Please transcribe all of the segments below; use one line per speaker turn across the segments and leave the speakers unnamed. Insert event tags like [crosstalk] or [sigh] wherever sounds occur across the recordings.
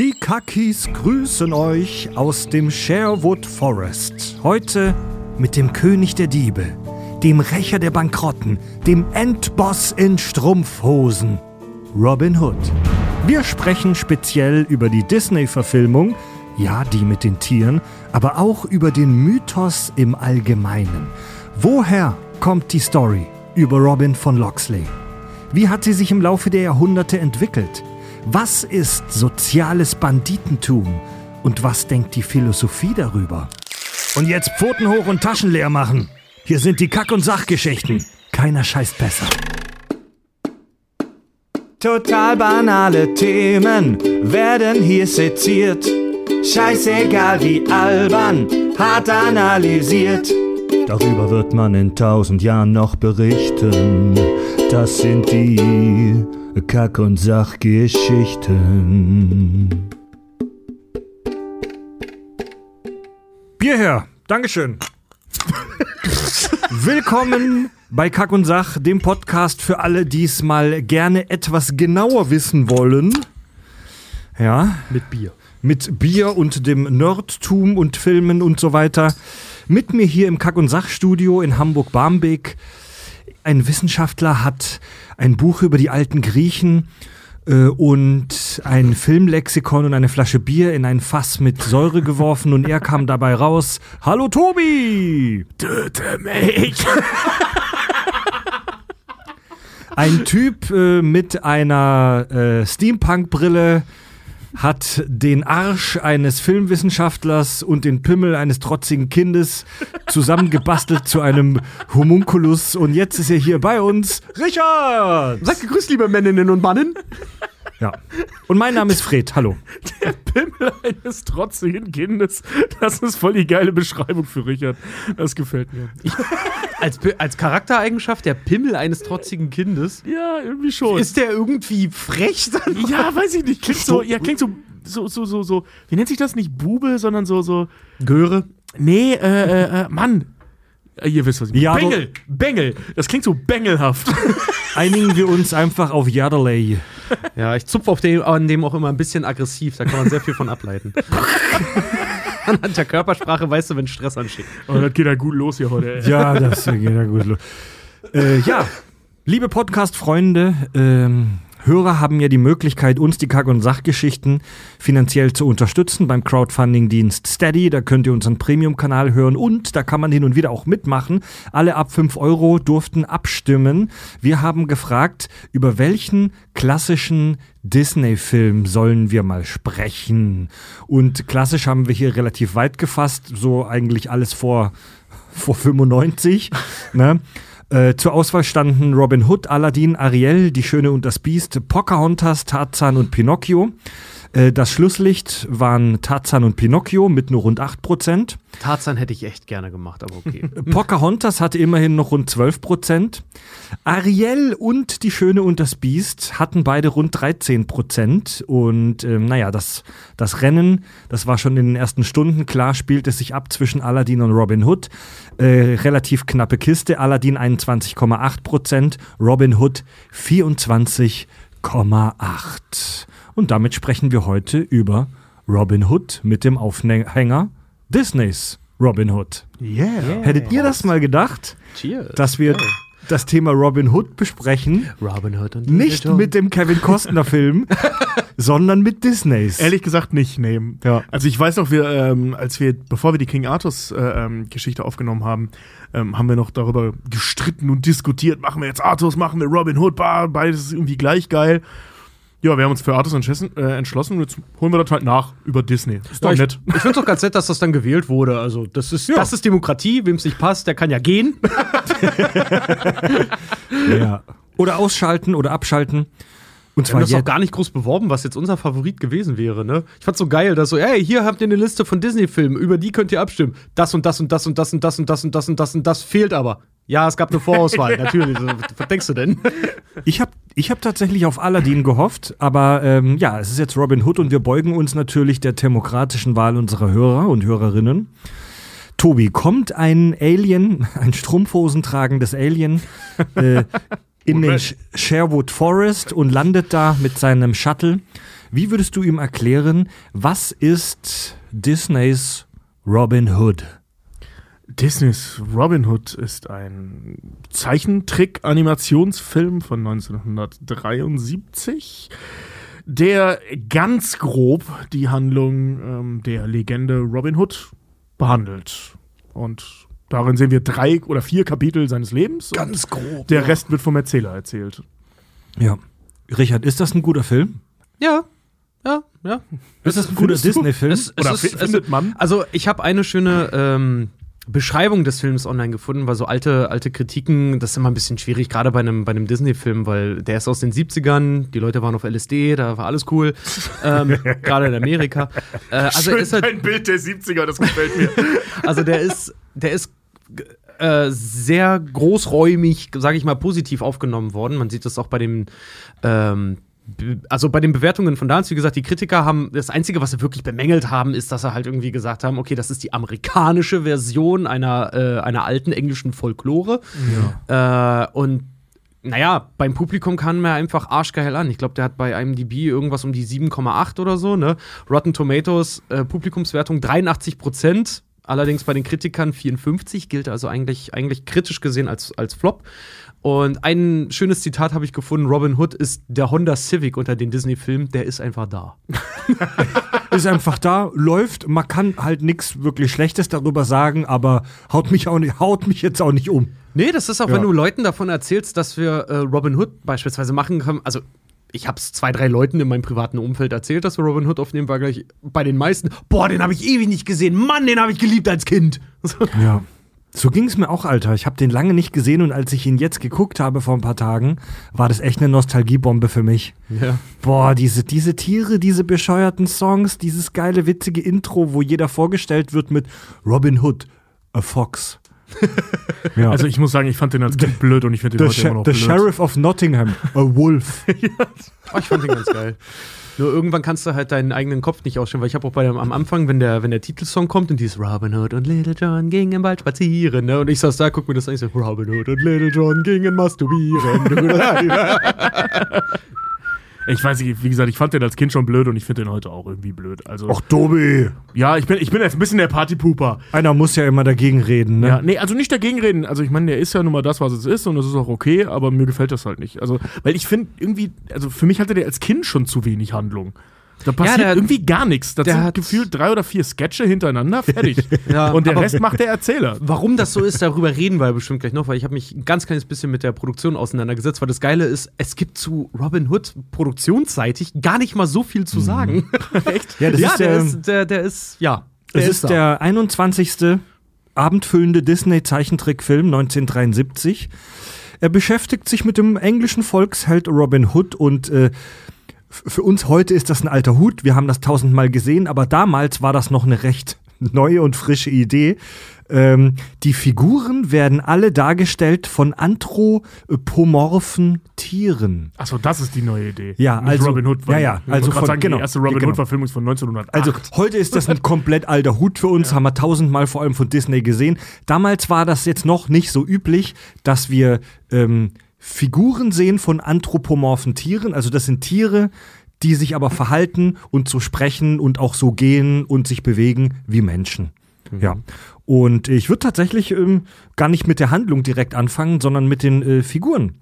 Die Kakis grüßen euch aus dem Sherwood Forest. Heute mit dem König der Diebe, dem Rächer der Bankrotten, dem Endboss in Strumpfhosen, Robin Hood. Wir sprechen speziell über die Disney-Verfilmung, ja, die mit den Tieren, aber auch über den Mythos im Allgemeinen. Woher kommt die Story über Robin von Locksley? Wie hat sie sich im Laufe der Jahrhunderte entwickelt? Was ist soziales Banditentum? Und was denkt die Philosophie darüber? Und jetzt Pfoten hoch und Taschen leer machen. Hier sind die Kack- und Sachgeschichten. Keiner scheißt besser.
Total banale Themen werden hier seziert. Scheißegal wie albern, hart analysiert.
Darüber wird man in tausend Jahren noch berichten. Das sind die Kack- und Sachgeschichten. Bier her. Dankeschön. Willkommen bei Kack und Sach, dem Podcast für alle, die es mal gerne etwas genauer wissen wollen. Ja.
Mit Bier.
Mit Bier und dem Nerdtum und Filmen und so weiter. Mit mir hier im Kack- und Sachstudio in Hamburg-Barmbek. Ein Wissenschaftler hat ein Buch über die alten Griechen äh, und ein Filmlexikon und eine Flasche Bier in ein Fass mit Säure geworfen und er kam dabei raus. Hallo Tobi! Töte mich! Ein Typ äh, mit einer äh, Steampunk-Brille hat den Arsch eines Filmwissenschaftlers und den Pimmel eines trotzigen Kindes zusammengebastelt zu einem Homunculus und jetzt ist er hier bei uns, Richard!
Sagt gegrüßt, liebe Männinnen und Mannen.
Ja. Und mein Name ist Fred, hallo.
Der Pimmel eines trotzigen Kindes. Das ist voll die geile Beschreibung für Richard. Das gefällt mir.
Als, Pi- als Charaktereigenschaft der Pimmel eines trotzigen Kindes.
Ja, irgendwie schon.
Ist der irgendwie frech dann?
ja, weiß ich nicht. Klingt so, ja, klingt so, so, so, so, so. Wie nennt sich das? Nicht Bube, sondern so, so.
Göre.
Nee, äh, äh, äh, Mann. Äh, Ihr wisst, was ich meine.
Ja, aber-
Bengel. Bengel. Das klingt so bengelhaft. [laughs]
Einigen wir uns einfach auf Yadeley.
Ja, ich zupfe auf dem, an dem auch immer ein bisschen aggressiv. Da kann man sehr viel von ableiten. [laughs] Anhand der Körpersprache weißt du, wenn Stress ansteht.
Oh, das geht ja gut los hier heute. ey.
Ja, das geht ja gut los. Äh, ja, liebe Podcast-Freunde, ähm, Hörer haben ja die Möglichkeit, uns die Kack- und Sachgeschichten finanziell zu unterstützen beim Crowdfunding-Dienst Steady. Da könnt ihr unseren Premium-Kanal hören und da kann man hin und wieder auch mitmachen. Alle ab 5 Euro durften abstimmen. Wir haben gefragt, über welchen klassischen Disney-Film sollen wir mal sprechen? Und klassisch haben wir hier relativ weit gefasst, so eigentlich alles vor vor 95. ne? Äh, zur Auswahl standen Robin Hood, Aladdin, Ariel, Die Schöne und das Biest, Pocahontas, Tarzan und Pinocchio. Äh, das Schlusslicht waren Tarzan und Pinocchio mit nur rund 8%.
Tarzan hätte ich echt gerne gemacht, aber okay. [laughs]
Pocahontas hatte immerhin noch rund 12%. Ariel und Die Schöne und das Biest hatten beide rund 13%. Und ähm, naja, das, das Rennen, das war schon in den ersten Stunden klar, spielt es sich ab zwischen Aladdin und Robin Hood. Äh, relativ knappe Kiste. Aladdin 21,8%, Robin Hood 24,8%. Und damit sprechen wir heute über Robin Hood mit dem Aufhänger Disneys Robin Hood.
Yeah.
Hättet ihr das mal gedacht,
Cheers.
dass wir das Thema Robin Hood besprechen?
Robin Hood und
Nicht mit dem Kevin Costner Film, [laughs] sondern mit Disneys.
Ehrlich gesagt nicht, nee.
Ja.
Also ich weiß noch, wir, ähm, als wir, bevor wir die King Arthurs äh, ähm, Geschichte aufgenommen haben, ähm, haben wir noch darüber gestritten und diskutiert, machen wir jetzt Arthurs, machen wir Robin Hood, bah, beides ist irgendwie gleich geil. Ja, wir haben uns für entschlossen, äh, entschlossen und jetzt holen wir das halt nach über Disney. Ist doch
ich
nett. [laughs]
ich finde es doch ganz nett, dass das dann gewählt wurde. Also, das ist, das ist Demokratie. Wem es nicht passt, der kann ja gehen. [laughs]
Ja. Oder ausschalten oder abschalten. Und
Wir
zwar
haben das auch gar nicht groß beworben, was jetzt unser Favorit gewesen wäre, ne? Ich fand's so geil, dass so, ey, hier habt ihr eine Liste von Disney-Filmen, über die könnt ihr abstimmen. Das und das und das und das und das und das und das und das und das fehlt aber. Ja, es gab eine Vorauswahl, [laughs] natürlich. Was denkst du denn?
Ich habe ich hab tatsächlich auf Aladdin gehofft, aber ähm, ja, es ist jetzt Robin Hood und wir beugen uns natürlich der demokratischen Wahl unserer Hörer und Hörerinnen. Tobi, kommt ein Alien, [laughs] ein Strumpfhosen tragendes Alien, äh, [laughs] in den Sh- Sherwood Forest und landet da mit seinem Shuttle. Wie würdest du ihm erklären, was ist Disneys Robin Hood?
Disneys Robin Hood ist ein Zeichentrick-Animationsfilm von 1973, der ganz grob die Handlung ähm, der Legende Robin Hood behandelt. Und darin sehen wir drei oder vier Kapitel seines Lebens. und
grob.
der Rest wird vom Erzähler erzählt.
Ja. Richard, ist das ein guter Film?
Ja, ja, ja.
Ist das ein guter? Disney-Film?
Es, es
Oder
ist,
fi- findet
es,
man?
Also, ich habe eine schöne ähm, Beschreibung des Films online gefunden, weil so alte, alte Kritiken, das ist immer ein bisschen schwierig, gerade bei einem, bei einem Disney-Film, weil der ist aus den 70ern, die Leute waren auf LSD, da war alles cool. ähm, [laughs] gerade in Amerika. Äh, also, ist halt,
ein Bild der 70er, das gefällt mir. [laughs]
also der ist, der ist äh, sehr großräumig, sage ich mal, positiv aufgenommen worden. Man sieht das auch bei dem ähm, also bei den Bewertungen von damals, wie gesagt, die Kritiker haben, das Einzige, was sie wirklich bemängelt haben, ist, dass sie halt irgendwie gesagt haben, okay, das ist die amerikanische Version einer, äh, einer alten englischen Folklore. Äh, und naja, beim Publikum kam er einfach arschgeil an. Ich glaube, der hat bei IMDb irgendwas um die 7,8 oder so, ne? Rotten Tomatoes, äh, Publikumswertung 83 Prozent. Allerdings bei den Kritikern 54, gilt also eigentlich, eigentlich kritisch gesehen als, als Flop. Und ein schönes Zitat habe ich gefunden: Robin Hood ist der Honda Civic unter den Disney-Filmen, der ist einfach da. [laughs]
ist einfach da, läuft. Man kann halt nichts wirklich Schlechtes darüber sagen, aber haut mich, auch nicht, haut mich jetzt auch nicht um.
Nee, das ist auch,
Ja.
wenn du Leuten davon erzählst, dass wir äh, Robin Hood beispielsweise machen können. Also, ich habe es zwei, drei Leuten in meinem privaten Umfeld erzählt, dass wir Robin Hood aufnehmen, war gleich bei den meisten. Boah, den habe ich ewig nicht gesehen. Mann, den habe ich geliebt als Kind. [laughs]
Ja. So ging es mir auch, Alter. Ich habe den lange nicht gesehen und als ich ihn jetzt geguckt habe vor ein paar Tagen, war das echt eine Nostalgiebombe für mich.
Ja.
Boah, diese, diese Tiere, diese bescheuerten Songs, dieses geile, witzige Intro, wo jeder vorgestellt wird mit Robin Hood, a Fox. [laughs] ja.
Also ich muss sagen, ich fand den als Kind blöd und ich finde den
the,
heute immer noch
the
blöd.
Sheriff of Nottingham, a Wolf. [laughs]
Oh, ich fand den ganz geil. Nur irgendwann kannst du halt deinen eigenen Kopf nicht ausstellen, weil ich habe auch bei dem, am Anfang, wenn der, wenn der Titelsong kommt und dieses Robin Hood und Little John gingen im Wald spazieren, ne? Und ich saß da, guck mir das an, ich so, Robin Hood und Little John gingen masturbieren. [laughs]
Ich weiß nicht, wie gesagt, ich fand den als Kind schon blöd und ich finde den heute auch irgendwie blöd. Also
Och, Tobi.
ja, ich bin, ich bin jetzt ein bisschen der Partypooper.
Einer muss ja immer dagegen reden, ne?
Ja, nee, also nicht dagegen reden. Also ich meine, der ist ja nun mal das, was es ist und das ist auch okay, aber mir gefällt das halt nicht. Also, weil ich finde irgendwie, also für mich hatte der als Kind schon zu wenig Handlung. Da passiert
der-
irgendwie gar nichts. Das
der
sind
hat-
gefühlt drei oder vier Sketche hintereinander, [laughs] fertig.
Ja,
und der Rest macht der Erzähler.
Warum das so ist, darüber reden wir bestimmt gleich noch, weil ich habe mich ein ganz kleines bisschen mit der Produktion auseinandergesetzt, weil das Geile ist, es gibt zu Robin Hood produktionsseitig gar nicht mal so viel zu sagen. [laughs] Echt?
Ja, das ist
der,
der-
ist, der, der ist, ja. Der
Es ist
da.
der 21. abendfüllende Disney-Zeichentrickfilm 1973. Er beschäftigt sich mit dem englischen Volksheld Robin Hood und äh, für uns heute ist das ein alter Hut. Wir haben das tausendmal gesehen, aber damals war das noch eine recht neue und frische Idee. Ähm, die Figuren werden alle dargestellt von anthropomorphen Tieren.
Achso, das ist die neue Idee.
Ja,
Nicht
also-
Robin Hood.
ja, ja,
ich
also von-
sagen,
genau,
die erste Robin
genau.
Hood-Verfilmung ist von 1908.
Also heute ist das ein [laughs] komplett alter Hut für uns, haben wir tausendmal vor allem von Disney gesehen. Damals war das jetzt noch nicht so üblich, dass wir ähm, Figuren sehen von anthropomorphen Tieren. Also das sind Tiere, die sich aber verhalten und so sprechen und auch so gehen und sich bewegen wie Menschen. Ja. Und ich würde tatsächlich ähm, gar nicht mit der Handlung direkt anfangen, sondern mit den äh, Figuren.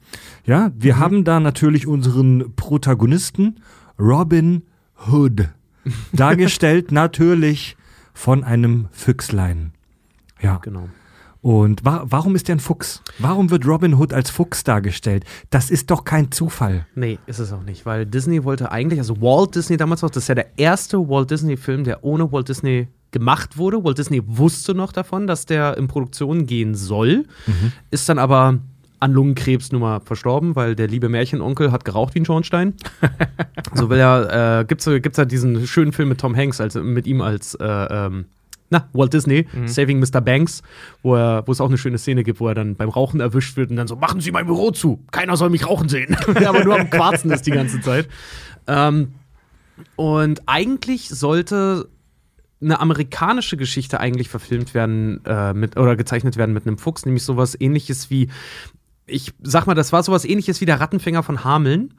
Ja, wir haben da natürlich unseren Protagonisten Robin Hood. [laughs] Dargestellt natürlich von einem Füchslein. Ja.
Genau.
Und wa warum ist der ein Fuchs? Warum wird Robin Hood als Fuchs dargestellt? Das ist doch kein Zufall.
Nee, ist es auch nicht, weil Disney wollte eigentlich, also Walt Disney damals noch, das ist ja der erste Walt Disney-Film, der ohne Walt Disney gemacht wurde. Walt Disney wusste noch davon, dass der in Produktion gehen soll, ist dann aber an Lungenkrebs nun mal verstorben, weil der liebe Märchenonkel hat geraucht wie ein Schornstein. [laughs] so will er, äh, gibt's, gibt's ja diesen schönen Film mit Tom Hanks, also mit ihm als äh, ähm, na, Walt Disney, Saving Mr. Banks, wo, er, wo es auch eine schöne Szene gibt, wo er dann beim Rauchen erwischt wird und dann so, machen Sie mein Büro zu, keiner soll mich rauchen sehen. [laughs] Der aber nur am Quarzen ist die ganze Zeit. Ähm, und eigentlich sollte eine amerikanische Geschichte eigentlich verfilmt werden äh, mit, oder gezeichnet werden mit einem Fuchs, nämlich sowas ähnliches wie ich sag mal, das war sowas ähnliches wie der Rattenfänger von Hameln.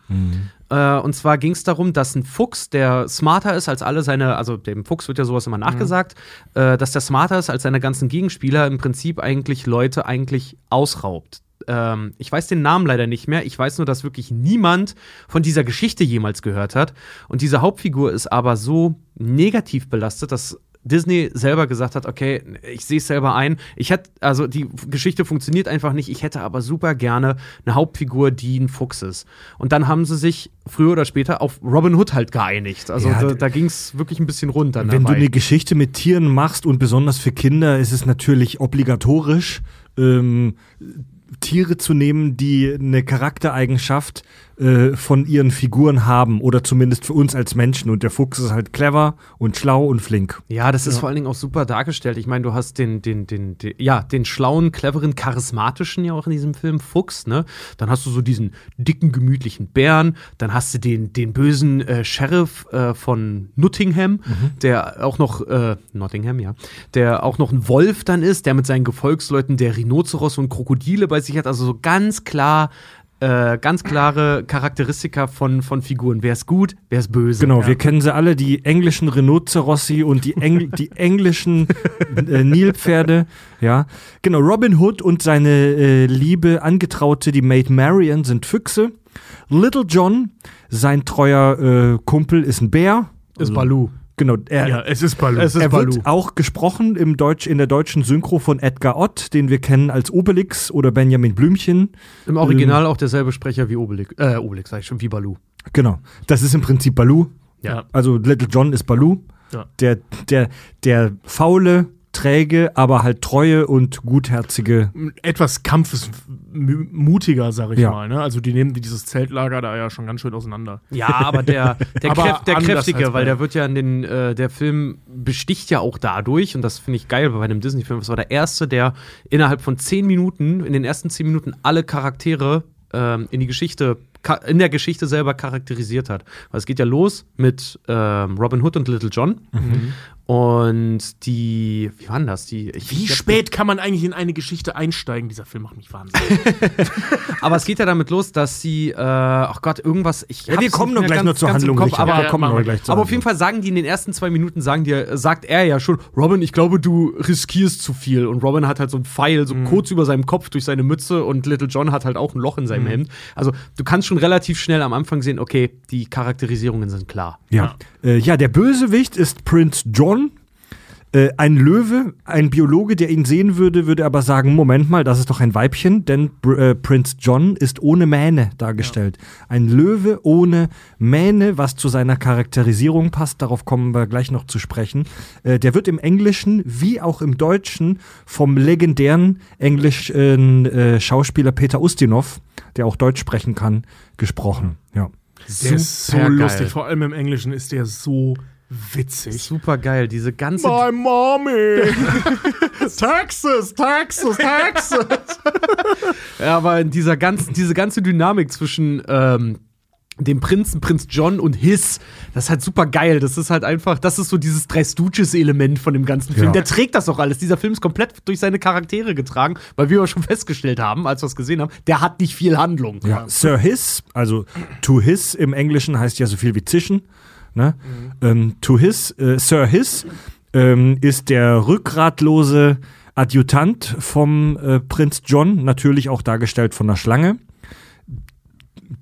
Äh, und zwar ging es darum, dass ein Fuchs, der smarter ist als alle seine, also dem Fuchs wird ja sowas immer nachgesagt, äh, dass der smarter ist als seine ganzen Gegenspieler, im Prinzip eigentlich Leute eigentlich ausraubt. Ähm, ich weiß den Namen leider nicht mehr. Ich weiß nur, dass wirklich niemand von dieser Geschichte jemals gehört hat. Und diese Hauptfigur ist aber so negativ belastet, dass Disney selber gesagt hat, okay, ich sehe es selber ein. Ich hätte, also die Geschichte funktioniert einfach nicht. Ich hätte aber super gerne eine Hauptfigur, die ein Fuchs ist. Und dann haben sie sich früher oder später auf Robin Hood halt geeinigt. Also
Ja,
da, da ging es wirklich ein bisschen runter.
Wenn du
dabei.
eine Geschichte mit Tieren machst und besonders für Kinder ist es natürlich obligatorisch, ähm, Tiere zu nehmen, die eine Charaktereigenschaft äh, von ihren Figuren haben oder zumindest für uns als Menschen. Und der Fuchs ist halt clever und schlau und flink.
Ja, das ist vor allen Dingen auch super dargestellt. Ich meine, du hast den, den, den, den, ja, den schlauen, cleveren, charismatischen ja auch in diesem Film Fuchs, ne? Dann hast du so diesen dicken, gemütlichen Bären. Dann hast du den, den bösen äh, Sheriff äh, von Nottingham, der auch noch, äh, Nottingham, ja, der auch noch ein Wolf dann ist, der mit seinen Gefolgsleuten der Rhinoceros und Krokodile bei sich hat. Also so ganz klar. Äh, ganz klare Charakteristika von, von Figuren. Wer ist gut, wer ist böse.
Genau,
ja.
wir kennen sie alle, die englischen Rhinozerossi und die, Engl die englischen äh, Nilpferde. Ja, genau. Robin Hood und seine äh, liebe Angetraute, die Maid Marian, sind Füchse. Little John, sein treuer äh, Kumpel, ist ein Bär.
ist Baloo.
Genau, er,
Ja, es ist Baloo.
Es ist
er
Baloo.
wird auch gesprochen im Deutsch, in der deutschen Synchro von Edgar Ott, den wir kennen als Obelix oder Benjamin Blümchen.
Im Original auch derselbe Sprecher wie Obelix. Äh, Obelix, sag ich schon, wie Baloo.
Genau, das ist im Prinzip Baloo.
Ja.
Also Little John ist Baloo.
Ja.
Der, der, der faule, träge, aber halt treue und gutherzige.
etwas kampfesmutiger, sag ich
Ja.
mal. Ne? Also die nehmen dieses Zeltlager da ja schon ganz schön auseinander.
Ja, aber der, [laughs] der,
Aber
Kräf, der Kräftige, weil der wird ja in den, äh, der Film besticht ja auch dadurch, und das finde ich geil bei einem Disney-Film. Das war der erste, der innerhalb von zehn Minuten, in den ersten zehn Minuten alle Charaktere ähm, in die Geschichte, in der Geschichte selber charakterisiert hat. Weil es geht ja los mit ähm, Robin Hood und Little John. Und die, wie waren das? Die, ich,
Wie
ich
spät kann man eigentlich in eine Geschichte einsteigen? Dieser Film macht mich wahnsinnig. [laughs]
Aber es geht ja damit los, dass sie, äh, ach Gott, irgendwas. Ich
Ja, wir kommen
mehr
gleich
ganz-
noch zur Handlung.
Kopf, aber,
wir kommen
machen
noch
wir.
gleich zur
aber auf jeden Fall sagen die in den ersten zwei Minuten, sagen die, sagt er ja schon, Robin, ich glaube, du riskierst zu viel. Und Robin hat halt so einen Pfeil, so kurz über seinem Kopf durch seine Mütze und Little John hat halt auch ein Loch in seinem Hemd. Also du kannst schon relativ schnell am Anfang sehen, okay, die Charakterisierungen sind klar.
Ja. Äh, ja, der Bösewicht ist Prince John. Äh, ein Löwe, ein Biologe, der ihn sehen würde, würde aber sagen: Moment mal, das ist doch ein Weibchen, denn Br äh, Prince John ist ohne Mähne dargestellt. Ein Löwe ohne Mähne, was zu seiner Charakterisierung passt, darauf kommen wir gleich noch zu sprechen. Äh, der wird im Englischen wie auch im Deutschen vom legendären englischen äh, Schauspieler Peter Ustinov, der auch Deutsch sprechen kann, gesprochen. Ja.
Der ist so lustig. Vor allem im Englischen ist der so witzig.
Super geil, diese ganze.
My mommy! Texas, Texas, Texas!
Ja, aber in dieser ganzen, diese ganze Dynamik zwischen ähm, dem Prinzen, Prinz John und His, das ist halt super geil. Das ist halt einfach, das ist so dieses Drei Stooges-Element von dem ganzen Film.
Ja.
Der trägt das auch alles. Dieser Film ist komplett durch seine Charaktere getragen, weil wir ja schon festgestellt haben, als wir es gesehen haben, der hat nicht viel Handlung.
Ja, Sir His, also to his im Englischen heißt ja so viel wie zischen. Ne? Ähm, to his, äh, Sir His ähm, ist der rückgratlose Adjutant vom äh, Prinz John, natürlich auch dargestellt von der Schlange.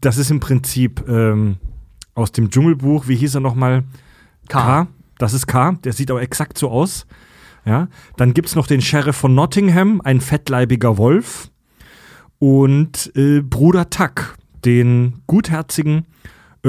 Das ist im Prinzip ähm, aus dem Dschungelbuch, wie hieß er nochmal? K. Das ist K, der sieht auch exakt so aus. Ja. Dann gibt es noch den Sheriff von Nottingham, ein fettleibiger Wolf und äh, Bruder Tuck, den gutherzigen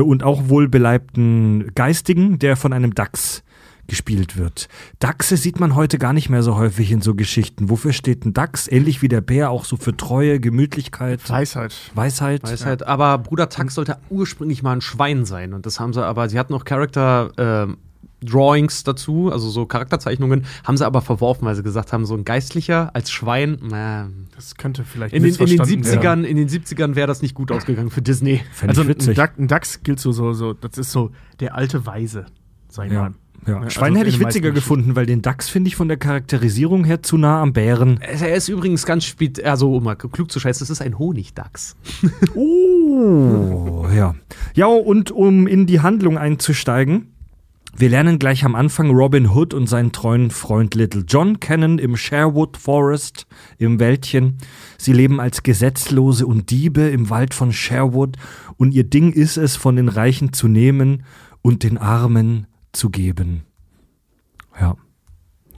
und auch wohlbeleibten Geistigen, der von einem Dachs gespielt wird. Dachse sieht man heute gar nicht mehr so häufig in so Geschichten. Wofür steht ein Dachs? Ähnlich wie der Bär, auch so für Treue, Gemütlichkeit,
Weisheit.
Weisheit.
Weisheit. Aber Bruder Tuck sollte ursprünglich mal ein Schwein sein. Und das haben sie aber, sie hatten noch Charakter. ähm, Drawings dazu, also so Charakterzeichnungen, haben sie aber verworfen, weil sie gesagt haben, so ein Geistlicher als Schwein, na,
Das könnte vielleicht
in den, in den
missverstanden
70ern,
werden.
in den 70ern wäre das nicht gut ausgegangen für Disney.
Fänd
Also
ich
ein,
witzig.
Dach, ein Dachs gilt so, so, so, das ist so der alte Weise, sag ich
Ja.
mal.
Ja.
Also
Schwein hätte
in
ich witziger gefunden, weil den Dachs finde ich von der Charakterisierung her zu nah am Bären.
Er ist übrigens ganz spät, also um mal klug zu scheißen, das ist ein Honigdachs. [laughs]
Oh, ja. Ja, und um in die Handlung einzusteigen, wir lernen gleich am Anfang Robin Hood und seinen treuen Freund Little John kennen im Sherwood Forest im Wäldchen. Sie leben als Gesetzlose und Diebe im Wald von Sherwood und ihr Ding ist es, von den Reichen zu nehmen und den Armen zu geben. Ja.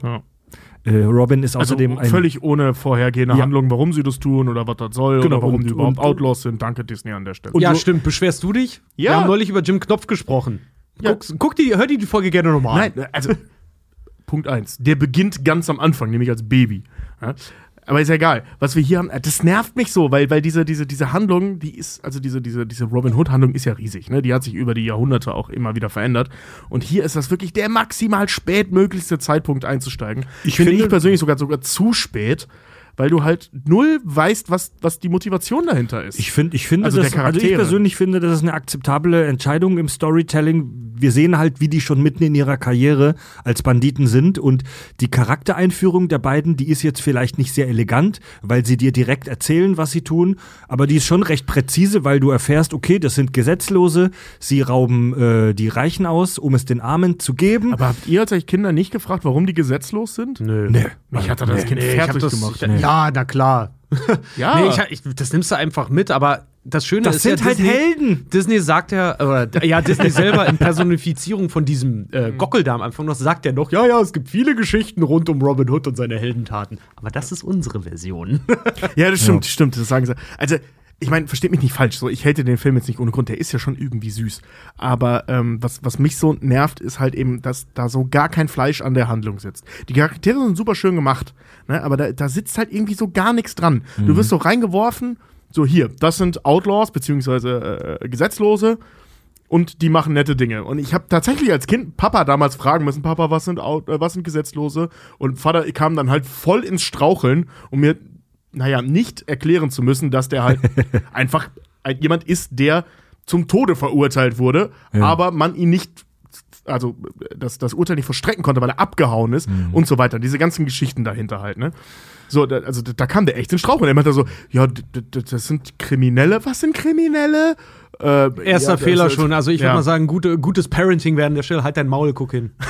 Ja.
Äh, Robin ist
Also
außerdem ein
völlig ohne vorhergehende
Ja.
Handlung, warum sie das tun oder was das soll
Genau,
oder warum
und-
die überhaupt
und-
Outlaws sind. Danke Disney an der Stelle.
Und
ja, stimmt. Beschwerst du dich?
Ja.
Wir haben neulich über Jim Knopf gesprochen.
Ja.
Guck, guck die, hör die, die Folge gerne nochmal.
Nein, also Punkt eins. Der beginnt ganz am Anfang, nämlich als Baby. Ja? Aber ist ja egal. Was wir hier haben, das nervt mich so, weil, weil diese, diese, diese Handlung, die ist, also diese, diese, diese Robin Hood-Handlung ist ja riesig, ne? Die hat sich über die Jahrhunderte auch immer wieder verändert. Und hier ist das wirklich der maximal spätmöglichste Zeitpunkt einzusteigen. Ich finde
finde-
ich persönlich sogar sogar zu spät, weil du halt null weißt, was, was die Motivation dahinter ist.
Ich finde, ich finde,
Also
das, also ich persönlich finde, das ist eine akzeptable Entscheidung im Storytelling. Wir sehen halt, wie die schon mitten in ihrer Karriere als Banditen sind und die Charaktereinführung der beiden, die ist jetzt vielleicht nicht sehr elegant, weil sie dir direkt erzählen, was sie tun, aber die ist schon recht präzise, weil du erfährst, okay, das sind Gesetzlose, sie rauben äh, die Reichen aus, um es den Armen zu geben.
aber habt ihr als euch Kinder nicht gefragt, warum die gesetzlos sind?
Nö.
Nee.
Mich hat er das Kind
Nee, ich hab
fertig
das,
gemacht.
Ja, na klar.
Ja.
Nee, ich, ich, das nimmst du einfach mit, aber das Schöne
Das
ist
sind
ja,
halt
Disney,
Helden.
Disney sagt ja, oder ja, Disney selber in Personifizierung von diesem äh, Gockel da am Anfang noch, sagt ja noch, ja, ja, es gibt viele Geschichten rund um Robin Hood und seine Heldentaten. Aber das ist unsere Version. [laughs]
Ja, das stimmt, stimmt, das sagen sie. Also, ich meine, versteht mich nicht falsch, so, ich hätte den Film jetzt nicht ohne Grund, der ist ja schon irgendwie süß. Aber ähm, was, was mich so nervt, ist halt eben, dass da so gar kein Fleisch an der Handlung sitzt. Die Charaktere sind super schön gemacht, ne? aber da, da sitzt halt irgendwie so gar nichts dran. Du wirst so reingeworfen, so hier, das sind Outlaws, beziehungsweise äh, Gesetzlose. Und die machen nette Dinge. Und ich habe tatsächlich als Kind Papa damals fragen müssen, Papa, was sind, Out äh, was sind Gesetzlose? Und Vater kam dann halt voll ins Straucheln, um mir, naja, nicht erklären zu müssen, dass der halt [laughs] einfach ein, jemand ist, der zum Tode verurteilt wurde,
Ja.
aber man ihn nicht, also das, das Urteil nicht verstrecken konnte, weil er abgehauen ist und so weiter. Diese ganzen Geschichten dahinter halt, ne? So, da, also da, kam der echt ins Straucheln. Er meinte so, ja, das sind Kriminelle. Was sind Kriminelle? Äh,
Erster
ja,
Fehler
ist-
schon. Also ich würde
ja.
mal sagen, gute, gutes Parenting wäre an der Stelle. Halt dein Maul, guck hin. [laughs]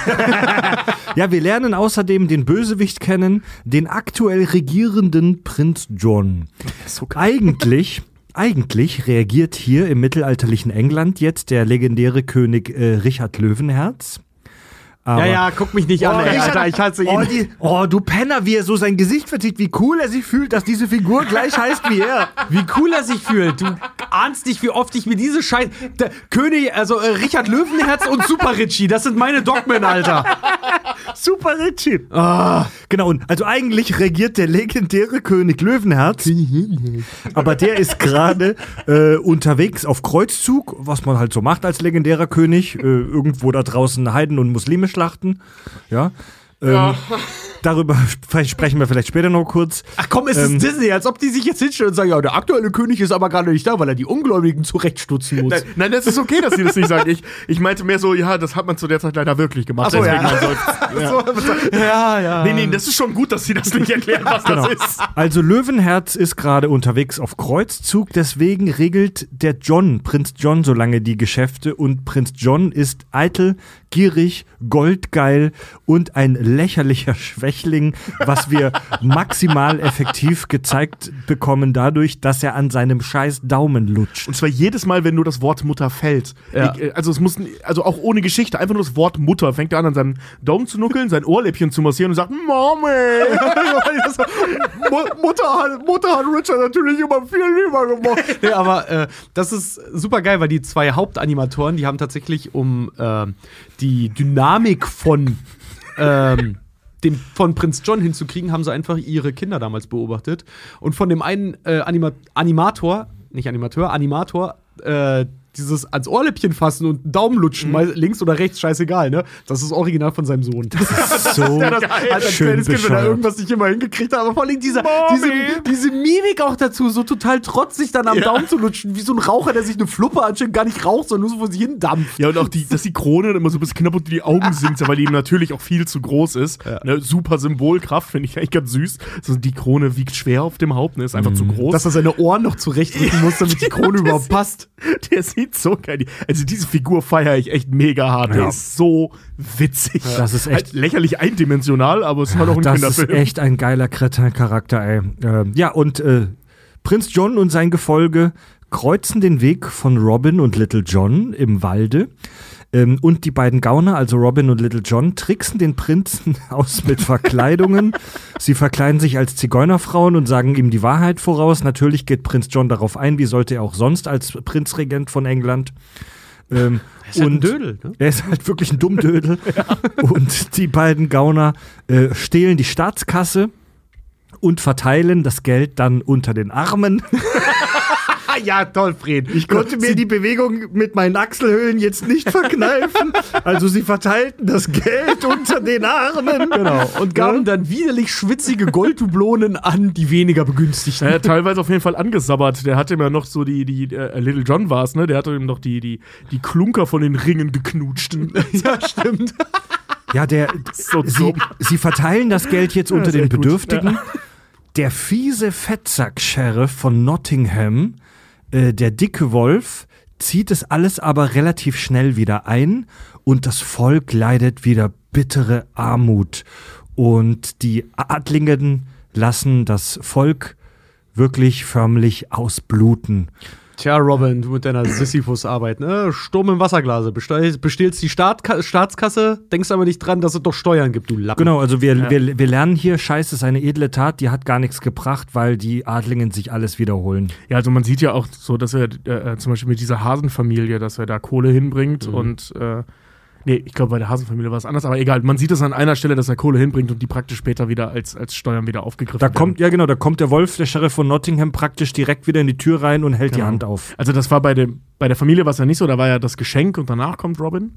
Ja, wir lernen außerdem den Bösewicht kennen, den aktuell regierenden Prinz John.
So.
Eigentlich, eigentlich reagiert hier im mittelalterlichen England jetzt der legendäre König äh, Richard Löwenherz. Aber
ja, ja, guck mich nicht an, ey, Alter. Ich hasse ihn.
Oh, die, oh, du Penner, wie er so sein Gesicht verzieht, wie cool er sich fühlt, dass diese Figur gleich heißt wie er. [laughs]
Wie cool er sich fühlt. Du ahnst nicht, wie oft ich mir diese Scheiße. Der König, also äh, Richard Löwenherz und Super Richie, das sind meine Dogmen, Alter. [laughs]
Super Richie. Genau, und also eigentlich regiert der legendäre König Löwenherz. [laughs] aber der ist gerade äh, unterwegs auf Kreuzzug, was man halt so macht als legendärer König. Äh, irgendwo da draußen Heiden und Muslime schlachten. Ja. Ähm, [laughs] Darüber sp- sprechen wir vielleicht später noch kurz.
Ach komm, es
Ähm.
ist Disney, als ob die sich jetzt hinstellen und sagen, ja, der aktuelle König ist aber gerade nicht da, weil er die Ungläubigen zurechtstutzen muss.
Nein, nein, das ist okay, dass sie das nicht sagen. Ich, ich meinte mehr so, ja, das hat man zu der Zeit leider wirklich gemacht.
Ach so, ja.
soll's- [laughs] ja.
ja, ja.
Nee, nee, das ist schon gut, dass sie das nicht erklären, was
Genau.
das ist.
Also Löwenherz ist gerade unterwegs auf Kreuzzug, deswegen regelt der John, Prinz John, so lange die Geschäfte und Prinz John ist eitel, gierig, goldgeil und ein lächerlicher Schwächling, was wir [laughs] maximal effektiv gezeigt bekommen dadurch, dass er an seinem scheiß Daumen lutscht.
Und zwar jedes Mal, wenn nur das Wort Mutter fällt.
Ja.
Ich, äh, also es muss, also auch ohne Geschichte, einfach nur das Wort Mutter. Fängt er an, an seinem Daumen zu nuckeln, sein Ohrläppchen zu massieren und sagt, Mommy! Mu- [laughs] [laughs] Mutter, hat, Mutter hat Richard natürlich immer viel lieber gemacht.
nee, aber äh, das ist super geil, weil die zwei Hauptanimatoren, die haben tatsächlich um ähm, die Dynamik von ähm, dem von Prinz John hinzukriegen, haben sie einfach ihre Kinder damals beobachtet. Und von dem einen äh, Anima Animator, nicht Animateur, Animator, äh, dieses ans Ohrläppchen fassen und einen Daumen lutschen, mal links oder rechts, scheißegal, ne? Das ist original von seinem Sohn. [laughs]
So
Ja, das, halt als
schön
kleines Kind, wenn er irgendwas nicht immer hingekriegt hat, aber vor allem dieser, diese, diese Mimik auch dazu, so total trotzig dann am
Ja.
Daumen zu lutschen, wie so ein Raucher, der sich eine Fluppe anscheinend gar nicht raucht, sondern nur so vor sich hin dampft.
Ja, und auch die, dass die Krone immer so ein bisschen knapp unter die Augen sinkt, weil die ihm natürlich auch viel zu groß ist. Ne, super Symbolkraft, finde ich eigentlich ganz süß. So, die Krone wiegt schwer auf dem Haupt, ne, ist einfach zu groß.
Dass er seine Ohren noch zurechtrücken muss, damit die Krone [laughs] überhaupt passt.
der sieht so geil. Also diese Figur feiere ich echt mega hart. Der
Ja.
ist so witzig.
Das ist echt-
Halt lächerlich eindimensional, aber es ist halt auch ein
das ist
Kinderfilm.
echt ein geiler Kretin-Charakter, ey. Ähm, ja, und äh, Prinz John und sein Gefolge kreuzen den Weg von Robin und Little John im Walde. Ähm, und die beiden Gauner, also Robin und Little John, tricksen den Prinzen [laughs] aus mit Verkleidungen. Sie verkleiden sich als Zigeunerfrauen und sagen ihm die Wahrheit voraus. Natürlich geht Prinz John darauf ein, wie sollte er auch sonst als Prinzregent von England. Ähm,
ist halt ein Dödel, ne?
Er ist halt wirklich ein Dummdödel. [laughs] Und die beiden Gauner äh, stehlen die Staatskasse und verteilen das Geld dann unter den Armen. [laughs]
Ah, ja, toll, Fred.
Ich konnte mir die Bewegung mit meinen Achselhöhlen jetzt nicht verkneifen. [laughs] Also sie verteilten das Geld unter den Armen.
Genau. Und gaben dann widerlich schwitzige Golddublonen an die weniger begünstigten.
Ja, teilweise auf jeden Fall angesabbert. Der hatte immer noch so die, die äh, Little John war es, ne? Der hatte ihm noch die, die, die Klunker von den Ringen geknutscht. [laughs]
ja, stimmt.
Ja, der,
So
sie, sie verteilen das Geld jetzt unter den
gut.
Bedürftigen. Der fiese Fettsack-Sheriff von Nottingham, äh, der dicke Wolf, zieht es alles aber relativ schnell wieder ein und das Volk leidet wieder bittere Armut. Und die Adligen lassen das Volk wirklich förmlich ausbluten.
Tja, Robin, du mit deiner Sisyphus-Arbeit, ne? Sturm im Wasserglase. Bestehlst die Staat Staatskasse, denkst aber nicht dran, dass es doch Steuern gibt, du Lappen.
Genau, also wir, wir, wir lernen hier, Scheiße ist eine edle Tat, die hat gar nichts gebracht, weil die Adlingen sich alles wiederholen.
Ja, also man sieht ja auch so, dass er äh, zum Beispiel mit dieser Hasenfamilie, dass er da Kohle hinbringt
Mhm.
und äh, nee, ich glaube bei der Hasenfamilie war es anders, aber egal, man sieht es an einer Stelle, dass er Kohle hinbringt und die praktisch später wieder als, als Steuern wieder aufgegriffen
Da
werden.
kommt, ja genau, da kommt der Wolf, der Sheriff von Nottingham, praktisch direkt wieder in die Tür rein und hält die
Genau.
Hand auf.
Also das war bei dem, bei der Familie war es ja nicht so, da war ja das Geschenk und danach kommt Robin.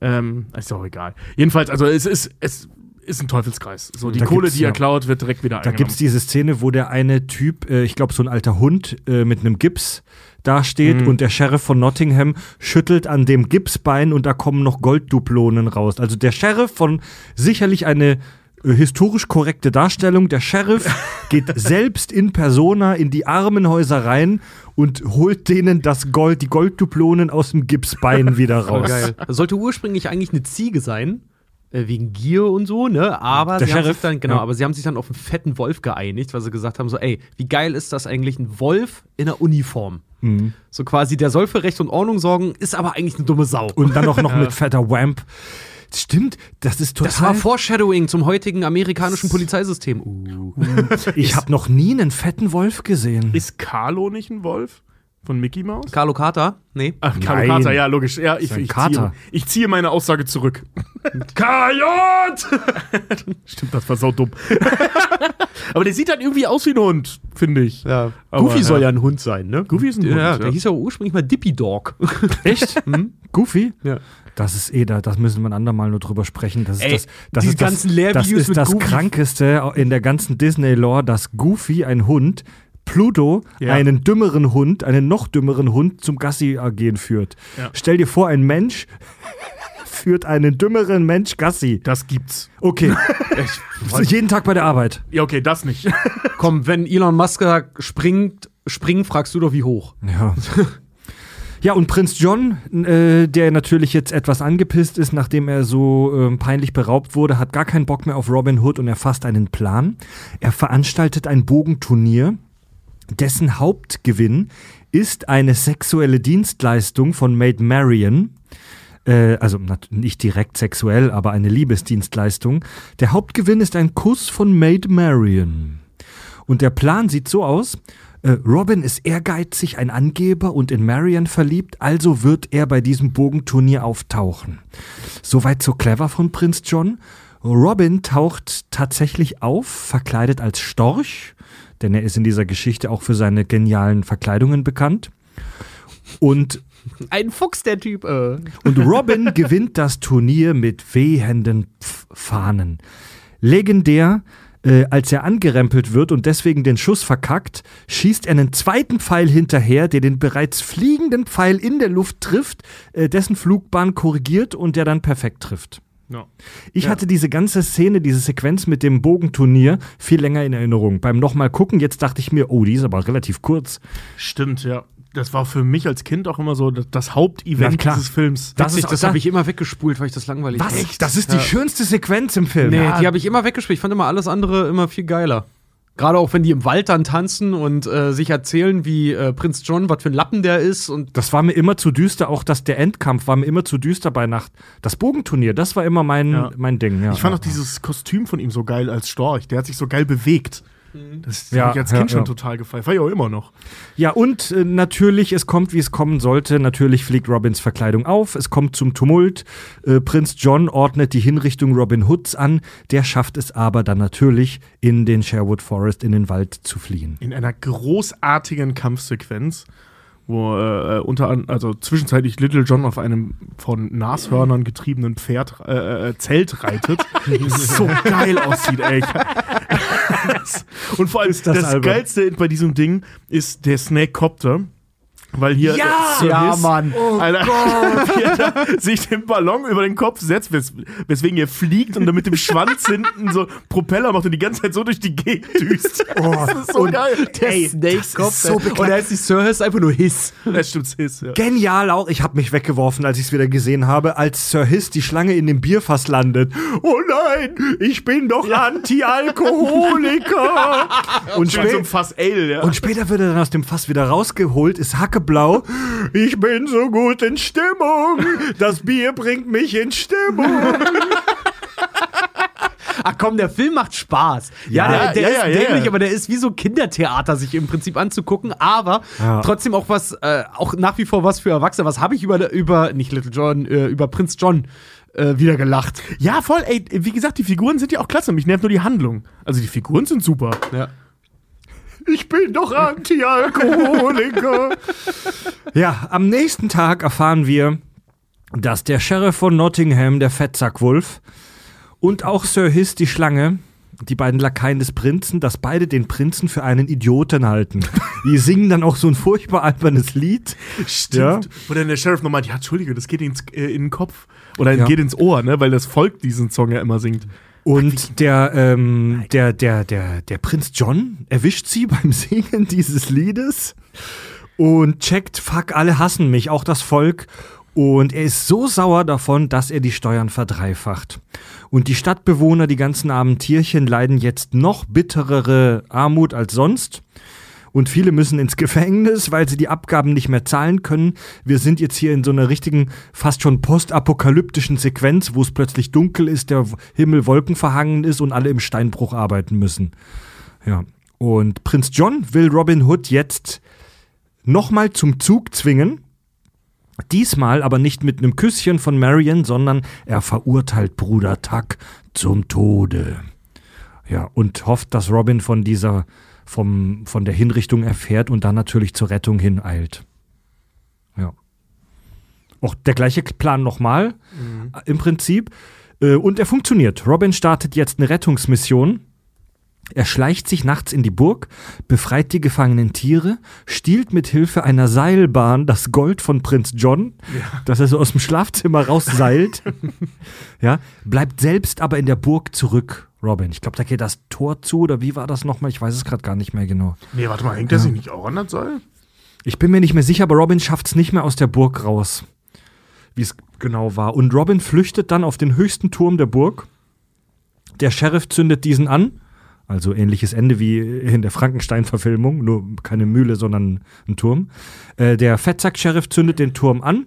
Ähm, ist auch egal. Jedenfalls, also es ist, es ist ein Teufelskreis. So, die
Da
Kohle, die er
ja-
klaut, wird direkt wieder
Da
eingenommen.
gibt's diese Szene, wo der eine Typ, äh, ich glaube so ein alter Hund äh, mit einem Gips dasteht
Mhm.
und der Sheriff von Nottingham schüttelt an dem Gipsbein und da kommen noch Golddublonen raus. Also der Sheriff von sicherlich eine äh, historisch korrekte Darstellung. Der Sheriff [laughs] geht selbst in Persona in die Armenhäuser rein und holt denen das Gold, die Golddublonen aus dem Gipsbein [laughs] wieder raus.
sollte ursprünglich eigentlich eine Ziege sein. Äh, Wegen Gier und so, ne? Aber
Der
sie haben
Sheriff,
sich dann, genau,
ja.
aber sie haben sich dann auf einen fetten Wolf geeinigt, weil sie gesagt haben: so, ey, wie geil ist das eigentlich, ein Wolf in der Uniform?
Mhm.
So quasi, der soll für Recht und Ordnung sorgen, ist aber eigentlich eine dumme Sau.
Und dann auch noch [laughs] mit fetter Wamp. Stimmt, das ist total.
das war Foreshadowing zum heutigen amerikanischen Polizeisystem. Uh. [laughs]
ich habe noch nie einen fetten Wolf gesehen.
ist Carlo nicht ein Wolf? Von Mickey Mouse?
Carlo Carter? Nee.
Ach, Carlo
Nein.
Carter, ja, logisch. Ja, ich, ich,
Kater.
ziehe, ich ziehe meine Aussage zurück. [laughs]
KJ!
Stimmt, das war sau dumm. [laughs] Aber der sieht halt irgendwie aus wie ein Hund, finde ich.
Ja.
Aber,
Goofy
ja.
soll ja ein Hund sein, ne?
Goofy ist ein Hund,
Ja,
ja.
der hieß ja ursprünglich mal Dippy Dog. [laughs]
Echt? Goofy?
Ja.
Das ist eh da, das müssen wir ein andermal nur drüber sprechen. Das ist
Ey,
das, das ist
ganzen
das, das, ist das krankeste in der ganzen Disney-Lore, dass Goofy, ein Hund, Pluto,
Ja.
einen dümmeren Hund, einen noch dümmeren Hund zum Gassi-Gehen führt.
Ja.
Stell dir vor, ein Mensch [laughs] führt einen dümmeren Mensch Gassi.
Das gibt's.
Okay. [laughs] Jeden Tag bei der Arbeit.
Ja, okay, das nicht. [laughs]
Komm, wenn Elon Musk springt, springen, fragst du doch wie hoch.
Ja. Ja, und Prinz John, äh, der natürlich jetzt etwas angepisst ist, nachdem er so ähm, peinlich beraubt wurde, hat gar keinen Bock mehr auf Robin Hood und er fasst einen Plan. Er veranstaltet ein Bogenturnier, dessen Hauptgewinn ist eine sexuelle Dienstleistung von Maid Marian. Äh, also nicht direkt sexuell, aber eine Liebesdienstleistung. Der Hauptgewinn ist ein Kuss von Maid Marian. Und der Plan sieht so aus. äh, Robin ist ehrgeizig, ein Angeber und in Marian verliebt, also wird er bei diesem Bogenturnier auftauchen. Soweit so clever von Prinz John. Robin taucht tatsächlich auf, verkleidet als Storch, denn er ist in dieser Geschichte auch für seine genialen Verkleidungen bekannt. Und
Ein Fuchs, der Typ. Äh.
Und Robin [laughs] gewinnt das Turnier mit wehenden Pf Fahnen. Legendär, äh, als er angerempelt wird und deswegen den Schuss verkackt, schießt er einen zweiten Pfeil hinterher, der den bereits fliegenden Pfeil in der Luft trifft, äh, dessen Flugbahn korrigiert und der dann perfekt trifft.
Ja.
Ich
Ja.
hatte diese ganze Szene, diese Sequenz mit dem Bogenturnier viel länger in Erinnerung. Beim nochmal gucken, jetzt dachte ich mir, oh, die ist aber relativ kurz.
Stimmt, ja. Das war für mich als Kind auch immer so das, das Hauptevent dieses Films.
Das
Witzig,
ist-
das
da-
habe ich immer weggespult, weil ich das langweilig fand.
Das ist die schönste Sequenz im Film.
Nee,
Ja.
die habe ich immer weggespielt. Ich fand immer alles andere immer viel geiler. Gerade auch wenn die im Wald dann tanzen und äh, sich erzählen, wie äh, Prinz John, was für ein Lappen der ist und
Das war mir immer zu düster, auch dass der Endkampf war mir immer zu düster bei Nacht. Das Bogenturnier, das war immer mein,
Ja.
mein Ding. Ja.
Ich fand auch dieses Kostüm von ihm so geil als Storch. Der hat sich so geil bewegt. Das
Ja,
habe ich als
ja,
Kind schon
ja.
total gefallen. War ja auch immer noch.
Ja, und äh, natürlich, es kommt, wie es kommen sollte. Natürlich fliegt Robins Verkleidung auf. Es kommt zum Tumult. Äh, Prinz John ordnet die Hinrichtung Robin Hoods an. Der schafft es aber dann natürlich, in den Sherwood Forest, in den Wald zu fliehen.
In einer großartigen Kampfsequenz, wo äh, unter an, also zwischenzeitlich Little John auf einem von Nashörnern getriebenen Pferd äh, äh, Zelt reitet. [laughs] das so geil aussieht, ey. [laughs] Und vor allem
das
das,
albern.
Geilste bei diesem Ding ist der Snake-Copter. Weil hier
Ja!
äh, Sir
Ja,
Hiss,
Mann.
Alter, wie er da sich den Ballon über den Kopf setzt, wes weswegen er fliegt und dann mit dem Schwanz hinten so Propeller macht und die ganze Zeit so durch die Gegend düst. [laughs] das ist so geil.
der
Ey,
Snake
das ist
kommt.
so
und da ist die Sir Hiss einfach nur Hiss.
Das stimmt, Hiss, ja.
Genial auch. Ich habe mich weggeworfen, als ich es wieder gesehen habe, als Sir Hiss die Schlange in dem Bierfass landet. Oh nein, ich bin doch Anti-Alkoholiker. [laughs] und,
so Fass Ale, ja.
und später wird er dann aus dem Fass wieder rausgeholt, ist hackeblau. Ich bin so gut in Stimmung. Das Bier bringt mich in Stimmung. [laughs]
Ach komm, der Film macht Spaß. Ja,
Ja,
der, der
ja,
ist
ja,
dämlich, aber der ist wie so Kindertheater, sich im Prinzip anzugucken, aber trotzdem auch was, äh, auch nach wie vor was für Erwachsene. Was habe ich über, über, nicht Little John, äh, über Prinz John äh, wieder gelacht.
ja, voll, ey, wie gesagt, die Figuren sind ja auch klasse. Mich nervt nur die Handlung. Also die Figuren sind super.
Ja.
Ich bin doch Anti-Alkoholiker. ja, am nächsten Tag erfahren wir, dass der Sheriff von Nottingham, der Fettsackwolf, und auch Sir Hiss, die Schlange, die beiden Lakaien des Prinzen, dass beide den Prinzen für einen Idioten halten. Die singen dann auch so ein furchtbar albernes Lied.
Stimmt. Wo dann der Sheriff nochmal, ja, Entschuldige, das geht ins, äh, in den Kopf. Oder
Ja.
geht ins Ohr, ne? Weil das Volk diesen Song ja immer singt.
Und der, ähm, der, der, der, der Prinz John erwischt sie [laughs] beim Singen dieses Liedes und checkt, fuck, alle hassen mich, auch das Volk. Und er ist so sauer davon, dass er die Steuern verdreifacht. Und die Stadtbewohner, die ganzen armen Tierchen, leiden jetzt noch bitterere Armut als sonst. Und viele müssen ins Gefängnis, weil sie die Abgaben nicht mehr zahlen können. Wir sind jetzt hier in so einer richtigen, fast schon postapokalyptischen Sequenz, wo es plötzlich dunkel ist, der Himmel wolkenverhangen ist und alle im Steinbruch arbeiten müssen. Ja. Und Prinz John will Robin Hood jetzt nochmal zum Zug zwingen. Diesmal aber nicht mit einem Küsschen von Marion, sondern er verurteilt Bruder Tuck zum Tode. Ja, und hofft, dass Robin von dieser, vom, von der Hinrichtung erfährt und dann natürlich zur Rettung hineilt. Ja. Auch der gleiche Plan nochmal, äh, im Prinzip. Äh, Und er funktioniert. Robin startet jetzt eine Rettungsmission. Er schleicht sich nachts in die Burg, befreit die gefangenen Tiere, stiehlt mit Hilfe einer Seilbahn das Gold von Prinz John, das er so aus dem Schlafzimmer rausseilt. [laughs] ja, bleibt selbst aber in der Burg zurück. Robin, ich glaube, da geht das Tor zu oder wie war das nochmal? Ich weiß es gerade gar nicht mehr genau.
Nee, warte mal, hängt der sich nicht auch an das Seil?
Ich bin mir nicht mehr sicher, aber Robin schafft es nicht mehr aus der Burg raus, wie es genau war. Und Robin flüchtet dann auf den höchsten Turm der Burg. Der Sheriff zündet diesen an. Also ähnliches Ende wie in der Frankenstein-Verfilmung, nur keine Mühle, sondern ein Turm. Äh, der Fettsack-Sheriff zündet den Turm an.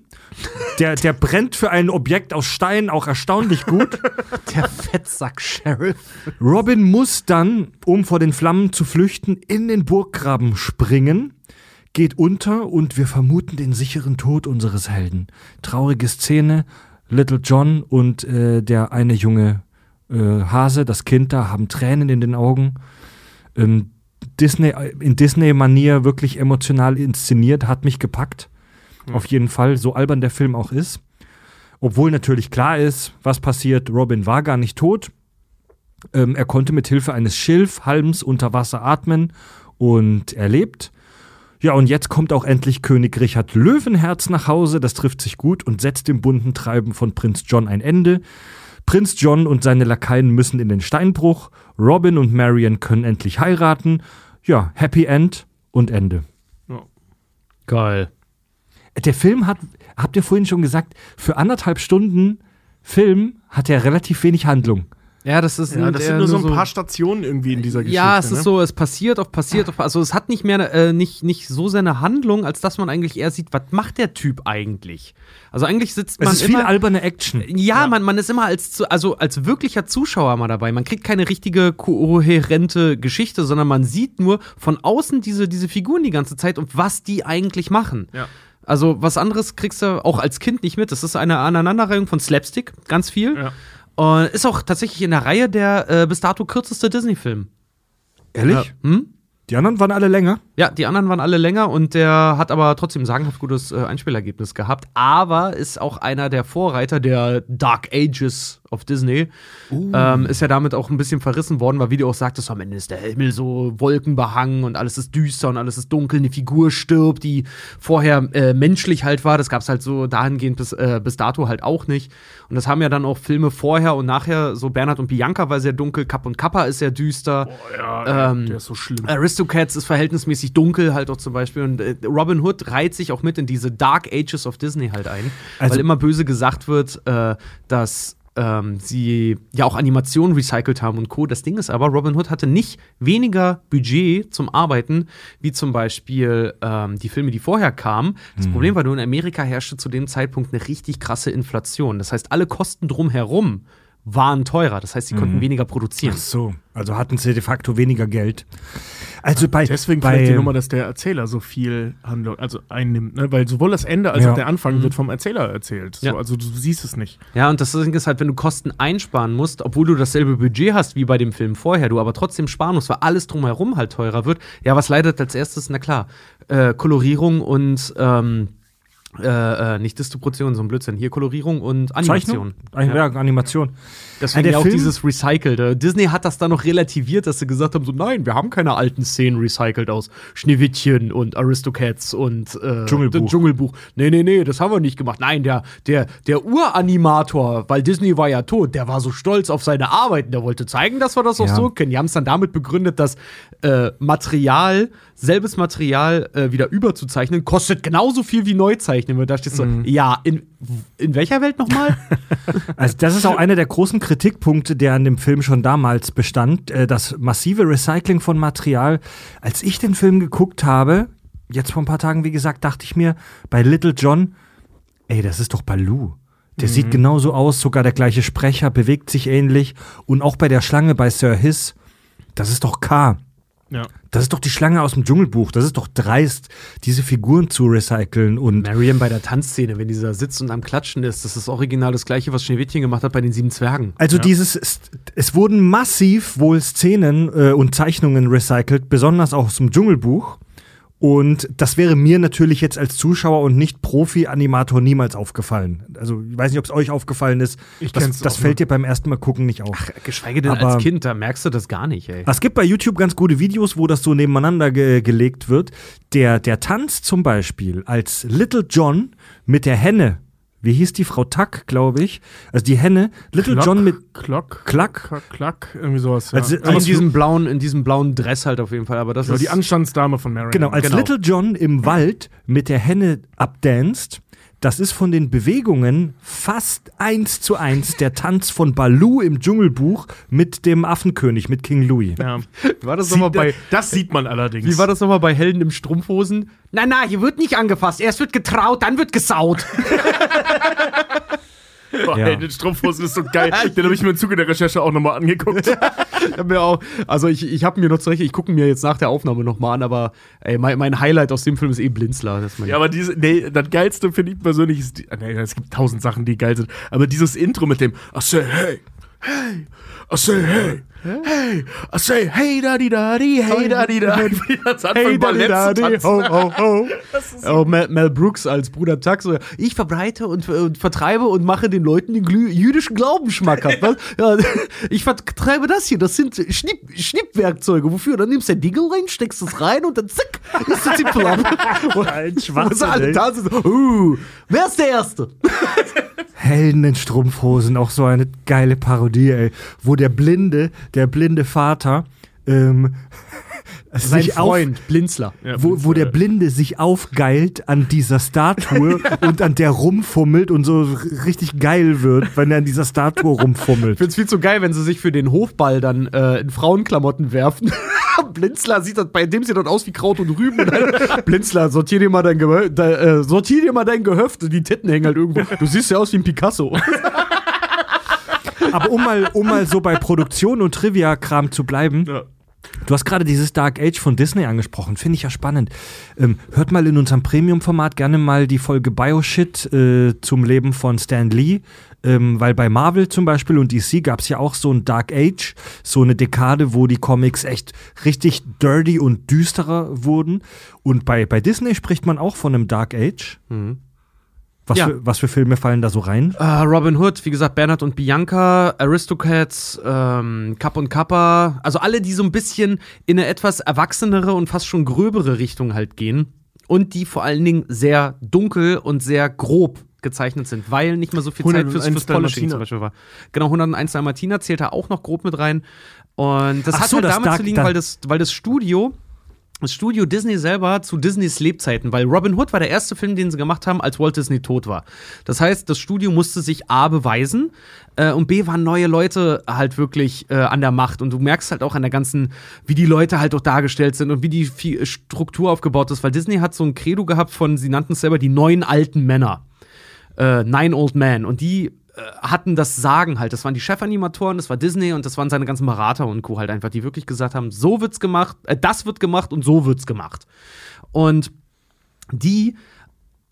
Der, der brennt für ein Objekt aus Stein auch erstaunlich gut. [laughs]
Der Fettsack-Sheriff.
Robin muss dann, um vor den Flammen zu flüchten, in den Burggraben springen, geht unter und wir vermuten den sicheren Tod unseres Helden. Traurige Szene. Little John und äh, der eine junge äh, Hase, das Kind da, haben Tränen in den Augen. Ähm, Disney, in Disney-Manier wirklich emotional inszeniert, hat mich gepackt. Auf jeden Fall, so albern der Film auch ist. Obwohl natürlich klar ist, was passiert. Robin war gar nicht tot. Ähm, er konnte mit Hilfe eines Schilfhalms unter Wasser atmen und er lebt. Ja, und jetzt kommt auch endlich König Richard Löwenherz nach Hause. Das trifft sich gut und setzt dem bunten Treiben von Prinz John ein Ende. Prinz John und seine Lakaien müssen in den Steinbruch. Robin und Marion können endlich heiraten. Ja, Happy End und Ende.
Geil.
Der Film hat, habt ihr vorhin schon gesagt, für anderthalb Stunden Film hat er relativ wenig Handlung.
Ja, das ist
Ja, das sind nur so ein paar Stationen irgendwie in dieser Geschichte.
Ja, es ist
ne?
so, es passiert auf passiert auf. Also es hat nicht mehr äh, nicht, nicht so seine Handlung, als dass man eigentlich eher sieht, was macht der Typ eigentlich? Also eigentlich sitzt
Es
man
ist viel
immer,
alberne Action.
ja, Man, man ist immer als zu- also als wirklicher Zuschauer mal dabei. Man kriegt keine richtige kohärente Geschichte, sondern man sieht nur von außen diese diese Figuren die ganze Zeit und was die eigentlich machen.
Ja.
Also was anderes kriegst du auch als Kind nicht mit. Das ist eine Aneinanderreihung von Slapstick, ganz viel.
Ja.
Und ist auch tatsächlich in der Reihe der äh, bis dato kürzeste Disney-Film.
Ehrlich?
Hm?
Die anderen waren alle länger.
Ja, die anderen waren alle länger und der hat aber trotzdem sagenhaft gutes äh, Einspielergebnis gehabt. Aber ist auch einer der Vorreiter der Dark Ages of Disney. Ähm, ist ja damit auch ein bisschen verrissen worden, weil wie du auch sagtest, am Ende ist der Himmel so wolkenbehangen und alles ist düster und alles ist dunkel. Eine Figur stirbt, die vorher äh, menschlich halt war. Das gab es halt so dahingehend bis, äh, bis dato halt auch nicht. Und das haben ja dann auch Filme vorher und nachher, so Bernhard und Bianca war sehr dunkel, Kapp und Kappa ist sehr düster.
Ja,
Ähm,
der ist so schlimm.
Aristocats ist verhältnismäßig dunkel halt auch zum Beispiel und äh, Robin Hood reiht sich auch mit in diese Dark Ages of Disney halt ein,
Also-
weil immer böse gesagt wird, äh, dass ähm, sie ja auch Animationen recycelt haben und Co. Das Ding ist aber, Robin Hood hatte nicht weniger Budget zum Arbeiten, wie zum Beispiel ähm, die Filme, die vorher kamen. Das Problem war nur, in Amerika herrschte zu dem Zeitpunkt eine richtig krasse Inflation. Das heißt, alle Kosten drumherum waren teurer. Das heißt, sie konnten weniger produzieren.
Ach so, also hatten sie de facto weniger Geld. Also bei,
Deswegen
bei,
vielleicht die Nummer, dass der Erzähler so viel Handlung, also einnimmt, ne? Weil sowohl das Ende als
Ja.
auch der Anfang wird vom Erzähler erzählt. So,
Ja.
also du siehst es nicht.
Ja, und das Ding ist halt, wenn du Kosten einsparen musst, obwohl du dasselbe Budget hast wie bei dem Film vorher, du aber trotzdem sparen musst, weil alles drumherum halt teurer wird. Ja, was leidet als erstes? Na klar, äh, Kolorierung und ähm, äh, äh, nicht Distribution, so ein Blödsinn. Hier Kolorierung und Animation.
Zeichnung? Ja. Animation.
Deswegen
der
ja auch
Film-
dieses Recycelte. Disney hat das dann noch relativiert, dass sie gesagt haben: so, nein, wir haben keine alten Szenen recycelt aus Schneewittchen und Aristocats und äh,
Dschungelbuch.
Dschungelbuch. Nee, nee, nee, das haben wir nicht gemacht. Nein, der, der, der Uranimator, weil Disney war ja tot, der war so stolz auf seine Arbeiten, der wollte zeigen, dass wir das auch
Ja.
so können. Die haben es dann damit begründet, dass äh, Material, selbes Material äh, wieder überzuzeichnen, kostet genauso viel wie neu zeichnen. Und da stehst du,
Mhm.
ja, in, in welcher Welt nochmal? [laughs]
Also das ist auch einer der großen Kritikpunkte, der an dem Film schon damals bestand, äh, das massive Recycling von Material. Als ich den Film geguckt habe, jetzt vor ein paar Tagen, wie gesagt, dachte ich mir bei Little John, ey, das ist doch Baloo. Der sieht genauso aus, sogar der gleiche Sprecher, bewegt sich ähnlich. Und auch bei der Schlange bei Sir Hiss, das ist doch K.
Ja.
Das ist doch die Schlange aus dem Dschungelbuch. Das ist doch dreist, diese Figuren zu recyceln. Und
Marion bei der Tanzszene, wenn dieser sitzt und am Klatschen ist, das ist original das gleiche, was Schneewittchen gemacht hat bei den sieben Zwergen.
Also dieses, es, es wurden massiv wohl Szenen äh, und Zeichnungen recycelt, besonders auch aus dem Dschungelbuch. Und das wäre mir natürlich jetzt als Zuschauer und nicht Profi-Animator niemals aufgefallen. Also ich weiß nicht, ob es euch aufgefallen ist.
Ich
das das fällt dir beim ersten Mal gucken nicht auf.
Geschweige denn
Aber-
als Kind, da merkst du das gar nicht, ey.
Es gibt bei YouTube ganz gute Videos, wo das so nebeneinander ge gelegt wird. Der, der Tanz zum Beispiel als Little John mit der Henne. Wie hieß die Frau Tuck, glaube ich? Also die Henne. Little
Klock,
John mit
Klock,
Klack.
Klack, Klack irgendwie sowas. Ja.
Also-
Aber
in diesem blauen, in diesem blauen Dress halt auf jeden Fall, aber das
ja,
ist
die Anstandsdame von Marion.
Genau, als
Genau.
Little John im Wald mit der Henne abdanzt, das ist von den Bewegungen fast eins zu eins der Tanz von Baloo im Dschungelbuch mit dem Affenkönig, mit King Louis.
Ja.
Wie war das
Sieht,
nochmal bei
das sieht man allerdings.
Wie war das nochmal bei Helden im Strumpfhosen? Na, na, hier wird nicht angefasst. Erst wird getraut, dann wird gesaut. [laughs] [laughs]
Oh,
Ja.
ey, den Strumpfhosen ist so geil. Den habe ich mir im Zuge der Recherche auch nochmal angeguckt. [laughs]
Mir auch, also ich, ich habe mir noch zurecht, ich gucke mir jetzt nach der Aufnahme nochmal an, aber ey, mein, mein Highlight aus dem Film ist eh Blinzler.
Ja, aber diese, nee, das Geilste finde ich persönlich ist, nee, es gibt tausend Sachen, die geil sind, aber dieses Intro mit dem I say hey, hey, I say hey, Hey, I say, hey, daddy, daddy, hey, daddy, daddy. Das hat
Hey, Daddy, Daddy, ho, ho, [laughs] ho. Oh, Mel, Mel Brooks als Bruder Tuck so, ich verbreite und, und vertreibe und mache den Leuten den jüdischen Glauben schmackhaft. [laughs] Ja, ich vertreibe das hier, das sind Schnipp, Schnippwerkzeuge. Wofür? Dann nimmst du den Dingel rein, steckst es rein und dann zack, ist das die Flamme.
Ein Schwachsinn,
alle da sind, uh, wer ist der Erste? [laughs]
Helden in Strumpfhosen, auch so eine geile Parodie, ey. Wo der blinde, der blinde Vater, ähm, [laughs]
Sein
sich auf,
Freund, Blinzler.
wo, wo der Blinde sich aufgeilt an dieser Statue [laughs] und an der rumfummelt und so richtig geil wird, wenn er an dieser Statue
Ich
rumfummelt.
find's viel zu geil, wenn sie sich für den Hofball dann äh, in Frauenklamotten werfen. [laughs] Blinzler sieht das, bei dem sieht das aus wie Kraut und Rüben. Und dann, Blinzler, sortier dir mal dein Gehö de, äh, sortier dir mal dein Gehöft. Die Titten hängen halt irgendwo. Du siehst ja aus wie ein Picasso.
Aber um mal, um mal so bei Produktion und Trivia-Kram zu bleiben,
Ja.
Du hast gerade dieses Dark Age von Disney angesprochen, finde ich ja spannend. Ähm, hört mal in unserem Premium-Format gerne mal die Folge Bioshit äh, zum Leben von Stan Lee, ähm, weil bei Marvel zum Beispiel und DC gab es ja auch so ein Dark Age, so eine Dekade, wo die Comics echt richtig dirty und düsterer wurden. Und bei, bei Disney spricht man auch von einem Dark Age. Was,
Ja.
für, was für Filme fallen da so rein?
Äh, Robin Hood, wie gesagt, Bernhard und Bianca, Aristocats, ähm, Kapp und Kappa. Also alle, die so ein bisschen in eine etwas erwachsenere und fast schon gröbere Richtung halt gehen. Und die vor allen Dingen sehr dunkel und sehr grob gezeichnet sind, weil nicht mehr so viel Zeit fürs,
101
fürs Polishing zum Beispiel war. Genau, 101 Dalmatiner zählt da auch noch grob mit rein. Und das
Ach
hat
so,
halt damit
Dark-
zu liegen,
da-
weil das, weil das Studio das Studio Disney selber zu Disneys Lebzeiten, weil Robin Hood war der erste Film, den sie gemacht haben, als Walt Disney tot war. Das heißt, das Studio musste sich A beweisen äh, und B waren neue Leute halt wirklich äh, an der Macht. Und du merkst halt auch an der ganzen, wie die Leute halt auch dargestellt sind und wie die Struktur aufgebaut ist, weil Disney hat so ein Credo gehabt von, sie nannten es selber die neuen alten Männer äh, Nine Old Men. Und die hatten das Sagen halt. Das waren die Chefanimatoren, das war Disney und das waren seine ganzen Berater und Co. halt einfach, die wirklich gesagt haben, so wird's gemacht, äh, das wird gemacht und so wird's gemacht. Und die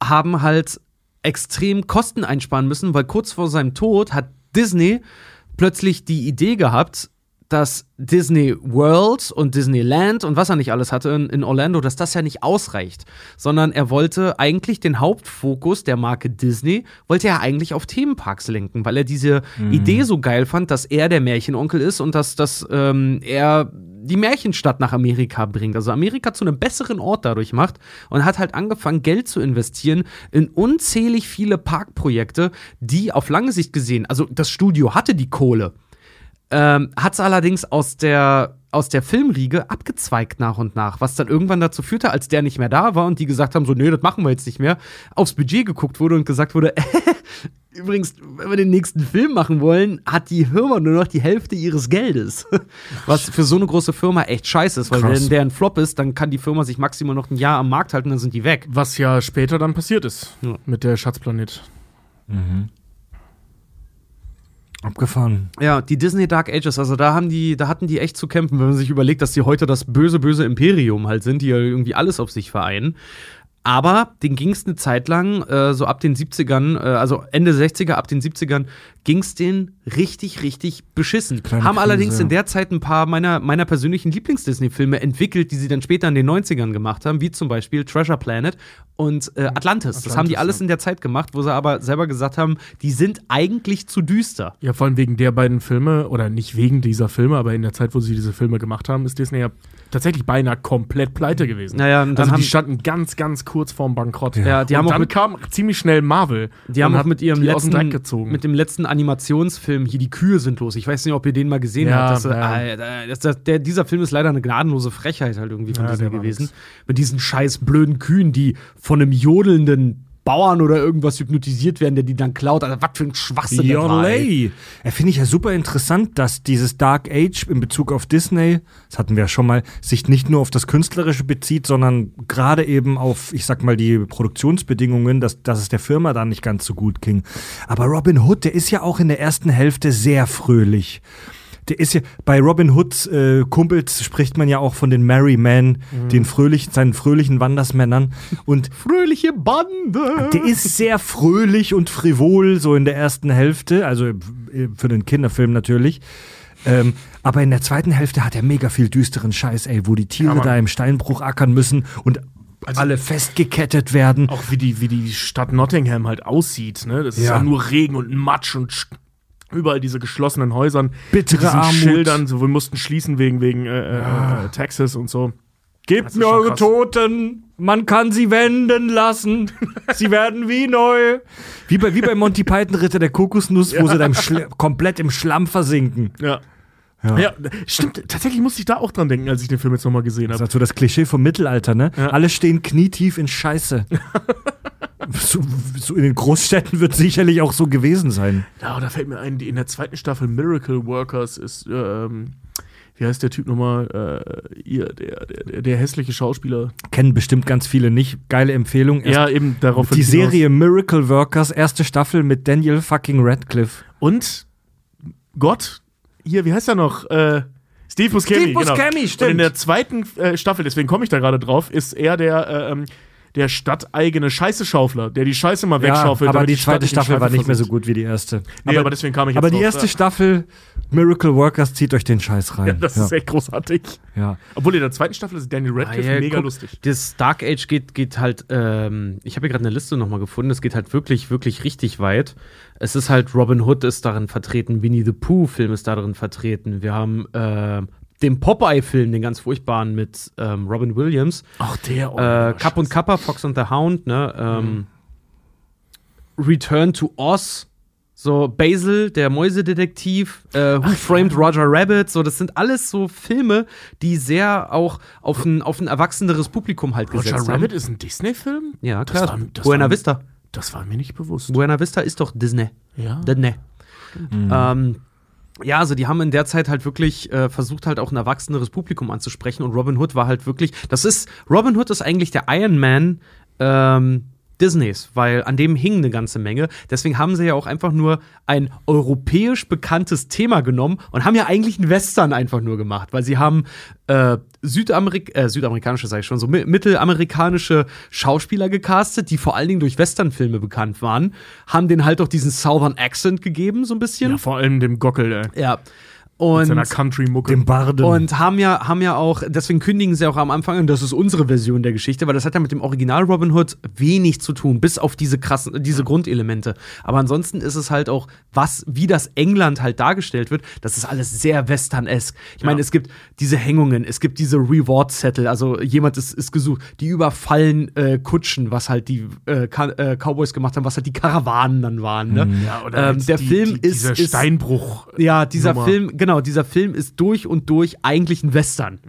haben halt extrem Kosten einsparen müssen, weil kurz vor seinem Tod hat Disney plötzlich die Idee gehabt, dass Disney World und Disneyland und was er nicht alles hatte in, in Orlando, dass das ja nicht ausreicht, sondern er wollte eigentlich den Hauptfokus der Marke Disney, wollte er eigentlich auf Themenparks lenken, weil er diese Idee so geil fand, dass er der Märchenonkel ist und dass, dass ähm, er die Märchenstadt nach Amerika bringt, also Amerika zu einem besseren Ort dadurch macht und hat halt angefangen, Geld zu investieren in unzählig viele Parkprojekte, die auf lange Sicht gesehen, also das Studio hatte die Kohle, ähm, hat es allerdings aus der, aus der Filmriege abgezweigt nach und nach, was dann irgendwann dazu führte, als der nicht mehr da war und die gesagt haben, so, nee, das machen wir jetzt nicht mehr, aufs Budget geguckt wurde und gesagt wurde, [laughs] übrigens, wenn wir den nächsten Film machen wollen, hat die Firma nur noch die Hälfte ihres Geldes. [laughs] Was für so eine große Firma echt scheiße ist, weil
Krass.
wenn der ein Flop ist, dann kann die Firma sich maximal noch ein Jahr am Markt halten, dann sind die weg.
Was ja später dann passiert ist
Ja.
mit der Schatzplanet.
Abgefahren.
Ja, die Disney Dark Ages, also da haben die, da hatten die echt zu kämpfen, wenn man sich überlegt, dass die heute das böse, böse Imperium halt sind, die ja irgendwie alles auf sich vereinen. Aber den ging es eine Zeit lang, äh, so ab den 70ern, äh, also Ende 60er, ab den 70ern, ging es denen richtig, richtig beschissen.
Kleine
Haben
Krise,
allerdings
ja.
in der Zeit ein paar meiner, meiner persönlichen Lieblings-Disney-Filme entwickelt, die sie dann später in den 90ern gemacht haben, wie zum Beispiel Treasure Planet und äh, Atlantis. Das haben die
Atlantis,
alles
ja.
in der Zeit gemacht, wo sie aber selber gesagt haben, die sind eigentlich zu düster.
Ja, vor allem wegen der beiden Filme, oder nicht wegen dieser Filme, aber in der Zeit, wo sie diese Filme gemacht haben, ist Disney ja tatsächlich beinahe komplett pleite gewesen.
Naja, dann
also
haben-
die standen ganz, ganz kurz vorm Bankrott.
Ja, die
und
haben auch
dann
mit-
kam ziemlich schnell Marvel.
Die haben auch mit ihrem letzten, mit dem letzten Animationsfilm hier die Kühe sind los. Ich weiß nicht, ob ihr den mal gesehen
Ja,
habt. Das,
ja.
Alter, das, das, der, dieser Film ist leider eine gnadenlose Frechheit halt irgendwie von
Ja,
Disney gewesen. Mit diesen scheiß blöden Kühen, die von einem jodelnden Bauern oder irgendwas hypnotisiert werden, der die dann klaut. Also, was für ein Schwachsinn.
Jolay. Ja, Finde ich ja super interessant, dass dieses Dark Age in Bezug auf Disney, das hatten wir ja schon mal, sich nicht nur auf das Künstlerische bezieht, sondern gerade eben auf, ich sag mal, die Produktionsbedingungen, dass, dass es der Firma da nicht ganz so gut ging. Aber Robin Hood, der ist ja auch in der ersten Hälfte sehr fröhlich. Der ist ja, bei Robin Hoods äh, Kumpels spricht man ja auch von den Merry Men, den fröhlichen, seinen fröhlichen Wandersmännern. Und
Fröhliche Bande.
der ist sehr fröhlich und frivol, so in der ersten Hälfte, also äh, für den Kinderfilm natürlich. Ähm, aber in der zweiten Hälfte hat er mega viel düsteren Scheiß, ey, wo die Tiere
Mann.
da im Steinbruch ackern müssen und alle festgekettet werden.
Auch wie die, wie die Stadt Nottingham halt aussieht, ne? Das ist
Ja.
ja nur Regen und Matsch und überall diese geschlossenen Häusern.
Bittere Armut.
Schildern, so, wir mussten schließen wegen, wegen äh, äh, Texas und so.
Gebt mir eure
krass.
Toten, man kann sie wenden lassen. sie [laughs] werden wie neu. Wie bei, wie bei Monty Python Ritter der Kokosnuss, wo sie da im komplett im Schlamm versinken.
Ja.
Ja.
Ja. stimmt. Tatsächlich musste ich da auch dran denken, als ich den Film jetzt nochmal gesehen
Das ist
habe.
halt so das Klischee vom Mittelalter, ne?
Ja.
Alle stehen knietief in Scheiße. [laughs] so, so in den Großstädten wird sicherlich auch so gewesen sein.
Ja, da fällt mir ein, die in der zweiten Staffel Miracle Workers ist, ähm, wie heißt der Typ nochmal? Äh, ihr, der, der, der, hässliche Schauspieler.
Kennen bestimmt ganz viele nicht. Geile Empfehlung. Erst
ja, eben darauf
die. Serie Miracle Workers, erste Staffel mit Daniel fucking Radcliffe.
Und Gott, hier, wie heißt er noch? Äh, Steve Buscemi.
Steve Buscemi,
genau.
stimmt.
Und in der zweiten äh, Staffel, deswegen komme ich da gerade drauf, ist er der, äh, ähm, der stadteigene Scheiße-Schaufler, der die Scheiße mal wegschaufelt.
aber
damit
die zweite
in
Staffel war nicht mehr so gut wie die erste.
Nee, aber, deswegen kam ich jetzt
Aber die
drauf.
erste
ja.
Staffel Miracle Workers zieht euch den Scheiß rein.
Ja, das ist echt großartig.
ja.
Obwohl in der zweiten Staffel ist Daniel Radcliffe
Ah, ja,
mega
guck,
lustig.
Das Dark Age geht, geht halt, ähm, ich habe hier gerade eine Liste nochmal gefunden, es geht halt wirklich, wirklich richtig weit. Es ist halt, Robin Hood ist darin vertreten, Winnie the Pooh-Film ist darin vertreten. Wir haben ähm, den Popeye-Film, den ganz furchtbaren mit ähm, Robin Williams.
Ach, der. oh,
äh, Cup und Kappa, Fox and the Hound, ne? Ähm, Return to Oz, so Basil, der Mäusedetektiv, äh, Who Framed Roger Rabbit, so das sind alles so Filme, die sehr auch auf ein, auf ein erwachseneres Publikum halt
Roger
gesetzt
Rabbit
haben.
ist ein Disney-Film?
Ja,
Das
klar.
war- das
Buena
war-
Vista.
Das war mir nicht bewusst.
Buena Vista ist doch Disney.
Ja.
Disney. Ähm, ja, also die haben in der Zeit halt wirklich äh, versucht, halt auch ein erwachseneres Publikum anzusprechen und Robin Hood war halt wirklich, das ist, Robin Hood ist eigentlich der Iron Man ähm, Disneys, weil an dem hing eine ganze Menge. Deswegen haben sie ja auch einfach nur ein europäisch bekanntes Thema genommen und haben ja eigentlich einen Western einfach nur gemacht, weil sie haben äh, Südamerik äh, südamerikanische, sage ich schon, so mi mittelamerikanische Schauspieler gecastet, die vor allen Dingen durch Westernfilme bekannt waren, haben denen halt auch diesen Southern Accent gegeben, so ein bisschen.
Ja, vor allem dem Gockel, ey.
Ja. Und,
seiner Country-Mucke.
Dem Barden.
und haben ja, haben ja auch, deswegen kündigen sie auch am Anfang an, das ist unsere Version der Geschichte, weil das hat ja mit dem Original Robin Hood wenig zu tun, bis auf diese krassen, diese Grundelemente. Aber ansonsten ist es halt auch, was, wie das England halt dargestellt wird, das ist alles sehr Western-esk. Ich meine, es gibt diese Hängungen, es gibt diese Reward-Zettel, also jemand ist, ist gesucht, die überfallen äh, Kutschen, was halt die äh, äh, Cowboys gemacht haben, was halt die Karawanen dann waren. Ne?
ja, oder
ähm, der
die,
Film
die,
ist,
dieser
ist
Steinbruch.
ja, dieser
Nummer.
Film, genau, dieser Film ist durch und durch eigentlich ein Western.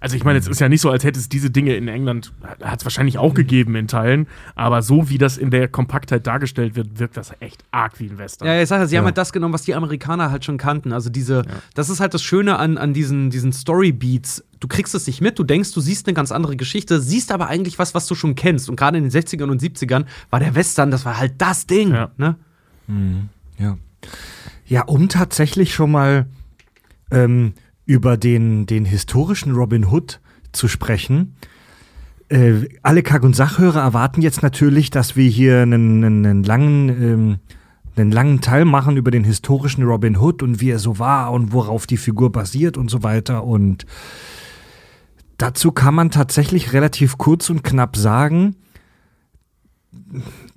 Also ich meine, es ist ja nicht so, als hätte es diese Dinge in England, hat es wahrscheinlich auch gegeben in Teilen, aber so wie das in der Kompaktheit dargestellt wird, wirkt das echt arg wie ein Western.
Ja, ich sag ja, sie haben
Ja.
halt das genommen, was die Amerikaner halt schon kannten. Also diese, das ist halt das Schöne an, an diesen, diesen Storybeats. Du kriegst es nicht mit, du denkst, du siehst eine ganz andere Geschichte, siehst aber eigentlich was, was du schon kennst. Und gerade in den 60ern und 70ern war der Western, das war halt das Ding.
Ja.
Ne?
Ja. Ja, um tatsächlich schon mal ähm, über den, den historischen Robin Hood zu sprechen. Äh, alle Kack- und Sachhörer erwarten jetzt natürlich, dass wir hier einen, einen, einen langen, ähm, einen langen Teil machen über den historischen Robin Hood und wie er so war und worauf die Figur basiert und so weiter. Und dazu kann man tatsächlich relativ kurz und knapp sagen,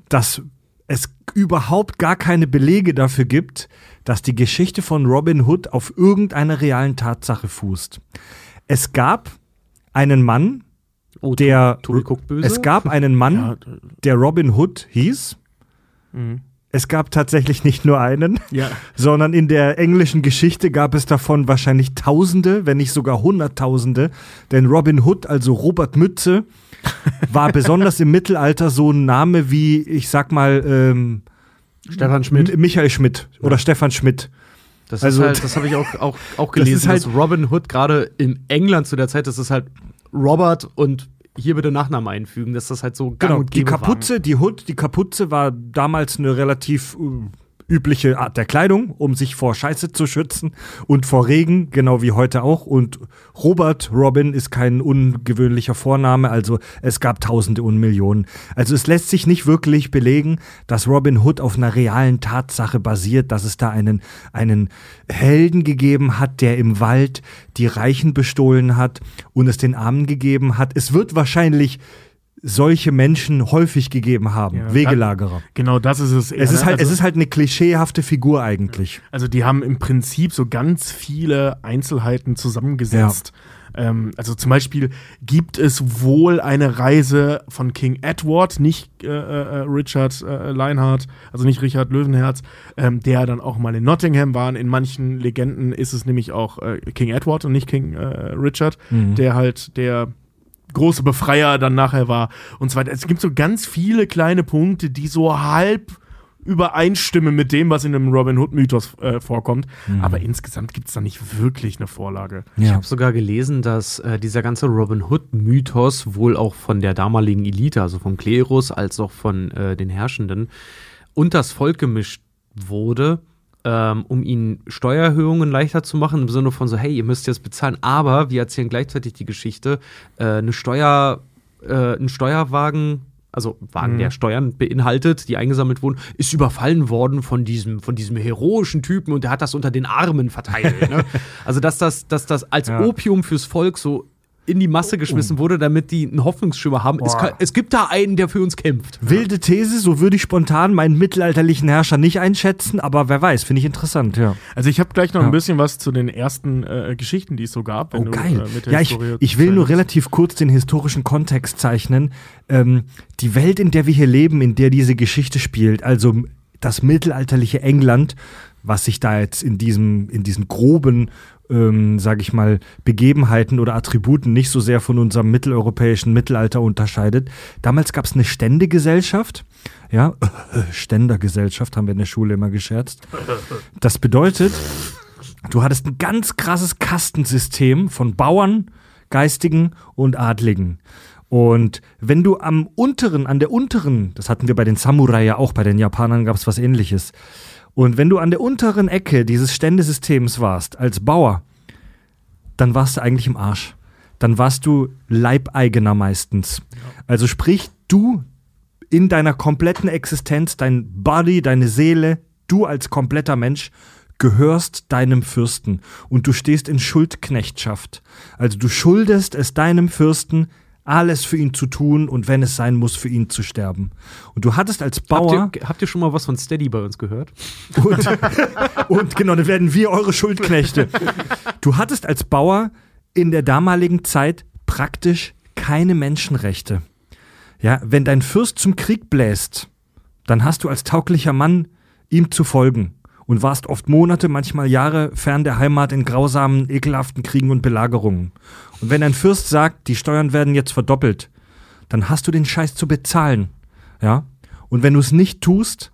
dass es überhaupt gar keine Belege dafür gibt, dass die Geschichte von Robin Hood auf irgendeiner realen Tatsache fußt. Es gab einen Mann,
Oh,
der
Tobi
es gab einen Mann,
Ja,
der Robin Hood hieß.
Mhm.
Es gab tatsächlich nicht nur einen, [laughs]
ja.
sondern in der englischen Geschichte gab es davon wahrscheinlich Tausende, wenn nicht sogar Hunderttausende. Denn Robin Hood, also Robert Mütze, war [laughs] besonders im Mittelalter so ein Name wie, ich sag mal, ähm,
Stefan Schmidt.
M- Michael Schmidt oder Stefan Schmidt.
Das
Also-
ist halt, das habe ich auch, auch, auch [laughs]
Das
gelesen,
ist halt-
dass Robin Hood gerade in England zu der Zeit, das ist halt Robert und hier bitte Nachnamen einfügen, dass das halt so gang
Genau,
und
die Kapuze, die Hood, die Kapuze war damals eine relativ äh, übliche Art der Kleidung, um sich vor Scheiße zu schützen und vor Regen, genau wie heute auch. Und Robert Robin ist kein ungewöhnlicher Vorname, also es gab Tausende und Millionen. Also es lässt sich nicht wirklich belegen, dass Robin Hood auf einer realen Tatsache basiert, dass es da einen, einen Helden gegeben hat, der im Wald die Reichen bestohlen hat und es den Armen gegeben hat. Es wird wahrscheinlich solche Menschen häufig gegeben haben,
Ja.
Wegelagerer.
Genau das ist es. eher,
Es ist
ne?
halt,
also,
es ist halt eine klischeehafte Figur eigentlich.
also die haben im Prinzip so ganz viele Einzelheiten zusammengesetzt. Ähm, also zum Beispiel gibt es wohl eine Reise von King Edward, nicht äh, äh, Richard äh, Lionheart, also nicht Richard Löwenherz, ähm, der dann auch mal in Nottingham war. In manchen Legenden ist es nämlich auch äh, King Edward und nicht King äh, Richard, der halt der große Befreier dann nachher war und so weiter. Es gibt so ganz viele kleine Punkte, die so halb übereinstimmen mit dem, was in einem Robin Hood-Mythos äh, vorkommt. Aber insgesamt gibt es da nicht wirklich eine Vorlage.
Ich
Ja.
habe sogar gelesen, dass äh, dieser ganze Robin Hood-Mythos wohl auch von der damaligen Elite, also vom Klerus, als auch von äh, den Herrschenden, unters Volk gemischt wurde, ähm, um ihnen Steuererhöhungen leichter zu machen, im Sinne von so, hey, ihr müsst jetzt bezahlen, aber wir erzählen gleichzeitig die Geschichte, äh, eine Steuer, äh, ein Steuerwagen also Wagen, der Steuern beinhaltet, die eingesammelt wurden, ist überfallen worden von diesem, von diesem heroischen Typen und der hat das unter den Armen verteilt. ne? [laughs] Also, dass das, dass das als
Ja.
Opium fürs Volk so in die Masse geschmissen wurde, damit die einen Hoffnungsschimmer haben. Es, kann, es gibt da einen, der für uns kämpft.
Wilde These, so würde ich spontan meinen mittelalterlichen Herrscher nicht einschätzen, aber wer weiß, finde ich interessant, ja.
Also ich habe gleich noch
Ja.
ein bisschen was zu den ersten äh, Geschichten, die es so gab. wenn
Oh,
du,
geil.
äh, mit der
ja, ich, ich will nur relativ kurz den historischen Kontext zeichnen. Ähm, die Welt, in der wir hier leben, in der diese Geschichte spielt, also das mittelalterliche England, was sich da jetzt in diesem, in diesen groben, ähm, sage ich mal, Begebenheiten oder Attributen nicht so sehr von unserem mitteleuropäischen Mittelalter unterscheidet. Damals gab es eine Ständegesellschaft, ja, [laughs] Ständergesellschaft haben wir in der Schule immer gescherzt. Das bedeutet, Du hattest ein ganz krasses Kastensystem von Bauern, Geistigen und Adligen. Und wenn du am unteren, an der unteren, das hatten wir bei den Samurai ja auch, bei den Japanern gab es was ähnliches. Und wenn du an der unteren Ecke dieses Ständesystems warst, als Bauer, dann warst du eigentlich im Arsch. Dann warst du Leibeigener meistens. Also sprich, du in deiner kompletten Existenz, dein Body, deine Seele, du als kompletter Mensch gehörst deinem Fürsten und du stehst in Schuldknechtschaft. Also du schuldest es deinem Fürsten, alles für ihn zu tun und wenn es sein muss, für ihn zu sterben. Und du hattest als Bauer
Habt ihr, habt ihr schon mal was von Steady bei uns gehört?
und, [laughs] und genau, dann werden wir eure Schuldknechte. Du hattest als Bauer in der damaligen Zeit praktisch keine Menschenrechte. Ja, wenn dein Fürst zum Krieg bläst, dann hast du als tauglicher Mann ihm zu folgen und warst oft Monate, manchmal Jahre fern der Heimat in grausamen, ekelhaften Kriegen und Belagerungen. Und wenn ein Fürst sagt, die Steuern werden jetzt verdoppelt, dann hast du den Scheiß zu bezahlen. Ja? Und wenn du es nicht tust,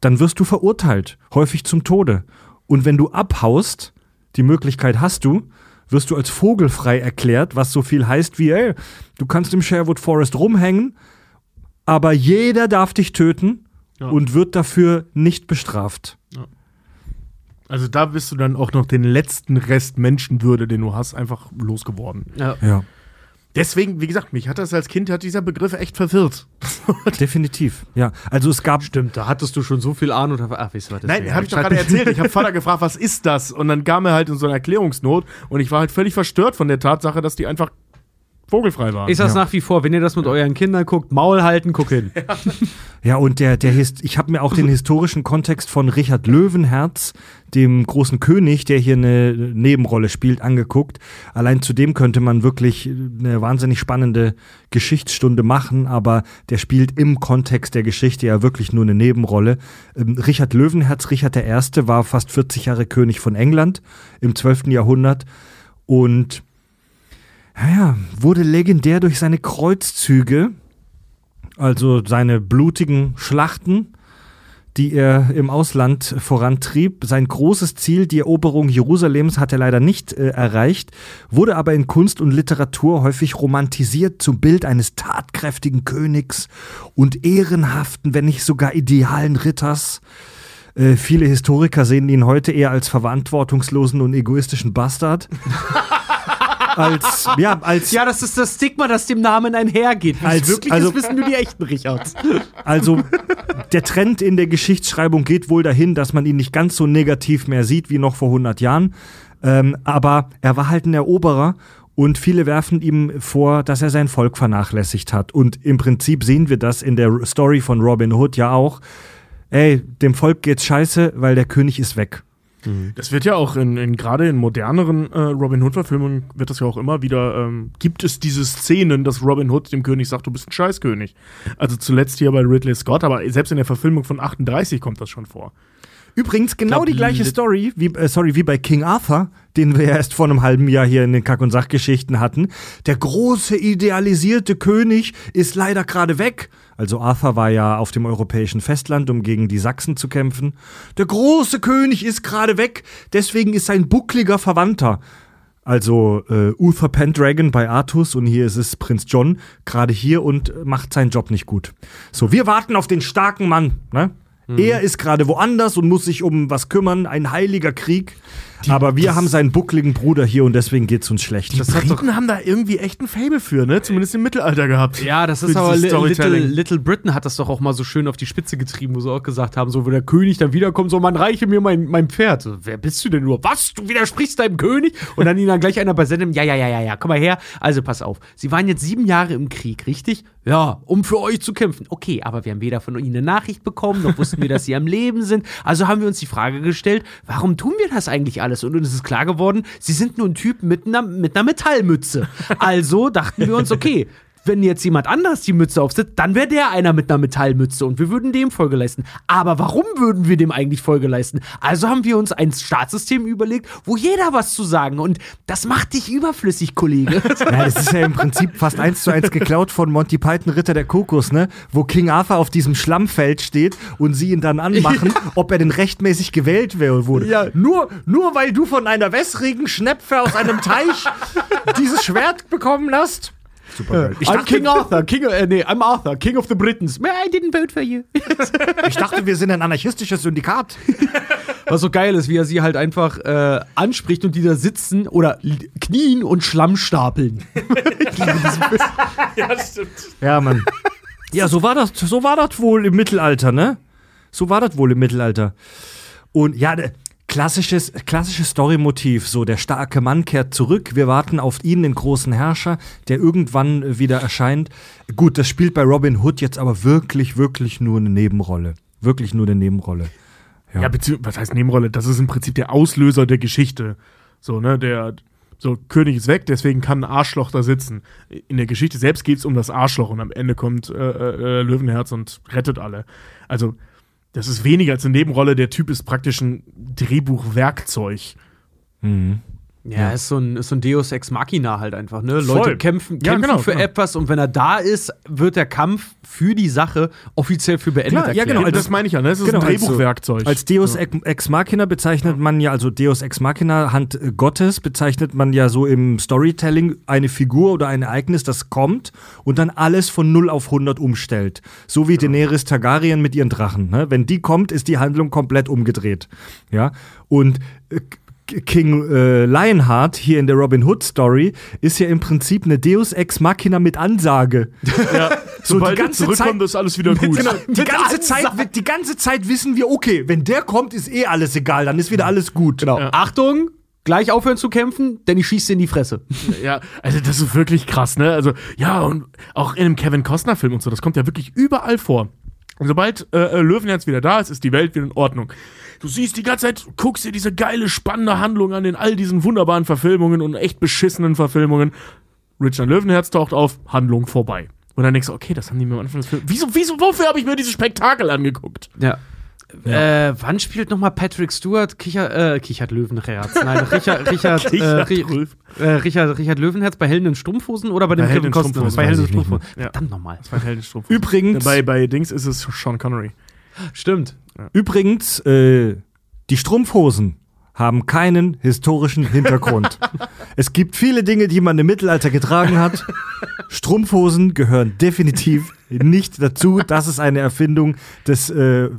dann wirst du verurteilt, häufig zum Tode. Und wenn du abhaust, die Möglichkeit hast du, wirst du als vogelfrei erklärt, was so viel heißt wie, ey, du kannst im Sherwood Forest rumhängen, aber jeder darf dich töten
Ja.
und wird dafür nicht bestraft.
Also da bist du dann auch noch den letzten Rest Menschenwürde, den du hast, einfach losgeworden.
Ja.
Ja,
Deswegen, wie gesagt, mich hat das als Kind, hat dieser Begriff echt verwirrt. [laughs]
definitiv. Ja, also es gab
Stimmt, da hattest du schon so viel Ahnung. und- Ach, weißt du was? das
Nein, habe ich doch gerade [laughs] erzählt. Ich habe Vater gefragt, was ist das? Und dann kam er halt in so eine Erklärungsnot und ich war halt völlig verstört von der Tatsache, dass die einfach vogelfrei waren.
Ich sag's
Ja.
nach wie vor, wenn ihr das mit euren Kindern guckt, Maul halten, guck hin.
Ja, und der, der Hist ich habe mir auch den historischen Kontext von Richard Löwenherz, dem großen König, der hier eine Nebenrolle spielt, angeguckt. Allein zu dem könnte man wirklich eine wahnsinnig spannende Geschichtsstunde machen, aber der spielt im Kontext der Geschichte ja wirklich nur eine Nebenrolle. Ähm, Richard Löwenherz, Richard I., war fast 40 Jahre König von England im 12. Jahrhundert und ja, wurde legendär durch seine Kreuzzüge, also seine blutigen Schlachten, die er im Ausland vorantrieb. Sein großes Ziel, die Eroberung Jerusalems, hat er leider nicht äh, erreicht, wurde aber in Kunst und Literatur häufig romantisiert zum Bild eines tatkräftigen Königs und ehrenhaften, wenn nicht sogar idealen Ritters. Äh, viele Historiker sehen ihn heute eher als verantwortungslosen und egoistischen Bastard. [laughs] als, ja, als,
Ja, das ist das Stigma, das dem Namen einhergeht.
Als-
wirklich
also-
ist, wissen nur die echten Richards.
Also der Trend in der Geschichtsschreibung geht wohl dahin, dass man ihn nicht ganz so negativ mehr sieht wie noch vor 100 Jahren. Ähm, aber er war halt ein Eroberer und viele werfen ihm vor, dass er sein Volk vernachlässigt hat. Und im Prinzip sehen wir das in der Story von Robin Hood ja auch. Ey, dem Volk geht's scheiße, weil der König ist weg.
Das wird ja auch in, in gerade in moderneren äh, Robin Hood-Verfilmungen wird das ja auch immer wieder, ähm, gibt es diese Szenen, dass Robin Hood dem König sagt, du bist ein Scheißkönig. Also zuletzt hier bei Ridley Scott, aber selbst in der Verfilmung von 38 kommt das schon vor.
Übrigens genau
glaub,
die gleiche Story wie, äh, sorry, wie bei King Arthur, den wir ja erst vor einem halben Jahr hier in den Kack- und Sachgeschichten hatten. Der große idealisierte König ist leider gerade weg. Also Arthur war ja auf dem europäischen Festland, um gegen die Sachsen zu kämpfen. Der große König ist gerade weg, deswegen ist sein buckliger Verwandter. Also äh, Uther Pendragon bei Artus und hier ist es Prinz John, gerade hier und macht seinen Job nicht gut. So, wir warten auf den starken Mann. Ne?
Mhm.
Er ist gerade woanders und muss sich um was kümmern, ein heiliger Krieg. Aber wir haben seinen buckligen Bruder hier und deswegen geht's uns schlecht.
Die Briten haben da irgendwie echt ein Fable für, ne? Zumindest im Mittelalter gehabt.
Ja, das ist aber Little,
Storytelling.
Little Britain hat das doch auch mal so schön auf die Spitze getrieben, wo sie auch gesagt haben, so, wo der König dann wiederkommt, so, man reiche mir mein, mein Pferd. So, Wer bist du denn nur? Was? Du widersprichst deinem König? Und dann ihn dann gleich einer bei Sendem, ja, ja, ja, ja, ja, komm mal her. Also pass auf. Sie waren jetzt sieben Jahre im Krieg, richtig? Ja, um für euch zu kämpfen. Okay, aber wir haben weder von ihnen eine Nachricht bekommen, noch wussten wir, dass sie am Leben sind. Also haben wir uns die Frage gestellt, warum tun wir das eigentlich alles? Und uns ist klar geworden, sie sind nur ein Typ mit einer, mit einer Metallmütze. [laughs] Also dachten wir uns, okay, wenn jetzt jemand anders die Mütze aufsetzt, dann wäre der einer mit einer Metallmütze und wir würden dem Folge leisten. Aber warum würden wir dem eigentlich Folge leisten? Also haben wir uns ein Staatssystem überlegt, wo jeder was zu sagen und das macht dich überflüssig, Kollege. [laughs]
Ja, das ist ja im Prinzip fast eins zu eins geklaut von Monty Python Ritter der Kokos, ne? Wo King Arthur auf diesem Schlammfeld steht und sie ihn dann anmachen, [laughs] ob er denn rechtmäßig gewählt wurde.
Ja.
Nur, nur weil du von einer wässrigen Schnepfe aus einem Teich [laughs] dieses Schwert bekommen hast. Super Ich
I'm
dachte,
King Arthur, King, äh, nee, I'm Arthur, King of the Britons. I didn't vote for you.
ich dachte, wir sind ein anarchistisches Syndikat.
Was so geil ist, wie er sie halt einfach äh, anspricht und die da sitzen oder knien und Schlamm stapeln.
Ja, Mann. Ja, so war das, so war das wohl im Mittelalter, ne? So war das wohl im Mittelalter. Und ja, klassisches, klassisches Storymotiv, so der starke Mann kehrt zurück, wir warten auf ihn, den großen Herrscher, der irgendwann äh, wieder erscheint. Gut, das spielt bei Robin Hood jetzt aber wirklich, wirklich nur eine Nebenrolle. Wirklich nur eine Nebenrolle. Ja.
Ja, was heißt Nebenrolle? Das ist im Prinzip der Auslöser der Geschichte. So, ne, der, so, König ist weg, deswegen kann ein Arschloch da sitzen. In der Geschichte selbst geht es um das Arschloch und am Ende kommt äh, äh, Löwenherz und rettet alle. Also, das ist weniger als eine Nebenrolle. Der Typ ist praktisch ein Drehbuchwerkzeug.
Mhm.
Ja, ist so ein, ist so ein Deus Ex Machina halt einfach, ne?
Voll.
Leute kämpfen,
Ja,
kämpfen
genau,
für
genau.
etwas und wenn er da ist, wird der Kampf für die Sache offiziell für beendet
Klar, ja, genau.
Also, das meine ich ja, ne? Es ist
Genau,
ein
also,
Drehbuchwerkzeug.
Als Deus Ex Machina bezeichnet man ja, also Deus Ex Machina, Hand äh, Gottes, bezeichnet man ja so im Storytelling eine Figur oder ein Ereignis, das kommt und dann alles von 0 auf 100 umstellt. So wie Daenerys Targaryen mit ihren Drachen. Ne? Wenn die kommt, ist die Handlung komplett umgedreht. Ja, und äh, King äh, Lionheart hier in der Robin Hood Story ist ja im Prinzip eine Deus Ex Machina mit Ansage. [laughs]
ja,
so
sobald
die ganze
zurückkommt,
Zeit-
ist alles wieder [laughs] gut.
Genau, die
Mit
ganze, Zeit, die ganze Zeit wissen wir, okay, wenn der kommt, ist eh alles egal, dann ist wieder alles gut.
Genau.
Ja.
Achtung, gleich aufhören zu kämpfen, denn ich schieße in die Fresse.
Ja, also das ist wirklich krass, ne? Also, ja, und auch in einem Kevin Costner-Film und so, das kommt ja wirklich überall vor. Und sobald äh, äh, Löwenherz wieder da ist, ist die Welt wieder in Ordnung. Du siehst die ganze Zeit, guckst dir diese geile, spannende Handlung an in all diesen wunderbaren Verfilmungen und echt beschissenen Verfilmungen. Richard Löwenherz taucht auf, Handlung vorbei. Und dann denkst du, okay, das haben die mir am Anfang des Films. Wieso, wieso, wofür habe ich mir dieses Spektakel angeguckt?
Ja. Äh, wann spielt nochmal Patrick Stewart Kicher, äh, Kichert Löwenherz? Nein, [laughs] Richard, Richard, äh,
Kichert
Ri-
Löwen.
äh, Richard, Richard Löwenherz bei Helden in Strumpfhosen oder bei dem
Bei Helden
Kevin
in
Costner?
Strumpfhosen,
Bei Helden in Strumpfhosen.
Ja.
Verdammt nochmal.
Das war Heldenstrumpf.
Übrigens,
Bei, bei Dings ist es Sean Connery.
Stimmt.
Übrigens äh, die Strumpfhosen haben keinen historischen Hintergrund. [laughs] es gibt viele Dinge, die man im Mittelalter getragen hat. Strumpfhosen gehören definitiv nicht dazu. Das ist eine Erfindung des, äh, äh,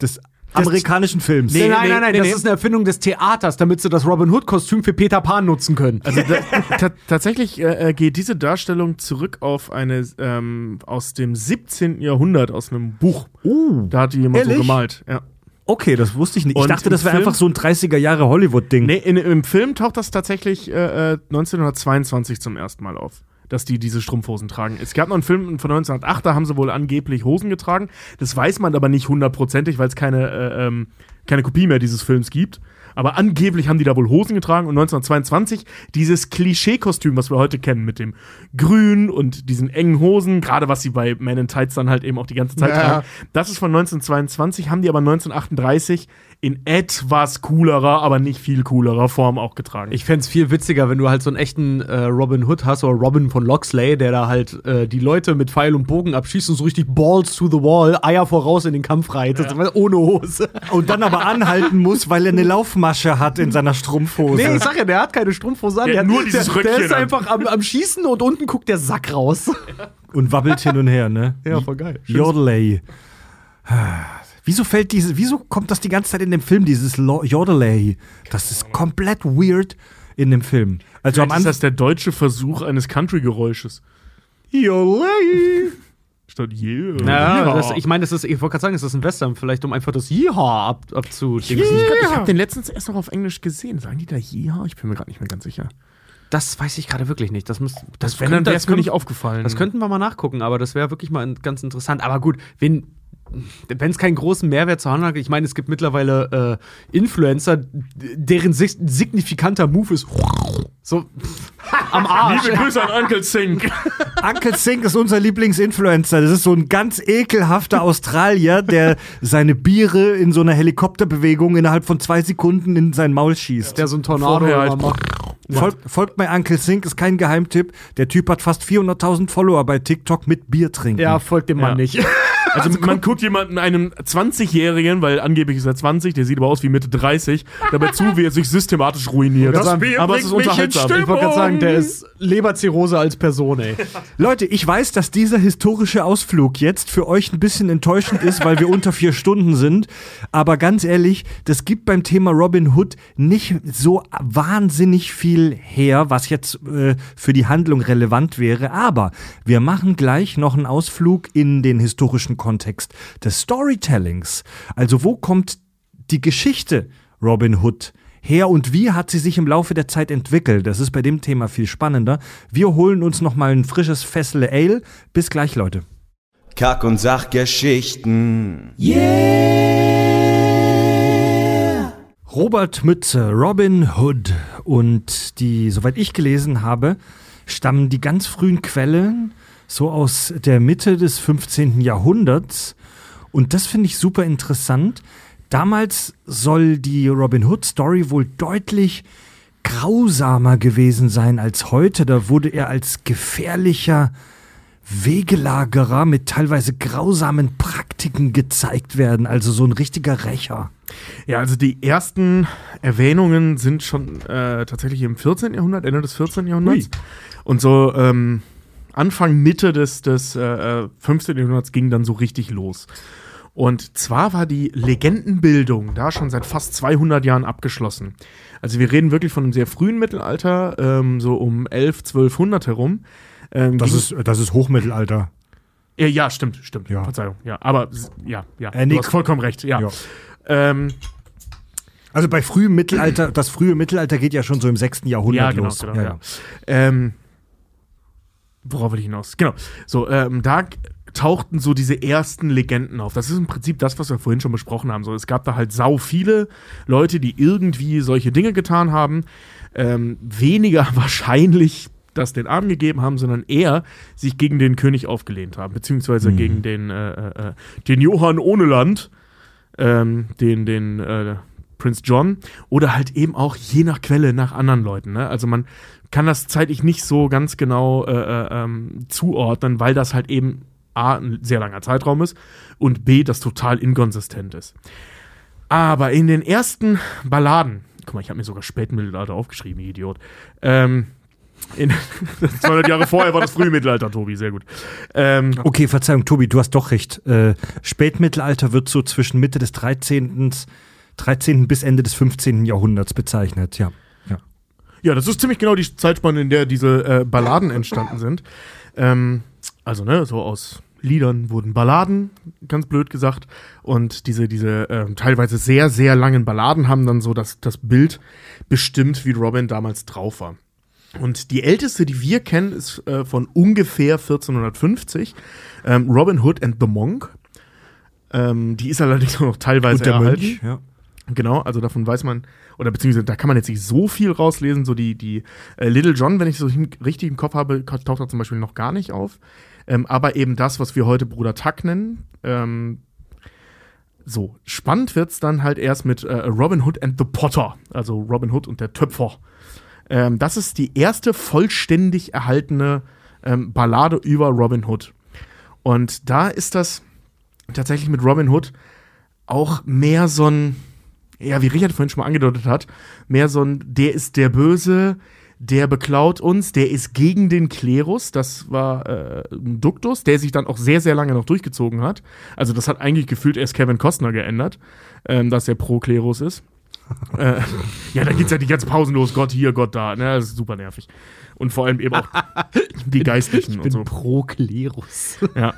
des amerikanischen Films.
Nee, nein, nein, nein,
nee,
das
nee.
ist eine Erfindung des Theaters, damit sie das Robin Hood-Kostüm für Peter Pan nutzen können.
Also da, [laughs] ta tatsächlich äh, äh, geht diese Darstellung zurück auf eine ähm, aus dem 17. Jahrhundert, aus einem Buch.
Uh,
Da hat die jemand
Ehrlich?
so gemalt. Ja.
okay, das wusste ich nicht. Ich dachte, das wäre einfach so ein 30er Jahre Hollywood-Ding.
Nee, in, im Film taucht das tatsächlich äh, äh, 1922 zum ersten Mal auf. Dass die diese Strumpfhosen tragen. Es gab noch einen Film von 1908, da haben sie wohl angeblich Hosen getragen. Das weiß man aber nicht hundertprozentig, weil es keine, äh, ähm, keine Kopie mehr dieses Films gibt. Aber angeblich haben die da wohl Hosen getragen und 1922 dieses Klischee-Kostüm, was wir heute kennen, mit dem Grün und diesen engen Hosen, gerade was sie bei Men in Tights dann halt eben auch die ganze Zeit
Ja.
tragen. Das ist von 1922, haben die aber 1938 in etwas coolerer, aber nicht viel coolerer Form auch getragen.
Ich fänd's viel witziger, wenn du halt so einen echten äh, Robin Hood hast oder Robin von Loxley, der da halt äh, die Leute mit Pfeil und Bogen abschießt und so richtig Balls to the wall, Eier voraus in den Kampf reitet, ohne Hose.
Und dann aber anhalten muss, weil er eine Laufmasche hat in seiner Strumpfhose.
Nee, ich sag ja, der hat keine Strumpfhose an,
Der
der,
hat nur dieses
der, der ist
an.
einfach am, am Schießen und unten guckt der Sack raus.
Und wabbelt hin und her, ne?
Ja, voll geil.
Yodelay. Wieso fällt diese, wieso kommt das die ganze Zeit in dem Film, dieses Yodelay? Das ist komplett weird in dem Film. Also am
ist
Anfang.
das der deutsche Versuch eines Country-Geräusches.
Yodelay. [laughs]
Statt yeah.
Ja, das, ich meine, das ist, ich wollte gerade sagen, es ist ein Western, vielleicht um einfach das Yeehaw ab, abzudingsen.
Ich habe den letztens erst noch auf Englisch gesehen. Sagen die da yeah? Ich bin mir gerade nicht mehr ganz sicher.
Das weiß ich gerade wirklich nicht. Das muss, das
dann
könnte- das
mir nicht
könnte-
aufgefallen.
Das könnten wir mal nachgucken, aber das wäre wirklich mal ganz interessant. Aber gut, wenn wenn es keinen großen Mehrwert zu haben hat, ich meine, es gibt mittlerweile äh, Influencer, deren sig- signifikanter Move ist so am Arsch.
Liebe Grüße an Uncle Sink. [laughs]
Uncle Sink ist unser Lieblingsinfluencer. Das ist so ein ganz ekelhafter Australier, der seine Biere in so einer Helikopterbewegung innerhalb von zwei Sekunden in sein Maul schießt.
Der so ein Tornado
halt-
macht.
Folgt, folgt bei Uncle Sink, ist kein Geheimtipp. Der Typ hat fast 400.000 Follower bei TikTok mit Bier trinken.
Ja, folgt dem Mann
Ja.
nicht. [laughs]
Also, man guckt jemanden, einem 20-Jährigen, weil angeblich ist er 20, der sieht aber aus wie Mitte 30, dabei zu, wie er sich systematisch ruiniert.
Das
Bier aber es ist unterhaltsam.
Ich wollte gerade sagen, der ist Leberzirrhose als Person, ey. [laughs]
Leute, ich weiß, dass dieser historische Ausflug jetzt für euch ein bisschen enttäuschend ist, weil wir unter vier Stunden sind. Aber ganz ehrlich, das gibt beim Thema Robin Hood nicht so wahnsinnig viel her, was jetzt äh, für die Handlung relevant wäre. Aber wir machen gleich noch einen Ausflug in den historischen Kontext des Storytellings. Also wo kommt die Geschichte Robin Hood her und wie hat sie sich im Laufe der Zeit entwickelt? Das ist bei dem Thema viel spannender. Wir holen uns noch mal ein frisches Fessel Ale. Bis gleich, Leute.
Kack- und Sachgeschichten.
Robert Mütze, Robin Hood und die, soweit ich gelesen habe, stammen die ganz frühen Quellen so aus der Mitte des 15. Jahrhunderts und das finde ich super interessant. Damals soll die Robin Hood Story wohl deutlich grausamer gewesen sein als heute. Da wurde er als gefährlicher Wegelagerer mit teilweise grausamen Praktiken gezeigt werden, also so ein richtiger Rächer.
Ja, also die ersten Erwähnungen sind schon äh, tatsächlich im 14. Jahrhundert, Ende des 14. Jahrhunderts. Und so ähm, Anfang, Mitte des, des äh, 15. Jahrhunderts ging dann so richtig los. Und zwar war die Legendenbildung da schon seit fast 200 Jahren abgeschlossen. Also wir reden wirklich von einem sehr frühen Mittelalter, ähm, so um 11, 1200 herum. Ähm,
Das ist, das ist Hochmittelalter.
ja, ja, stimmt, stimmt.
Ja.
Verzeihung. Ja, aber ja, ja.
Äh, nee,
du hast vollkommen recht. Ja.
Ja.
Ähm,
Also bei frühem Mittelalter, das frühe Mittelalter geht ja schon so im 6. Jahrhundert
Ja, genau,
los.
genau, ja. Ähm, worauf will ich hinaus? Genau. So, ähm, da tauchten so diese ersten Legenden auf. Das ist im Prinzip das, was wir vorhin schon besprochen haben. So, es gab da halt sau viele Leute, die irgendwie solche Dinge getan haben. Ähm, weniger [laughs] wahrscheinlich das den Armen gegeben haben, sondern eher sich gegen den König aufgelehnt haben, beziehungsweise
Mhm.
gegen den, äh, äh, äh, den Johann ohne Land, ähm, den, den äh, Prince John oder halt eben auch je nach Quelle nach anderen Leuten. Ne? Also man kann das zeitlich nicht so ganz genau äh, äh, ähm, zuordnen, weil das halt eben A, ein sehr langer Zeitraum ist und B, das total inkonsistent ist. Aber in den ersten Balladen, guck mal, ich habe mir sogar Spätmittelalter aufgeschrieben, Idiot, ähm, In [laughs] 200 Jahre vorher war das frühe Mittelalter, Tobi, sehr gut. Ähm,
Okay, Verzeihung, Tobi, du hast doch recht. Äh, Spätmittelalter wird so zwischen Mitte des 13. 13. bis Ende des 15. Jahrhunderts bezeichnet, ja. ja.
Ja, das ist ziemlich genau die Zeitspanne, in der diese äh, Balladen entstanden sind. Ähm, also, ne, so aus Liedern wurden Balladen, ganz blöd gesagt. Und diese, diese ähm, teilweise sehr, sehr langen Balladen haben dann so das, das Bild bestimmt, wie Robin damals drauf war. Und die älteste, die wir kennen, ist äh, von ungefähr 1450. Ähm, Robin Hood and the Monk. Ähm, die ist allerdings nur noch teilweise
Und der
erhalten.
Mönch, ja.
Genau, also davon weiß man, oder beziehungsweise da kann man jetzt nicht so viel rauslesen. So die, die äh, Little John, wenn ich so richtig im Kopf habe, taucht da zum Beispiel noch gar nicht auf. Ähm, aber eben das, was wir heute Bruder Tuck nennen. Ähm, so, spannend wird's dann halt erst mit äh, Robin Hood and the Potter, also Robin Hood und der Töpfer. Ähm, das ist die erste vollständig erhaltene ähm, Ballade über Robin Hood. Und da ist das tatsächlich mit Robin Hood auch mehr so ein, ja, wie Richard vorhin schon mal angedeutet hat, mehr so ein, der ist der Böse, der beklaut uns, der ist gegen den Klerus. Das war äh, ein Duktus, der sich dann auch sehr, sehr lange noch durchgezogen hat. Also das hat eigentlich gefühlt erst Kevin Costner geändert, ähm, dass er pro Klerus ist. [laughs] äh, ja, da geht's ja die ganze Pausen los, Gott hier, Gott da. Ne? Das ist super nervig. Und vor allem eben auch [laughs] die Geistlichen und so.
pro Klerus.
Ja.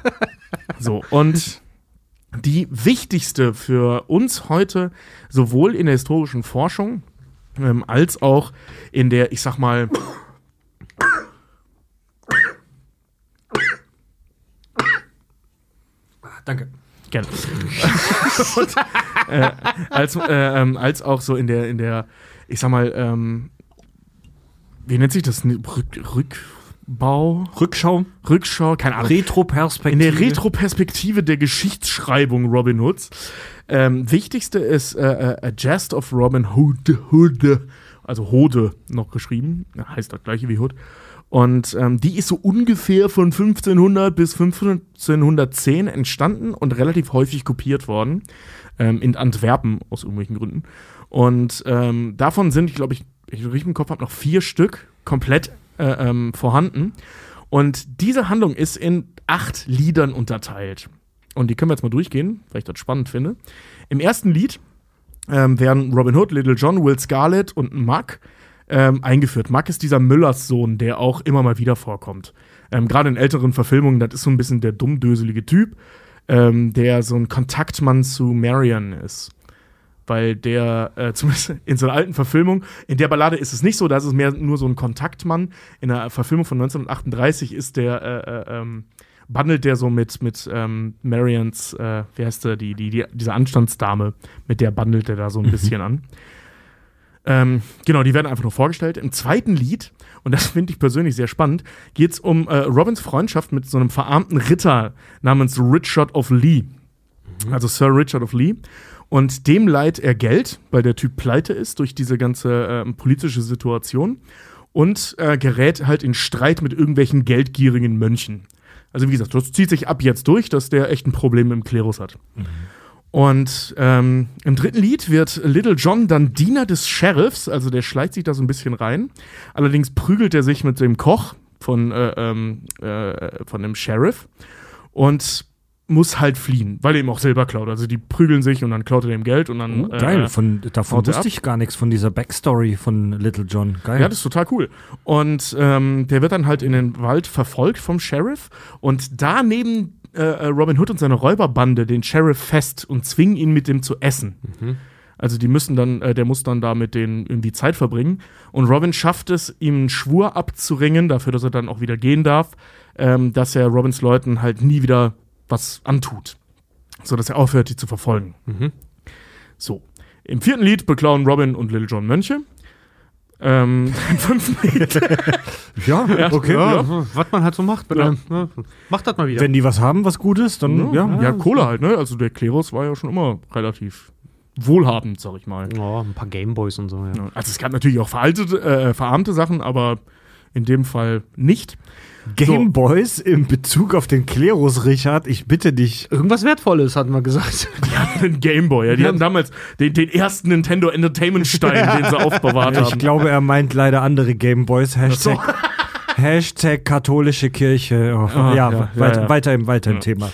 So, und [laughs] die wichtigste für uns heute, sowohl in der historischen Forschung ähm, als auch in der, ich sag mal,
Danke.
gerne. und, äh, als, äh, ähm, als auch so in der, in der, ich sag mal, ähm, wie nennt sich das? Rück, Rückbau?
Rückschau,
Rückschau? Keine Ahnung.
Retroperspektive.
In der Retroperspektive der Geschichtsschreibung Robin Hoods. Ähm, wichtigste ist äh, äh, A Jest of Robin Hood, Hood, also Hode noch geschrieben, Ja, heißt das gleiche wie Hood. Und ähm, die ist so ungefähr von 1500 bis 1510 entstanden und relativ häufig kopiert worden. Ähm, in Antwerpen aus irgendwelchen Gründen. Und ähm, davon sind, glaube ich, ich richtig im Kopf habe, noch vier Stück komplett äh, ähm, vorhanden. Und diese Handlung ist in acht Liedern unterteilt. Und die können wir jetzt mal durchgehen, weil ich das spannend finde. Im ersten Lied ähm, werden Robin Hood, Little John, Will Scarlet und Muck ähm, eingeführt. Muck ist dieser Müllers Sohn, der auch immer mal wieder vorkommt. Ähm, Gerade in älteren Verfilmungen, das ist so ein bisschen der dummdöselige Typ, ähm, der so ein Kontaktmann zu Marion ist. Weil der, äh, [laughs] zumindest in so einer alten Verfilmung, in der Ballade ist es nicht so, da ist es mehr nur so ein Kontaktmann. In der Verfilmung von 1938 ist der, äh, äh, ähm, bandelt der so mit, mit ähm, Marions, äh, wie heißt der, die, die, die, diese Anstandsdame, mit der bandelt er da so ein bisschen an. Ähm, genau, die werden einfach nur vorgestellt. Im zweiten Lied, und das finde ich persönlich sehr spannend, geht es um äh, Robins Freundschaft mit so einem verarmten Ritter namens Richard of Lee. Also Sir Richard of Lee. Und dem leiht er Geld, weil der Typ pleite ist durch diese ganze ähm, politische Situation. Und äh, gerät halt in Streit mit irgendwelchen geldgierigen Mönchen. Also wie gesagt, das zieht sich ab jetzt durch, dass der echt ein Problem im Klerus hat. Und ähm, im dritten Lied wird Little John dann Diener des Sheriffs, also der schleicht sich da so ein bisschen rein. Allerdings prügelt er sich mit dem Koch von, äh, ähm, äh, von dem Sheriff und muss halt fliehen, weil er ihm auch selber klaut. Also die prügeln sich und dann klaut er dem Geld und dann.
Oh, geil,
äh,
von,
er
wusste ich gar nichts, von dieser Backstory von Little John. Geil.
Ja, das ist total cool. Und ähm, der wird dann halt in den Wald verfolgt vom Sheriff und da nehmen äh, äh, Robin Hood und seine Räuberbande den Sheriff fest und zwingen ihn mit dem zu essen. Also die müssen dann, äh, der muss dann da mit denen irgendwie Zeit verbringen. Und Robin schafft es, ihm einen Schwur abzuringen, dafür, dass er dann auch wieder gehen darf, ähm, dass er Robins Leuten halt nie wieder was antut. So dass er aufhört, die zu verfolgen. So. Im vierten Lied beklauen Robin und Little John Mönche. Ähm, [laughs] Im fünften Lied. [laughs]
ja, okay.
Ja,
Ja.
was man halt so macht.
Ja.
einem, ne? Macht das mal wieder.
Wenn die was haben, was Gutes, dann ja.
ja, Kohle halt, ne? Also der Klerus war ja schon immer relativ wohlhabend, sag ich mal.
oh, ein paar Gameboys und so, ja.
Ja, Also es gab natürlich auch veraltete, äh, verarmte Sachen, aber in dem Fall nicht.
Gameboys in Bezug auf den Klerus, Richard, ich bitte dich.
Irgendwas Wertvolles, [laughs] hatten wir gesagt.
Ein Gameboy, ja. Die hatten damals den, den ersten Nintendo Entertainment Stein, den sie [laughs] aufbewahrt
Ich
haben.
glaube, er meint leider andere Gameboys. Hashtag, [laughs] Hashtag katholische Kirche. Oh,
Ah,
ja,
ja,
weit,
ja,
weiter im, weiter im Thema.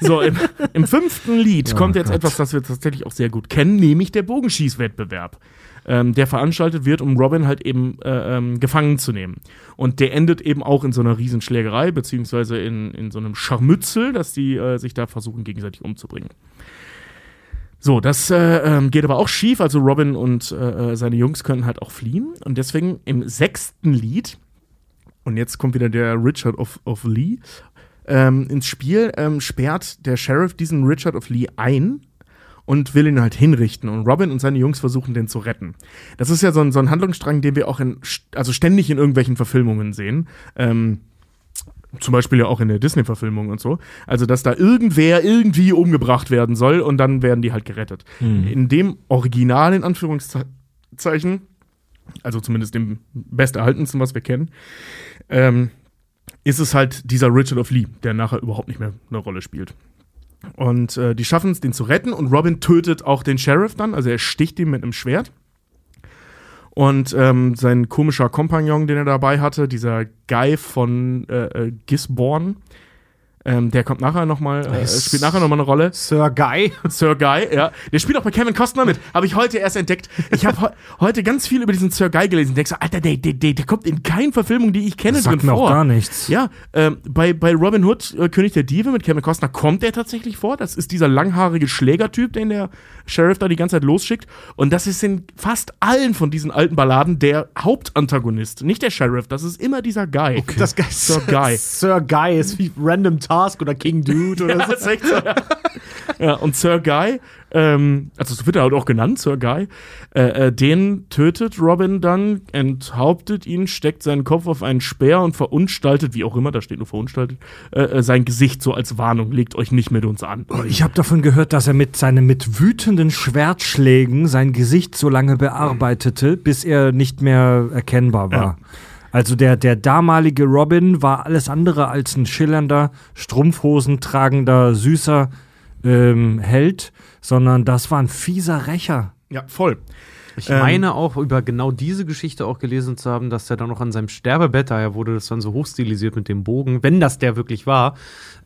So, im, im fünften Lied
Oh
kommt jetzt
Gott.
etwas, das wir tatsächlich auch sehr gut kennen, nämlich der Bogenschießwettbewerb. Ähm, der veranstaltet wird, um Robin halt eben äh, ähm, gefangen zu nehmen. Und der endet eben auch in so einer Riesenschlägerei, beziehungsweise in, in so einem Scharmützel, dass die äh, sich da versuchen, gegenseitig umzubringen. So, das äh, ähm, geht aber auch schief. Also Robin und äh, äh, seine Jungs können halt auch fliehen. Und deswegen im sechsten Lied, und jetzt kommt wieder der Richard of, of Lee, ähm, ins Spiel, ähm, sperrt der Sheriff diesen Richard of Lee ein und will ihn halt hinrichten. Und Robin und seine Jungs versuchen, den zu retten. Das ist ja so ein, so ein Handlungsstrang, den wir auch in, also ständig in irgendwelchen Verfilmungen sehen. Ähm, zum Beispiel ja auch in der Disney-Verfilmung und so. Also, dass da irgendwer irgendwie umgebracht werden soll und dann werden die halt gerettet. In dem Original, in Anführungszeichen, also zumindest dem besterhaltensten, was wir kennen, ähm, ist es halt dieser Richard of Lee, der nachher überhaupt nicht mehr eine Rolle spielt. Und äh, die schaffen es, den zu retten und Robin tötet auch den Sheriff dann, also er sticht ihn mit einem Schwert. Und ähm, sein komischer Kompagnon, den er dabei hatte, dieser Guy von äh, äh, Gisborne, ähm, der kommt nachher nochmal, äh, spielt nachher nochmal eine Rolle.
Sir Guy. [laughs]
Sir Guy, ja. Der spielt auch bei Kevin Costner mit. Habe ich heute erst entdeckt. Ich habe [laughs] he heute ganz viel über diesen Sir Guy gelesen. Denkst so, Alter, der, der, der, der kommt in keinen Verfilmungen, die ich kenne,
Das
drin
sagt mir
vor.
auch gar nichts.
Ja, ähm, bei, bei Robin Hood, äh, König der Diebe mit Kevin Costner, kommt er tatsächlich vor. Das ist dieser langhaarige Schlägertyp, den der Sheriff da die ganze Zeit losschickt. Und das ist in fast allen von diesen alten Balladen der Hauptantagonist. Nicht der Sheriff, das ist immer dieser Guy.
Das Guy.
Sir Guy.
Sir Guy ist wie Random Task oder King Dude oder
Ja,
so.
so, ja. [laughs] ja, und Sir Guy, ähm, also so wird er halt auch genannt, Sir Guy, äh, äh, den tötet Robin dann, enthauptet ihn, steckt seinen Kopf auf einen Speer und verunstaltet, wie auch immer, da steht nur verunstaltet, äh, äh, sein Gesicht so als Warnung, legt euch nicht mit uns an.
Ich habe davon gehört, dass er mit seinen mit wütenden Schwertschlägen sein Gesicht so lange bearbeitete, bis er nicht mehr erkennbar war. Also der, der damalige Robin war alles andere als ein schillernder, Strumpfhosen tragender, süßer ähm, Held, sondern das war ein fieser Rächer.
Ja, voll.
Ich
Ähm,
meine auch über genau diese Geschichte auch gelesen zu haben, dass er dann noch an seinem Sterbebett, daher wurde das dann so hochstilisiert mit dem Bogen, wenn das der wirklich war,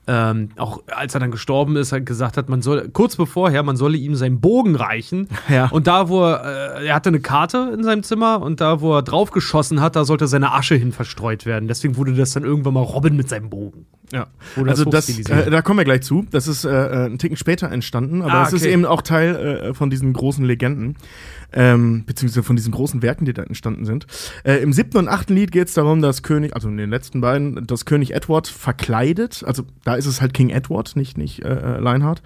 ähm, auch als er dann gestorben ist, halt gesagt hat, man soll, kurz bevorher, man solle ihm seinen Bogen reichen. [laughs]
Ja.
Und da, wo er, äh, er hatte eine Karte in seinem Zimmer und da, wo er draufgeschossen hat, da sollte seine Asche hin verstreut werden. Deswegen wurde das dann irgendwann mal Robin mit seinem Bogen.
Ja,
Wurde
also
das
äh, da kommen wir gleich zu. Das ist äh, äh, einen Ticken später entstanden, aber
Ah,
das ist
okay.
eben auch Teil äh, von diesen großen Legenden, ähm, beziehungsweise von diesen großen Werken, die da entstanden sind. Äh, Im siebten und achten Lied geht es darum, dass König, also in den letzten beiden, dass König Edward verkleidet, also da ist es halt King Edward, nicht, nicht äh, äh, Lionheart,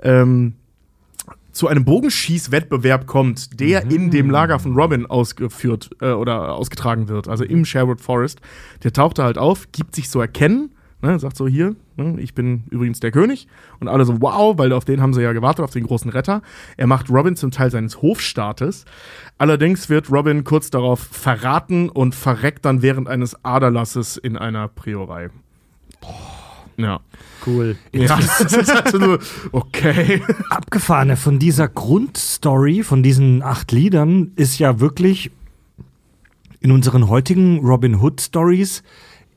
ähm, zu einem Bogenschießwettbewerb kommt, der in dem Lager von Robin ausgeführt äh, oder ausgetragen wird, also im Sherwood Forest. Der taucht da halt auf, gibt sich so erkennen, ne, sagt so hier, ne, ich bin übrigens der König und alle so wow, weil auf den haben sie ja gewartet, auf den großen Retter. Er macht Robin zum Teil seines Hofstaates. Allerdings wird Robin kurz darauf verraten und verreckt dann während eines Aderlasses in einer Priorei. Ja.
Cool.
Ja, [laughs] das ist also nur, okay.
Abgefahrene von dieser Grundstory, von diesen acht Liedern, ist ja wirklich in unseren heutigen Robin Hood Stories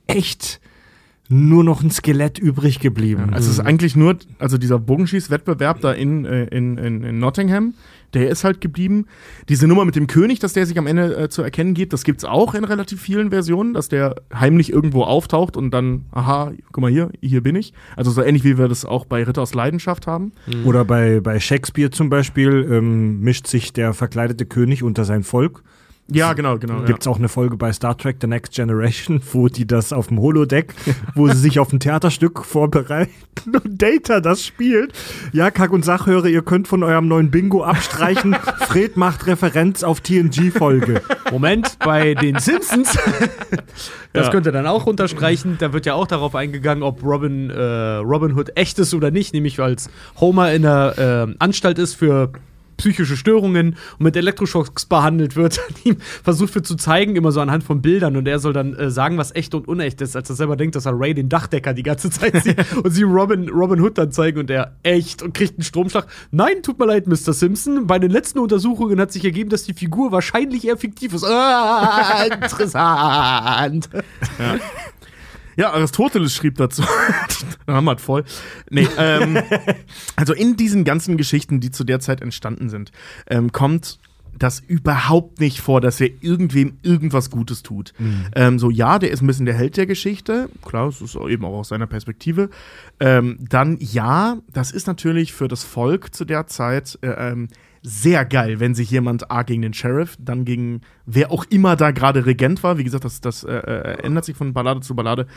echt nur noch ein Skelett übrig geblieben.
Also es ist eigentlich nur, also dieser Bogenschießwettbewerb da in, äh, in, in, in Nottingham, der ist halt geblieben. Diese Nummer mit dem König, dass der sich am Ende äh, zu erkennen gibt, das gibt's auch in relativ vielen Versionen, dass der heimlich irgendwo auftaucht und dann, aha, guck mal hier, hier bin ich. Also so ähnlich wie wir das auch bei Ritter aus Leidenschaft haben.
Oder bei, bei Shakespeare zum Beispiel ähm, mischt sich der verkleidete König unter sein Volk.
Ja, genau, genau.
Gibt es auch eine Folge bei Star Trek The Next Generation, wo die das auf dem Holodeck, wo sie sich auf ein Theaterstück vorbereiten und Data das spielt. Ja, Kack- und Sachhörer, ihr könnt von eurem neuen Bingo abstreichen. [laughs] Fred macht Referenz auf TNG-Folge.
Moment, bei den Simpsons, das
Ja.
könnt ihr dann auch runterstreichen. Da wird ja auch darauf eingegangen, ob Robin, äh, Robin Hood echt ist oder nicht, nämlich als Homer in der äh, Anstalt ist für psychische Störungen und mit Elektroschocks behandelt wird, [laughs] ihm versucht wird zu zeigen, immer so anhand von Bildern und er soll dann äh, sagen, was echt und unecht ist, als er selber denkt, dass er Ray den Dachdecker die ganze Zeit [laughs] sieht und sie Robin, Robin Hood dann zeigen und er echt und kriegt einen Stromschlag. Nein, tut mir leid, Mr. Simpson, bei den letzten Untersuchungen hat sich ergeben, dass die Figur wahrscheinlich eher fiktiv ist. Ah, interessant.
Ja, [laughs] Aristoteles schrieb dazu. [laughs] Es voll. Nee, ähm, [laughs] also in diesen ganzen Geschichten, die zu der Zeit entstanden sind, ähm, kommt das überhaupt nicht vor, dass er irgendwem irgendwas Gutes tut. Ähm, so, ja, der ist ein bisschen der Held der Geschichte. Klar, das ist eben auch aus seiner Perspektive. Ähm, dann, ja, das ist natürlich für das Volk zu der Zeit äh, ähm, sehr geil, wenn sich jemand A gegen den Sheriff, dann gegen wer auch immer da gerade Regent war. Wie gesagt, das, das äh, äh, ändert sich von Ballade zu Ballade.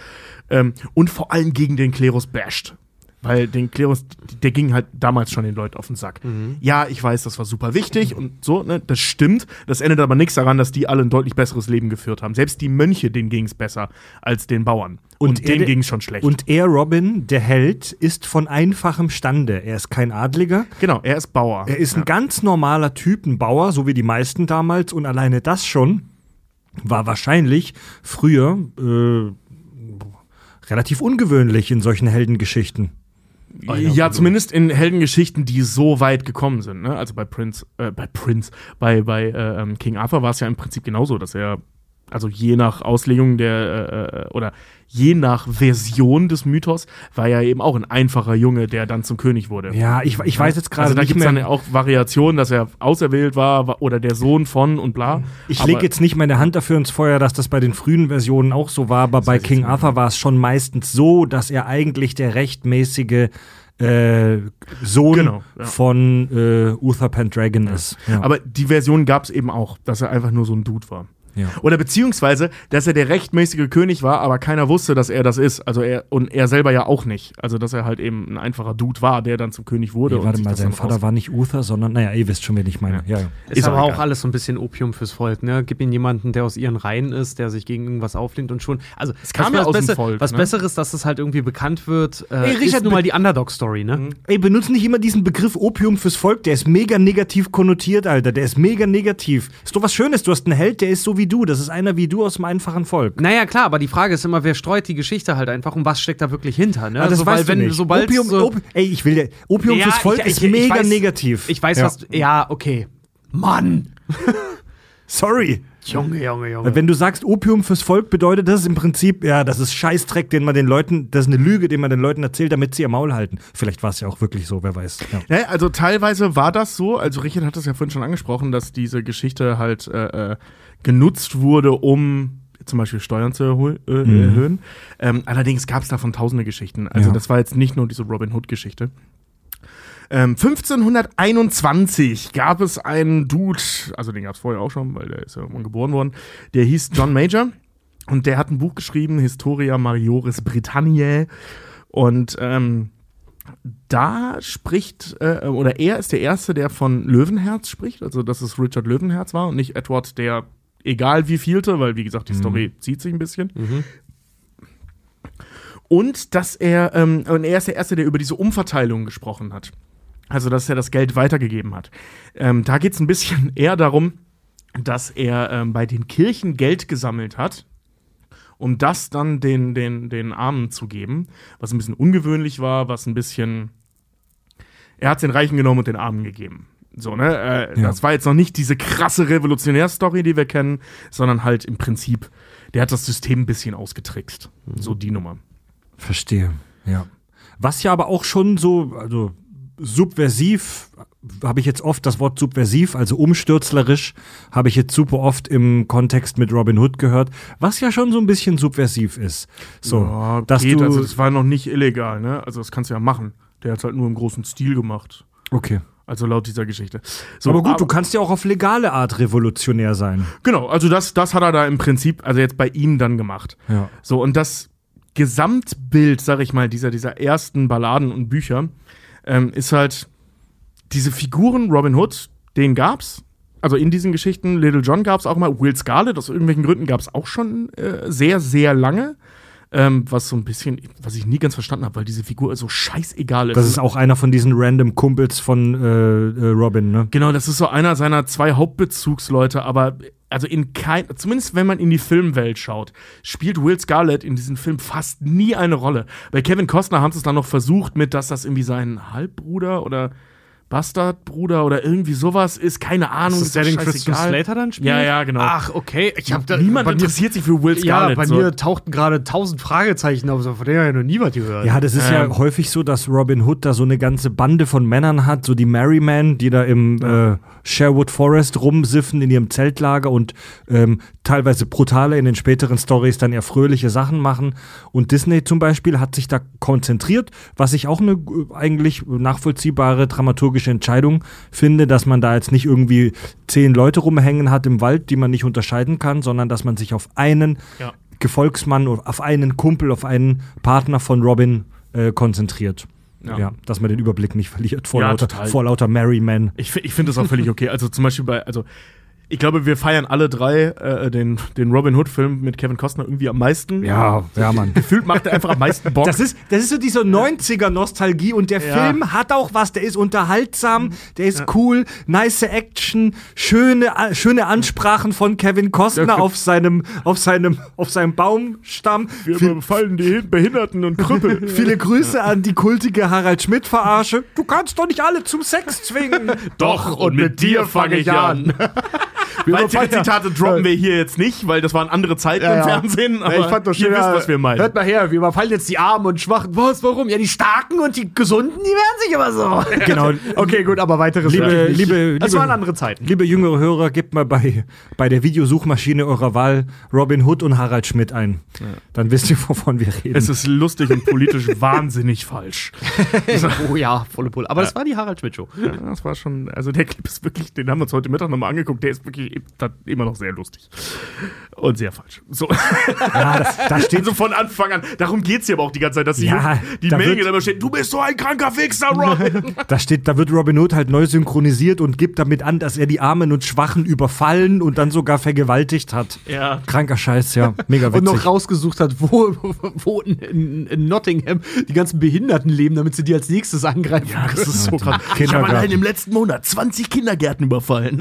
Ähm, und vor allem gegen den Klerus basht. Weil den Klerus, der ging halt damals schon den Leuten auf den Sack. Ja, ich weiß, das war super wichtig und so, ne, das stimmt. Das ändert aber nichts daran, dass die alle ein deutlich besseres Leben geführt haben. Selbst die Mönche, denen ging es besser als den Bauern. Und,
er-
denen ging es schon schlecht.
Und er, Robin, der Held, ist von einfachem Stande. Er ist kein Adliger.
genau, er ist Bauer.
Er ist ein ganz normaler Typ, ein Bauer, so wie die meisten damals. Und alleine das schon war wahrscheinlich früher äh, relativ ungewöhnlich in solchen Heldengeschichten.
Ja, zumindest in Heldengeschichten, die so weit gekommen sind. Ne? Also bei Prince, äh, bei Prince, bei, bei äh, ähm, King Arthur war es ja im Prinzip genauso, dass er, also je nach Auslegung der, äh, oder je nach Version des Mythos, war er eben auch ein einfacher Junge, der dann zum König wurde.
Ja, ich, ich weiß jetzt gerade
Also da gibt es dann auch Variationen, dass er auserwählt war wa- oder der Sohn von und bla.
Ich lege jetzt nicht meine Hand dafür ins Feuer, dass das bei den frühen Versionen auch so war, aber bei King. Arthur war es schon meistens so, dass er eigentlich der rechtmäßige äh, Sohn
Genau, ja.
von äh, Uther Pendragon ist. Ja.
Aber die Version gab es eben auch, dass er einfach nur so ein Dude war.
Ja.
Oder beziehungsweise, dass er der rechtmäßige König war, aber keiner wusste, dass er das ist. Also er und er selber ja auch nicht. Also dass er halt eben ein einfacher Dude war, der dann zum König wurde.
Nee, warte mal,
das
sein Vater war nicht Uther, sondern, naja, ihr wisst schon, wen ich meine. Ja. Ja,
Ist,
Ist
aber auch
egal.
alles so ein bisschen Opium fürs Volk, ne? Gib ihnen jemanden, der aus ihren Reihen ist, der sich gegen irgendwas auflehnt und schon. Also, es
kam ja aus dem Volk,
was
ne?
Besseres, dass es halt irgendwie bekannt wird, äh,
Ey, Richard,
ist nun mal die Underdog-Story, ne?
Ey, benutzt nicht immer diesen Begriff Opium fürs Volk, der ist mega negativ konnotiert, Alter. Der ist mega negativ. Ist doch was Schönes, du hast einen Held, der ist so wie du. Das ist einer wie du aus dem einfachen Volk.
Naja, klar, aber die Frage ist immer, wer streut die Geschichte halt einfach und was steckt da wirklich hinter, ne?
Aber das
Also, weil
weißt du
wenn,
nicht.
Sobald
Opium,
so,
Op ey, ich will, dir- Opium
Ja,
fürs Volk
ich-
ist
ich- ich
mega
weiß-
negativ.
Ich weiß,
ja.
was. Ja, okay. Mann! [laughs]
Sorry.
Junge, Junge, Junge.
Wenn du sagst, Opium fürs Volk bedeutet das im Prinzip, ja, das ist Scheißdreck, den man den Leuten, das ist eine Lüge, den man den Leuten erzählt, damit sie ihr Maul halten. Vielleicht war es ja auch wirklich so, wer weiß. Ja.
Ja, also teilweise war das so, also Richard hat das ja vorhin schon angesprochen, dass diese Geschichte halt äh, äh, genutzt wurde, um zum Beispiel Steuern zu äh, erhöhen. Ähm, allerdings gab es davon tausende Geschichten. Also
Ja.
das war jetzt nicht nur diese Robin Hood-Geschichte. Ähm, 1521 gab es einen Dude, also den gab es vorher auch schon, weil der ist ja irgendwann geboren worden, der hieß John Major und der hat ein Buch geschrieben, Historia Marioris Britanniae und ähm, da spricht, äh, oder er ist der Erste, der von Löwenherz spricht, also dass es Richard Löwenherz war und nicht Edward, der egal wie vielte, weil wie gesagt, die Story zieht sich ein bisschen. Und dass er, ähm, und er ist der Erste, der über diese Umverteilung gesprochen hat. Also, dass er das Geld weitergegeben hat. Ähm, da geht es ein bisschen [laughs] eher darum, dass er ähm, bei den Kirchen Geld gesammelt hat, um das dann den, den, den Armen zu geben, was ein bisschen ungewöhnlich war, was ein bisschen. Er hat den Reichen genommen und den Armen gegeben. So, ne? Äh,
Ja.
Das war jetzt noch nicht diese krasse Revolutionärstory, die wir kennen, sondern halt im Prinzip, der hat das System ein bisschen ausgetrickst. So die Nummer.
Verstehe, ja. Was ja aber auch schon so, also subversiv, habe ich jetzt oft das Wort subversiv, also umstürzlerisch, habe ich jetzt super oft im Kontext mit Robin Hood gehört, was ja schon so ein bisschen subversiv ist. So,
Ja,
dass
geht,
du,
also das war noch nicht illegal, ne? Also das kannst du ja machen. Der hat halt nur im großen Stil gemacht.
okay.
Also laut dieser Geschichte. So,
aber gut, du kannst ja auch auf legale Art revolutionär sein.
Genau, also das, das hat er da im Prinzip, also jetzt bei ihm dann gemacht.
Ja.
So, und das Gesamtbild, sag ich mal, dieser, dieser ersten Balladen und Bücher, ähm, ist halt diese Figuren Robin Hood, den gab's. Also in diesen Geschichten, Little John gab's auch mal, Will Scarlet, aus irgendwelchen Gründen gab's auch schon äh, sehr, sehr lange. Ähm, was so ein bisschen, was ich nie ganz verstanden habe, weil diese Figur so scheißegal ist.
Das ist auch einer von diesen random Kumpels von äh, äh, Robin, ne?
Genau, das ist so einer seiner zwei Hauptbezugsleute, aber also in kein, zumindest wenn man in die Filmwelt schaut, spielt Will Scarlett in diesem Film fast nie eine Rolle. Bei Kevin Costner haben sie es dann noch versucht mit, dass das irgendwie sein Halbbruder oder Bastardbruder oder irgendwie sowas ist, keine Ahnung.
Ist das der, den Christian. Slater dann spielt?
Ja, ja, genau.
Ach, okay. Ich hab da,
Niemand interessiert sich für Will
Ja,
Scarlett.
bei
so.
mir tauchten gerade tausend Fragezeichen auf, so von denen habe ich noch nie was gehört.
Ja, das ist ja
Ähm.
häufig so, dass Robin Hood da so eine ganze Bande von Männern hat, so die Merrymen, die da im äh, Sherwood Forest rumsiffen in ihrem Zeltlager und ähm, teilweise brutale in den späteren Stories dann eher fröhliche Sachen machen. Und Disney zum Beispiel hat sich da konzentriert, was ich auch eine eigentlich nachvollziehbare dramaturgische Entscheidung finde, dass man da jetzt nicht irgendwie zehn Leute rumhängen hat im Wald, die man nicht unterscheiden kann, sondern dass man sich auf einen
Ja.
Gefolgsmann oder auf einen Kumpel, auf einen Partner von Robin äh, konzentriert. Ja.
Ja.
dass man den Überblick nicht verliert vor
Ja,
lauter, vor lauter Merry Men.
Ich, ich finde das auch völlig okay. Also zum Beispiel bei, also ich glaube, wir feiern alle drei äh, den, den Robin Hood-Film mit Kevin Costner irgendwie am meisten.
Ja, ja, Mann.
Gefühlt macht er einfach am meisten Bock.
Das ist, das ist so diese 90er-Nostalgie und der
Ja.
Film hat auch was, der ist unterhaltsam, der ist cool, nice Action, schöne, schöne Ansprachen von Kevin Costner auf seinem, auf seinem, auf seinem Baumstamm.
wir befallen die Behinderten und Krüppel. [laughs]
Viele Grüße an die kultige Harald Schmidt-Verarsche. Du kannst doch nicht alle zum Sex zwingen.
Doch, und mit dir fange ich an. [laughs] Weitere Zitate droppen wir hier jetzt nicht, weil das waren andere Zeiten
Ja,
im
ja.
Fernsehen. Aber
Ja, ich fand doch
ihr
schön,
wisst,
ja,
was wir meinen.
Hört mal her, wir überfallen jetzt die Armen und Schwachen. Was, warum? Ja, die Starken und die Gesunden, die werden sich immer so. [laughs]
Genau.
Okay, gut, aber weiteres
Liebe- liebe-
Das
liebe-
waren andere Zeiten.
Liebe jüngere Hörer, gebt mal bei, bei der Videosuchmaschine eurer Wahl Robin Hood und Harald Schmidt ein. Dann wisst ihr, wovon wir reden.
Es ist lustig und politisch [laughs] wahnsinnig falsch. [laughs]
oh ja, volle Pulle. Aber das war die Harald Schmidt Show.
Ja, Das war schon, also der Clip ist wirklich, den haben wir uns heute Mittag nochmal angeguckt, der ist wirklich da- immer noch sehr lustig. Und sehr falsch. So.
ja, das, da [laughs] steht
Also von Anfang an, darum geht's hier aber auch die ganze Zeit, dass die,
Ja,
die
da
Mail
wird-
immer steht, du bist so ein kranker Fixer, Robin. [laughs]
Da steht, da wird Robin Hood halt neu synchronisiert und gibt damit an, dass er die Armen und Schwachen überfallen und dann sogar vergewaltigt hat.
ja.
Kranker Scheiß, ja. Mega [laughs]
Und
witzig.
noch rausgesucht hat, wo, wo in, in, in Nottingham die ganzen Behinderten leben, damit sie die als nächstes angreifen
Ja, das
können.
ist so krass. Ich habe allein im letzten Monat 20 Kindergärten überfallen.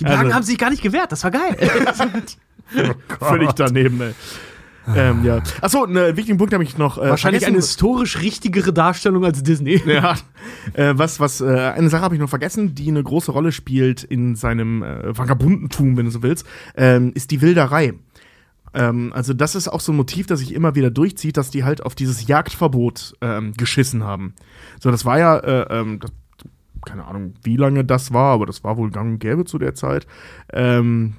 Die Plagen
Also-
haben sich gar nicht gewehrt, das war geil. [laughs]
Völlig daneben, ey. Ähm, ja. Achso, einen wichtigen Punkt habe ich noch. Äh,
Wahrscheinlich eine historisch richtigere Darstellung als Disney.
Ja, äh, was, was, äh, eine Sache habe ich noch vergessen, die eine große Rolle spielt in seinem äh, Vagabundentum, wenn du so willst, ähm, ist die Wilderei. Ähm, also das ist auch so ein Motiv, das sich immer wieder durchzieht, dass die halt auf dieses Jagdverbot ähm, geschissen haben. So, das war ja, äh, ähm, keine Ahnung, wie lange das war, aber das war wohl gang und gäbe zu der Zeit. Ähm,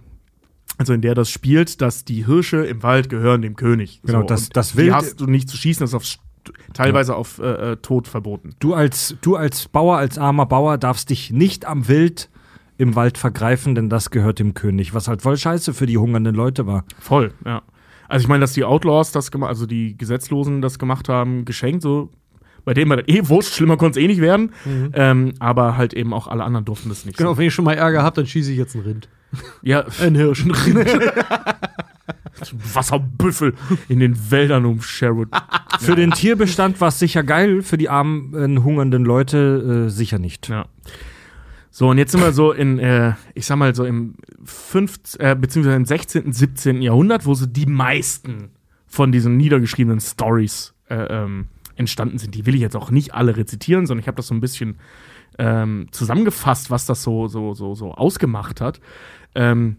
also in der das spielt, dass die Hirsche im Wald gehören dem König.
Genau,
so,
das- das
die
Wild-
hast du nicht zu schießen, das ist auf, teilweise auf äh, äh, Tod verboten.
Du als, du als Bauer, als armer Bauer darfst dich nicht am Wild im Wald vergreifen, denn das gehört dem König, was halt voll scheiße für die hungernden Leute war.
Voll, ja. Also ich meine, dass die Outlaws das gemacht, also die Gesetzlosen das gemacht haben, geschenkt, so bei denen war das eh wurscht, schlimmer konnte es eh nicht werden. Ähm, aber halt eben auch alle anderen durften das nicht.
Genau,
So.
wenn ich schon mal Ärger habe, dann schieße ich jetzt einen Rind.
Ja,
Ein Hirsch. Ein Rind. [laughs]
Wasserbüffel in den Wäldern um Sherwood.
Für den Tierbestand war es sicher geil, für die armen, äh, hungernden Leute äh, sicher nicht.
Ja. So, und jetzt sind wir so in, äh, ich sag mal so im 15., äh, beziehungsweise im 16., 17. Jahrhundert, wo so die meisten von diesen niedergeschriebenen Stories äh, ähm, entstanden sind. Die will ich jetzt auch nicht alle rezitieren, sondern ich habe das so ein bisschen ähm, zusammengefasst, was das so, so, so, so ausgemacht hat. Ähm,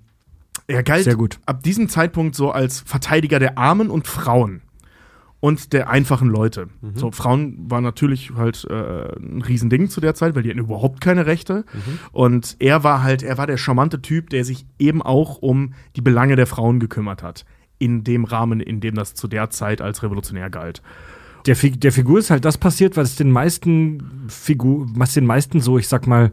er galt
Sehr gut.
ab diesem Zeitpunkt so als Verteidiger der Armen und Frauen und der einfachen Leute. So, Frauen waren natürlich halt äh, ein Riesending zu der Zeit, weil die hatten überhaupt keine Rechte. Und er war halt, er war der charmante Typ, der sich eben auch um die Belange der Frauen gekümmert hat. In dem Rahmen, in dem das zu der Zeit als revolutionär galt.
Der, der Figur ist halt das passiert, was den meisten Figur, was den meisten so, ich sag mal,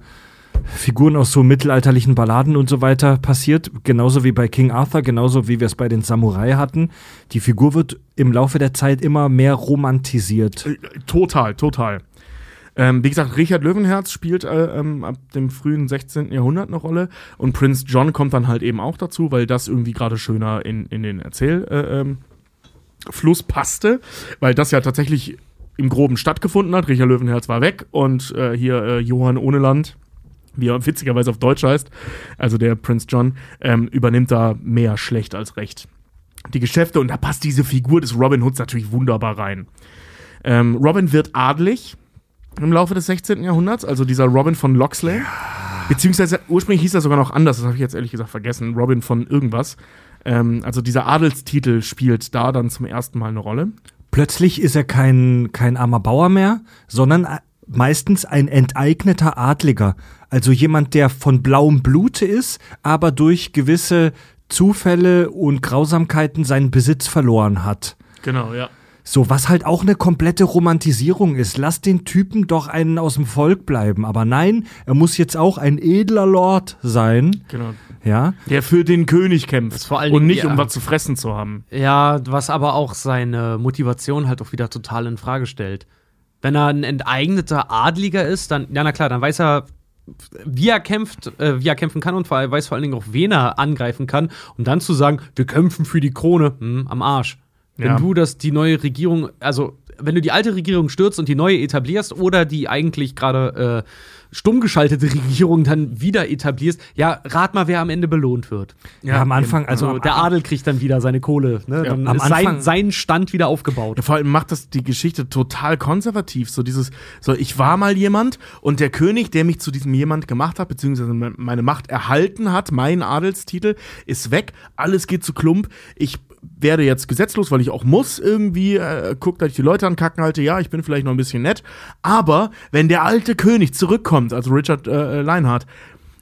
Figuren aus so mittelalterlichen Balladen und so weiter passiert, genauso wie bei King Arthur, genauso wie wir es bei den Samurai hatten. Die Figur wird im Laufe der Zeit immer mehr romantisiert.
Äh, Total, total. Ähm, wie gesagt, Richard Löwenherz spielt äh, ähm, ab dem frühen 16. Jahrhundert eine Rolle und Prinz John kommt dann halt eben auch dazu, weil das irgendwie gerade schöner in, in den Erzähl, äh, ähm, Fluss passte, weil das ja tatsächlich im Groben stattgefunden hat. Richard Löwenherz war weg und äh, hier äh, Johann Ohneland, wie er witzigerweise auf Deutsch heißt, also der Prince John, ähm, übernimmt da mehr schlecht als recht. Die Geschäfte und da passt diese Figur des Robin Hoods natürlich wunderbar rein. Ähm, Robin wird adlig im Laufe des 16. Jahrhunderts, also dieser Robin von Loxley. Beziehungsweise ursprünglich hieß er sogar noch anders, das habe ich jetzt ehrlich gesagt vergessen. Robin von irgendwas. Ähm, also dieser Adelstitel spielt da dann zum ersten Mal eine Rolle.
Plötzlich ist er kein, kein armer Bauer mehr, sondern äh, meistens ein enteigneter Adliger. Also jemand, der von blauem Blute ist, aber durch gewisse Zufälle und Grausamkeiten seinen Besitz verloren hat.
Genau, ja.
So, was halt auch eine komplette Romantisierung ist. Lass den Typen doch einen aus dem Volk bleiben. Aber nein, er muss jetzt auch ein edler Lord sein.
Genau.
Ja.
Der für den König kämpft.
vor allen
und
Dingen,
nicht,
ja.
um was zu fressen zu haben.
Ja, was aber auch seine Motivation halt auch wieder total in Frage stellt. Wenn er ein enteigneter Adliger ist, dann, ja, na klar, dann weiß er, wie er kämpft, äh, wie er kämpfen kann und vor allem weiß vor allen Dingen auch, wen er angreifen kann. Und dann zu sagen, wir kämpfen für die Krone, hm, am Arsch. Wenn
Ja.
du das, die neue Regierung, also wenn du die alte Regierung stürzt und die neue etablierst oder die eigentlich gerade äh, stumm geschaltete Regierung dann wieder etablierst, ja, rat mal, wer am Ende belohnt wird.
Ja, am Anfang, also
Also der Adel kriegt dann wieder seine Kohle. Ne?
Ja,
am Anfang-
sein, sein Stand wieder aufgebaut.
Ja, vor allem macht das die Geschichte total konservativ. So dieses, so ich war mal jemand und der König, der mich zu diesem jemand gemacht hat, beziehungsweise me- meine Macht erhalten hat, mein Adelstitel, ist weg, alles geht zu Klump. Ich werde jetzt gesetzlos, weil ich auch muss irgendwie, äh, guck, dass ich die Leute ankacken halte, ja, ich bin vielleicht noch ein bisschen nett. Aber wenn der alte König zurückkommt, also Richard äh, Leinhardt,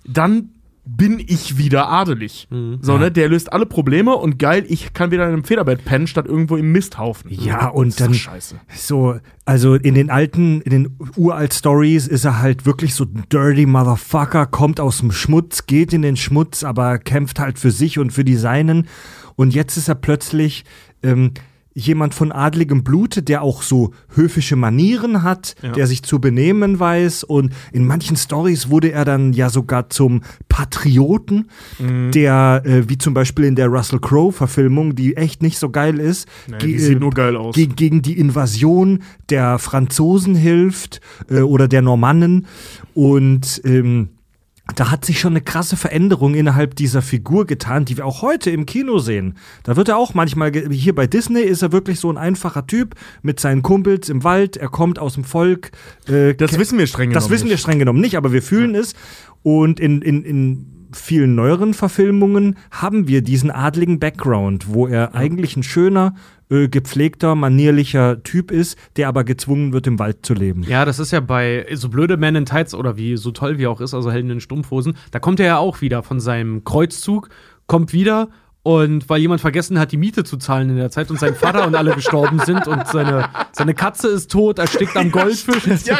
dann bin ich wieder adelig. So, ne? Der löst alle Probleme und geil, ich kann wieder in einem Federbett pennen, statt irgendwo im Misthaufen.
Ja, und
Das ist doch
dann-
Scheiße.
So, also in den alten, in den uralt Stories ist er halt wirklich so ein dirty Motherfucker, kommt aus dem Schmutz, geht in den Schmutz, aber kämpft halt für sich und für die Seinen. Und jetzt ist er plötzlich ähm, jemand von adligem Blute, der auch so höfische Manieren hat,
Ja.
der sich zu benehmen weiß. Und in manchen Stories wurde er dann ja sogar zum Patrioten,
Mhm.
der, äh, wie zum Beispiel in der Russell Crowe-Verfilmung, die echt nicht so geil ist,
Nee,
ge-
sieht
äh,
nur geil aus.
ge- gegen die Invasion der Franzosen hilft äh, oder der Normannen. Und ähm, da hat sich schon eine krasse Veränderung innerhalb dieser Figur getan, die wir auch heute im Kino sehen. Da wird er auch manchmal, hier bei Disney ist er wirklich so ein einfacher Typ mit seinen Kumpels im Wald, er kommt aus dem Volk. Äh,
Das wissen wir streng
das
genommen
wissen wir
nicht.
streng genommen nicht, aber wir fühlen es. Und in, in, in vielen neueren Verfilmungen haben wir diesen adligen Background, wo er eigentlich ein schöner, äh, gepflegter, manierlicher Typ ist, der aber gezwungen wird, im Wald zu leben.
Ja, das ist ja bei so blöde Men in Tights oder wie so toll wie auch ist, also Helden in Strumpfhosen, da kommt er ja auch wieder von seinem Kreuzzug, kommt wieder und weil jemand vergessen hat, die Miete zu zahlen in der Zeit und sein Vater und alle gestorben sind und seine, seine Katze ist tot, erstickt am [laughs] Goldfisch.
Ja,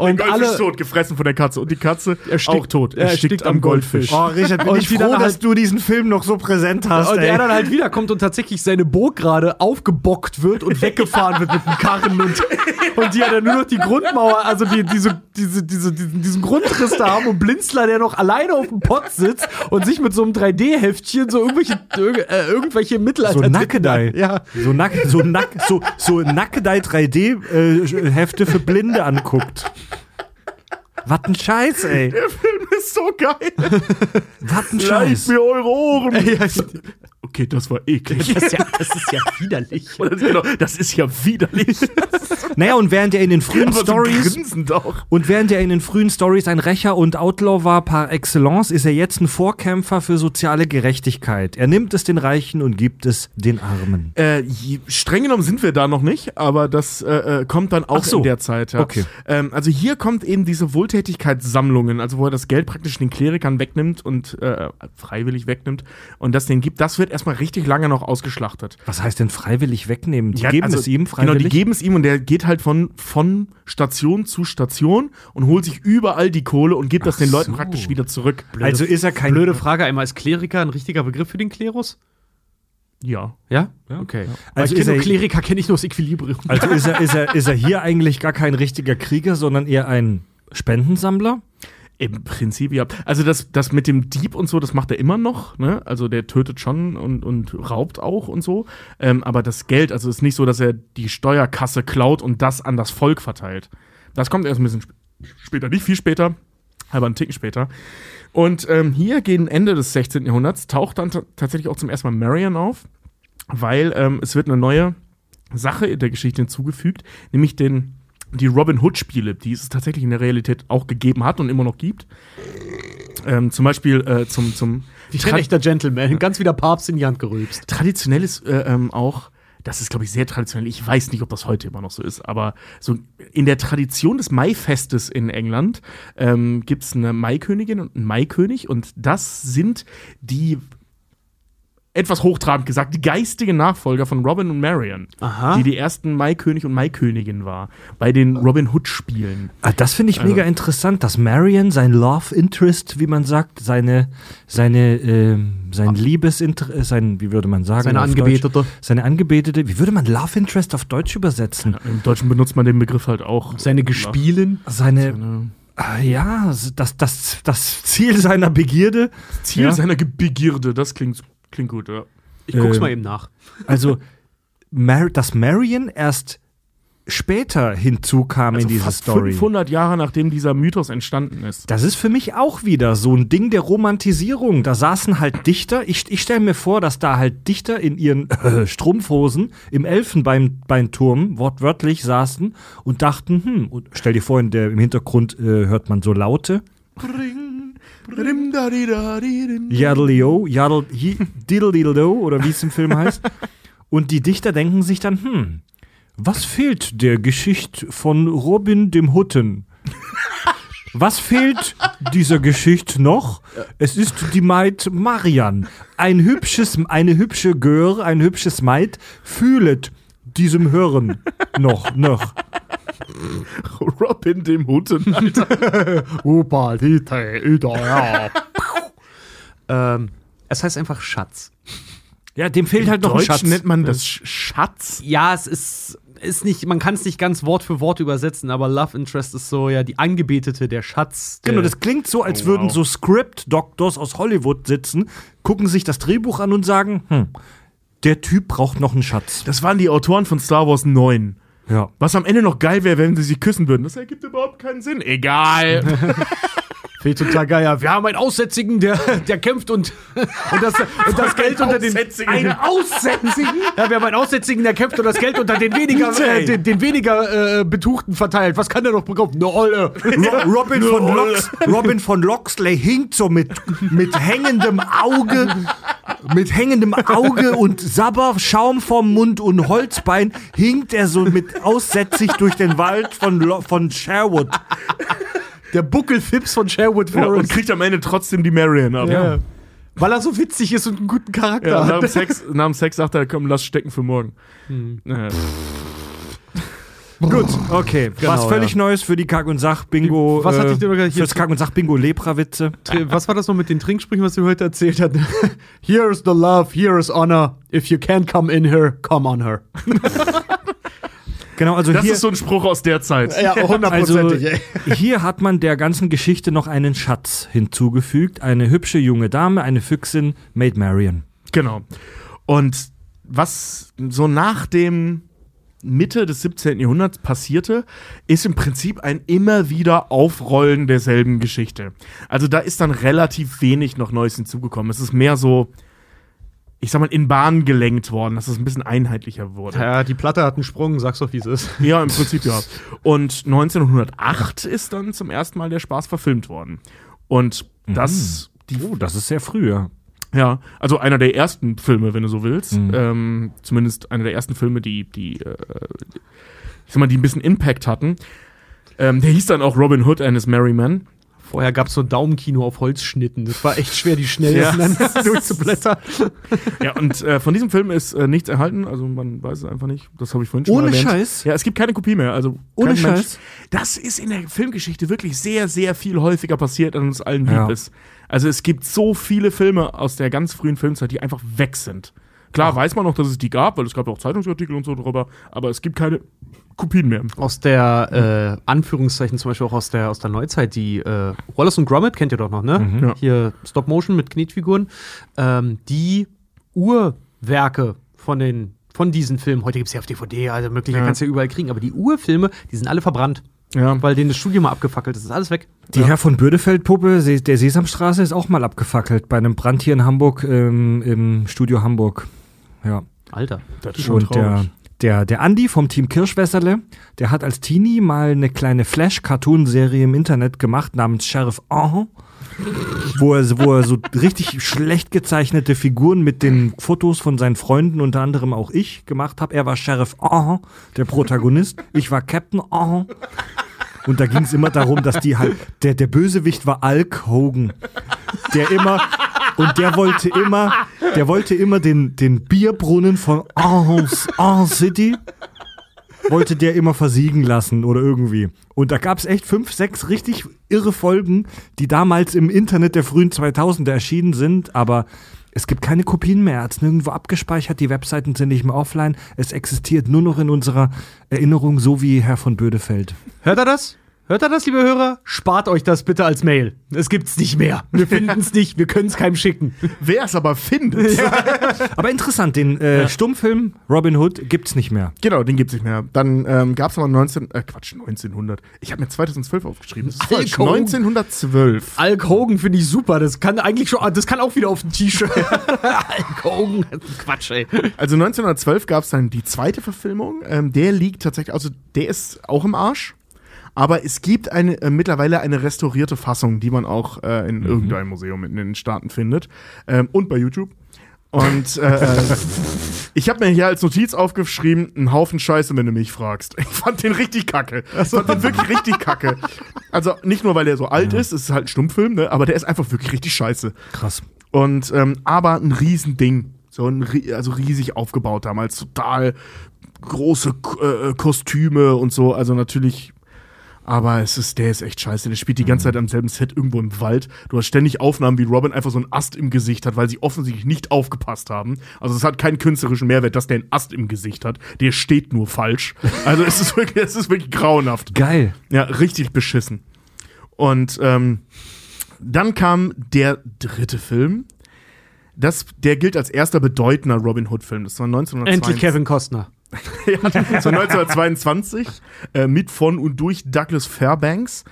Und
der Goldfisch
alle-
ist tot, gefressen von der Katze. Und die Katze
Erstickt-
auch tot,
er erstickt am Goldfisch.
Oh, Richard, bin
Und
ich froh, dass
halt-
du diesen Film noch so präsent hast.
Und
ey.
er dann halt wiederkommt und tatsächlich seine Burg gerade aufgebockt wird und weggefahren wird mit dem Karren und, und die ja dann nur noch die Grundmauer, also die, diese, diese, diese, diesen, diesen Grundriss da haben und Blinzler, der noch alleine auf dem Pott sitzt und sich mit so einem 3D-Heftchen so irgendwelche, irg- äh, irgendwelche Mittelalter.
so Nackedei.
Ja.
So, nack, so, nack, so, so Nackedei 3D-Hefte für Blinde anguckt. Was ein Scheiß, ey.
Der Film ist so geil.
Was ein
Leid
Scheiß.
mir eure Ohren. Okay, das war eklig.
Das ist ja, das ist ja widerlich. [laughs]
Genau, das ist ja widerlich.
Naja, und während er in den frühen
Aber
Stories und während er in den frühen Stories ein Rächer und Outlaw war par excellence, ist er jetzt ein Vorkämpfer für soziale Gerechtigkeit. Er nimmt es den Reichen und gibt es den Armen.
Äh, streng genommen sind wir da noch nicht, aber das äh, äh, kommt dann auch
so.
in der Zeit. Ja.
Okay.
Ähm, also hier kommt eben diese Wohltätigkeitssammlungen, also wo er das Geld praktisch den Klerikern wegnimmt und äh, freiwillig wegnimmt und das denen gibt. Das wird erstmal richtig lange noch ausgeschlachtet.
Was heißt denn freiwillig wegnehmen? Die
Ja,
geben
also,
es ihm
Genau,
freiwillig?
die geben es ihm und der geht halt von, von Station zu Station und holt sich überall die Kohle und gibt das den Leuten
so.
praktisch wieder zurück.
also ist er kein
Blöde Frage einmal, ist Kleriker ein richtiger Begriff für den Klerus?
Ja.
Ja? Okay.
Also
Also ich
ist
kenn nur
er-
Kleriker kenne ich nur das Equilibrium.
Also ist er, ist, er, ist er hier eigentlich gar kein richtiger Krieger, sondern eher ein Spendensammler?
Im Prinzip ja. Also das, das mit dem Dieb und so, das macht er immer noch. Ne? Also der tötet schon und, und raubt auch und so. Ähm, aber das Geld, also ist nicht so, dass er die Steuerkasse klaut und das an das Volk verteilt. Das kommt erst ein bisschen sp später, nicht viel später, aber einen Ticken später. Und ähm, hier gegen Ende des 16. Jahrhunderts taucht dann tatsächlich auch zum ersten Mal Marion auf, weil ähm, es wird eine neue Sache in der Geschichte hinzugefügt, nämlich den die Robin Hood-Spiele, die es tatsächlich in der Realität auch gegeben hat und immer noch gibt. Ähm, zum Beispiel äh, zum, zum
Wie ein echter Gentleman, ganz wie der Papst in die Hand gerülpst.
traditionell ist äh, ähm, auch, das ist, glaube ich, sehr traditionell. Ich weiß nicht, ob das heute immer noch so ist, aber so in der Tradition des Maifestes in England ähm, gibt es eine Maikönigin und einen Maikönig und das sind die etwas hochtrabend gesagt, die geistigen Nachfolger von Robin und Marion,
Aha.
die die ersten Maikönig und Maikönigin war, bei den Robin Hood-Spielen.
Ah, das finde ich
Also-
mega interessant, dass Marion sein Love Interest, wie man sagt, seine, seine, ähm, sein Liebesinteresse, sein, wie würde man sagen,
Seine Angebetete.
Deutsch? seine Angebetete, wie würde man Love Interest auf Deutsch übersetzen?
Im Deutschen benutzt man den Begriff halt auch.
Seine Gespielen.
Seine,
Seine
ah, ja, das, das, das Ziel seiner Begierde.
Ziel
Ja.
seiner Ge- Begierde, das klingt, klingt gut, ja.
Ich guck's
Ähm,
mal eben nach.
Also, Mar dass Marion erst später hinzukam in diese
fast
Story.
500 Jahre nachdem dieser Mythos entstanden ist.
Das ist für mich auch wieder so ein Ding der Romantisierung. Da saßen halt Dichter. Ich, ich stelle mir vor, dass da halt Dichter in ihren äh, Strumpfhosen im Elfenbeinturm wortwörtlich saßen und dachten, hm, und stell dir vor, in der, im Hintergrund äh, hört man so Laute. Yaddle-yo, yaddle, diddle-diddle-do, oder wie es im Film heißt. Und die Dichter denken sich dann, hm, was fehlt der Geschichte von Robin dem Hutten? Was fehlt dieser Geschichte noch? Es ist die Maid Marian. Ein hübsches, eine hübsche Gör, ein hübsches Maid fühlet diesem Hören noch, noch. [laughs]
Robin dem Hutten, Alter. [laughs]
Opa, Dieter, ja. [laughs] ähm, es heißt einfach Schatz.
Ja, dem fehlt halt noch ein Schatz.
nennt man das Sch- Schatz.
Ja, es ist, ist nicht, man kann es nicht ganz Wort für Wort übersetzen, aber Love Interest ist so ja die Angebetete, der Schatz. Der,
Genau, das klingt so, als
Oh,
würden
wow.
so Script-Doctors aus Hollywood sitzen, gucken sich das Drehbuch an und sagen, hm, der Typ braucht noch einen Schatz.
Das waren die Autoren von Star Wars 9.
Ja.
Was am Ende noch geil wäre, wenn sie sich küssen würden. Das ergibt überhaupt keinen Sinn. Egal. [laughs]
Finde ich total geil. Ja, wir haben einen Aussätzigen, der, der kämpft und, und, das, und das Geld unter den.
Ein
Aussätzigen? Ja, wir haben einen Aussätzigen, der kämpft und das Geld unter den weniger, äh, den, den weniger äh, Betuchten verteilt. Was kann der noch bekommen? Eine Olle.
Ro Robin, von Lox Robin von Loxley hinkt so mit, mit hängendem Auge, mit hängendem Auge und Sabberschaum vom Mund und Holzbein hinkt er so mit aussätzig durch den Wald von, Lo von Sherwood.
Der Buckelfips von Sherwood
Ja, und
Forest.
kriegt am Ende trotzdem die Marion ab.
Ja. Weil er so witzig ist und einen guten Charakter
Ja, nach, dem
hat.
Sex, nach dem Sex sagt er, komm, lass stecken für morgen. Ja.
Gut, okay. was
Genau,
völlig
ja.
Neues für die Kack- und Sach-Bingo.
Was hatte ich dir noch gesagt? Hier-
Fürs Kack- und Sach-Bingo Lepra-Witze.
Was war das noch mit den Trinksprüchen, was du heute erzählt hast? [laughs] Here is the love, here is honor. If you can't come in her, come on her. [laughs]
Genau, also
Das
hier,
ist so ein Spruch aus der Zeit.
Ja,
also
hundertprozentig. ey. [laughs]
hier hat man der ganzen Geschichte noch einen Schatz hinzugefügt. Eine hübsche junge Dame, eine Füchsin, Maid Marian.
Genau. Und was so nach dem Mitte des 17. Jahrhunderts passierte, ist im Prinzip ein immer wieder Aufrollen derselben Geschichte. Also da ist dann relativ wenig noch Neues hinzugekommen. Es ist mehr so, ich sag mal, in Bahn gelenkt worden, dass es ein bisschen einheitlicher wurde.
Ja, die Platte hat einen Sprung, sag's doch, wie es ist.
Ja, im Prinzip ja. Und 1908 ist dann zum ersten Mal der Spaß verfilmt worden. Und das, die,
Oh, das ist sehr früh, ja.
ja, also einer der ersten Filme, wenn du so willst.
Mhm.
Ähm, zumindest einer der ersten Filme, die, die, äh, ich sag mal, die ein bisschen Impact hatten. Ähm, der hieß dann auch Robin Hood and his Merry Men.
Vorher gab's so Daumenkino auf Holzschnitten. Das war echt schwer, die schnell
Ja. [laughs]
durchzublättern.
Ja, und äh, von diesem Film ist äh, nichts erhalten, also man weiß es einfach nicht. Das habe ich vorhin schon
Ohne
erwähnt.
Scheiß?
Ja, es gibt keine Kopie mehr. Also
Ohne
Mensch-
Scheiß?
Das ist in der Filmgeschichte wirklich sehr, sehr viel häufiger passiert, als uns allen lieb
Ja.
ist. Also es gibt so viele Filme aus der ganz frühen Filmzeit, die einfach weg sind. Klar weiß man noch, dass es die gab, weil es gab auch Zeitungsartikel und so drüber, aber es gibt keine Kopien mehr.
Aus der, äh, Anführungszeichen zum Beispiel auch aus der, aus der Neuzeit, die äh, Wallace und Gromit kennt ihr doch noch, ne?
Ja.
Hier Stop Motion mit Knetfiguren. Ähm, die Urwerke von den von diesen Filmen, heute gibt es ja auf DVD, also möglicherweise
Ja.
kannst du ja überall kriegen, aber die Urfilme, die sind alle verbrannt,
Ja.
weil denen das Studio mal abgefackelt ist. Das ist alles weg.
Die Herr von Bödefeld-Puppe der Sesamstraße ist auch mal abgefackelt bei einem Brand hier in Hamburg ähm, im Studio Hamburg. Ja.
Alter.
Das ist schon
Und der,
traurig.
Der, der Andi vom Team Kirschwässerle, der hat als Teenie mal eine kleine Flash-Cartoon-Serie im Internet gemacht namens Sheriff Ahn, wo er, wo er so richtig schlecht gezeichnete Figuren mit den Fotos von seinen Freunden, unter anderem auch ich, gemacht habe. Er war Sheriff Ahn, der Protagonist. Ich war Captain Ahn. Und da ging es immer darum, dass die halt, der, der Bösewicht war Hulk Hogan, der immer, und der wollte immer, der wollte immer den, den Bierbrunnen von Ahns, Ahns City, wollte der immer versiegen lassen oder irgendwie. Und da gab es echt fünf, sechs richtig irre Folgen, die damals im Internet der frühen 2000er erschienen sind, aber es gibt keine Kopien mehr. Es nirgendwo abgespeichert, die Webseiten sind nicht mehr offline. Es existiert nur noch in unserer Erinnerung, so wie Herr von Bödefeld.
Hört er das? Hört ihr das, liebe Hörer? Spart euch das bitte als Mail. Es gibt's nicht mehr. Wir [laughs] finden es nicht. Wir können es keinem schicken.
Wer es aber findet, [laughs]
Aber interessant, den äh, Stummfilm Robin Hood gibt's nicht mehr.
genau, den gibt's nicht mehr. Dann ähm, gab's aber 19, äh, Quatsch, 1900. Ich habe mir 2012 aufgeschrieben. Das ist falsch.
Hulk Hogan.
1912.
Hulk Hogan finde ich super. Das kann eigentlich schon, das kann auch wieder auf ein T-Shirt. [laughs] Hulk Hogan. Quatsch, ey.
Also 1912 gab's dann die zweite Verfilmung. Ähm, der liegt tatsächlich, also der ist auch im Arsch. Aber es gibt eine, äh, mittlerweile eine restaurierte Fassung, die man auch äh, in irgendeinem Museum in den Staaten findet. Ähm, und bei YouTube. Und äh, äh, [laughs] ich habe mir hier als Notiz aufgeschrieben, ein Haufen Scheiße, wenn du mich fragst. Ich fand den richtig kacke. Ich fand den wirklich richtig kacke. Also nicht nur, weil der so alt ist, es ist halt ein Stummfilm, ne? aber der ist einfach wirklich richtig scheiße.
Krass.
Und ähm, aber ein Riesending. So ein also riesig aufgebaut damals, total große äh, Kostüme und so. Also natürlich. Aber es ist, der ist echt scheiße. Der spielt die ganze Zeit am selben Set irgendwo im Wald. Du hast ständig Aufnahmen, wie Robin einfach so einen Ast im Gesicht hat, weil sie offensichtlich nicht aufgepasst haben. Also es hat keinen künstlerischen Mehrwert, dass der einen Ast im Gesicht hat. Der steht nur falsch. [laughs] Also es ist wirklich, es ist wirklich grauenhaft.
Geil.
Ja, richtig beschissen. Und ähm, dann kam der dritte Film. Das, der gilt als erster bedeutender Robin Hood-Film. Das war 1922.
Endlich Kevin Costner.
Ja, war 1922 äh, mit von und durch Douglas Fairbanks.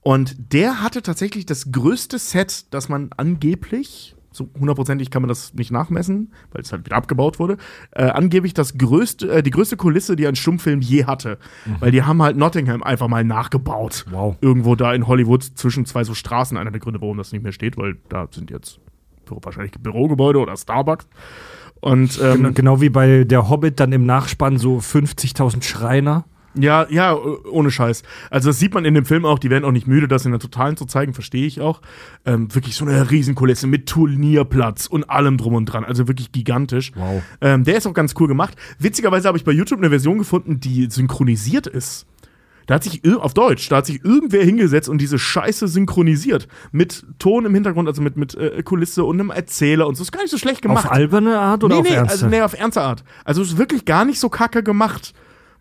Und der hatte tatsächlich das größte Set, das man angeblich, so hundertprozentig kann man das nicht nachmessen, weil es halt wieder abgebaut wurde, äh, angeblich das größte, äh, die größte Kulisse, die ein Stummfilm je hatte. Weil die haben halt Nottingham einfach mal nachgebaut.
Wow.
Irgendwo da in Hollywood zwischen zwei so Straßen. Einer der Gründe, warum das nicht mehr steht, weil da sind jetzt wahrscheinlich Bürogebäude oder Starbucks. Und ähm,
Genau, genau wie bei der Hobbit dann im Nachspann so 50.000 Schreiner.
Ja, ja, ohne Scheiß. Also das sieht man in dem Film auch, die werden auch nicht müde, das in der Totalen zu zeigen, verstehe ich auch. Ähm, wirklich so eine Riesenkulisse mit Turnierplatz und allem drum und dran, also wirklich gigantisch.
Wow.
Ähm, der ist auch ganz cool gemacht. Witzigerweise habe ich bei YouTube eine Version gefunden, die synchronisiert ist. Da hat sich auf Deutsch, da hat sich irgendwer hingesetzt und diese Scheiße synchronisiert. Mit Ton im Hintergrund, also mit, mit äh, Kulisse und einem Erzähler und so. Ist gar nicht so schlecht gemacht.
Auf alberne Art oder
nee,
auf
nee,
ernste?
also nee, auf ernste Art. Also es ist wirklich gar nicht so kacke gemacht.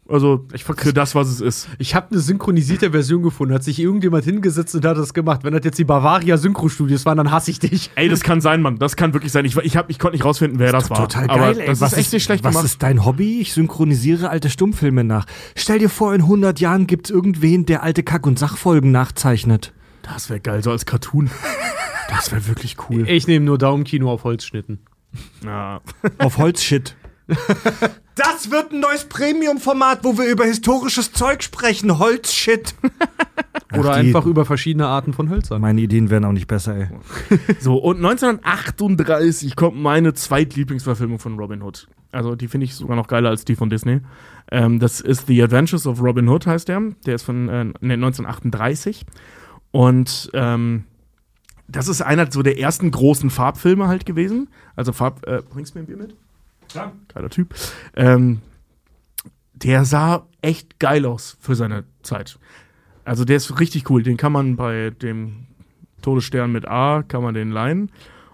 Also für das, was es ist.
Ich habe eine synchronisierte Version gefunden. Hat sich irgendjemand hingesetzt und hat das gemacht. Wenn das jetzt die Bavaria Synchro-Studios waren, dann hasse ich dich.
Ey, das kann sein, Mann. Das kann wirklich sein. Ich, ich, hab, ich konnte nicht rausfinden, wer das war.
Total geil,
Aber
ey.
das
was
ist echt nicht schlecht
was
gemacht.
ist dein Hobby? Ich synchronisiere alte Stummfilme nach. Stell dir vor, in 100 Jahren gibt's irgendwen, der alte Kack- und Sachfolgen nachzeichnet.
Das wäre geil, so als Cartoon. Das wäre wirklich cool.
Ich nehme nur Daumenkino auf Holzschnitten.
Ja.
Auf Holzshit. Das wird ein neues Premium-Format, wo wir über historisches Zeug sprechen. Holzshit. [laughs]
Oder
Ach,
einfach über verschiedene Arten von Hölzern.
Meine Ideen werden auch nicht besser, ey. [laughs]
So, und 1938 kommt meine zweitlieblingsverfilmung von Robin Hood. Also, die finde ich sogar noch geiler als die von Disney. Ähm, das ist The Adventures of Robin Hood, heißt der. Der ist von äh, nee, 1938. Und ähm, das ist einer so der ersten großen Farbfilme halt gewesen. Also Farb, äh, bringst du mir ein Bier mit? Ja. Geiler Typ. Ähm, der sah echt geil aus für seine Zeit. Also der ist richtig cool. Den kann man bei dem Todesstern mit A, kann man den leihen.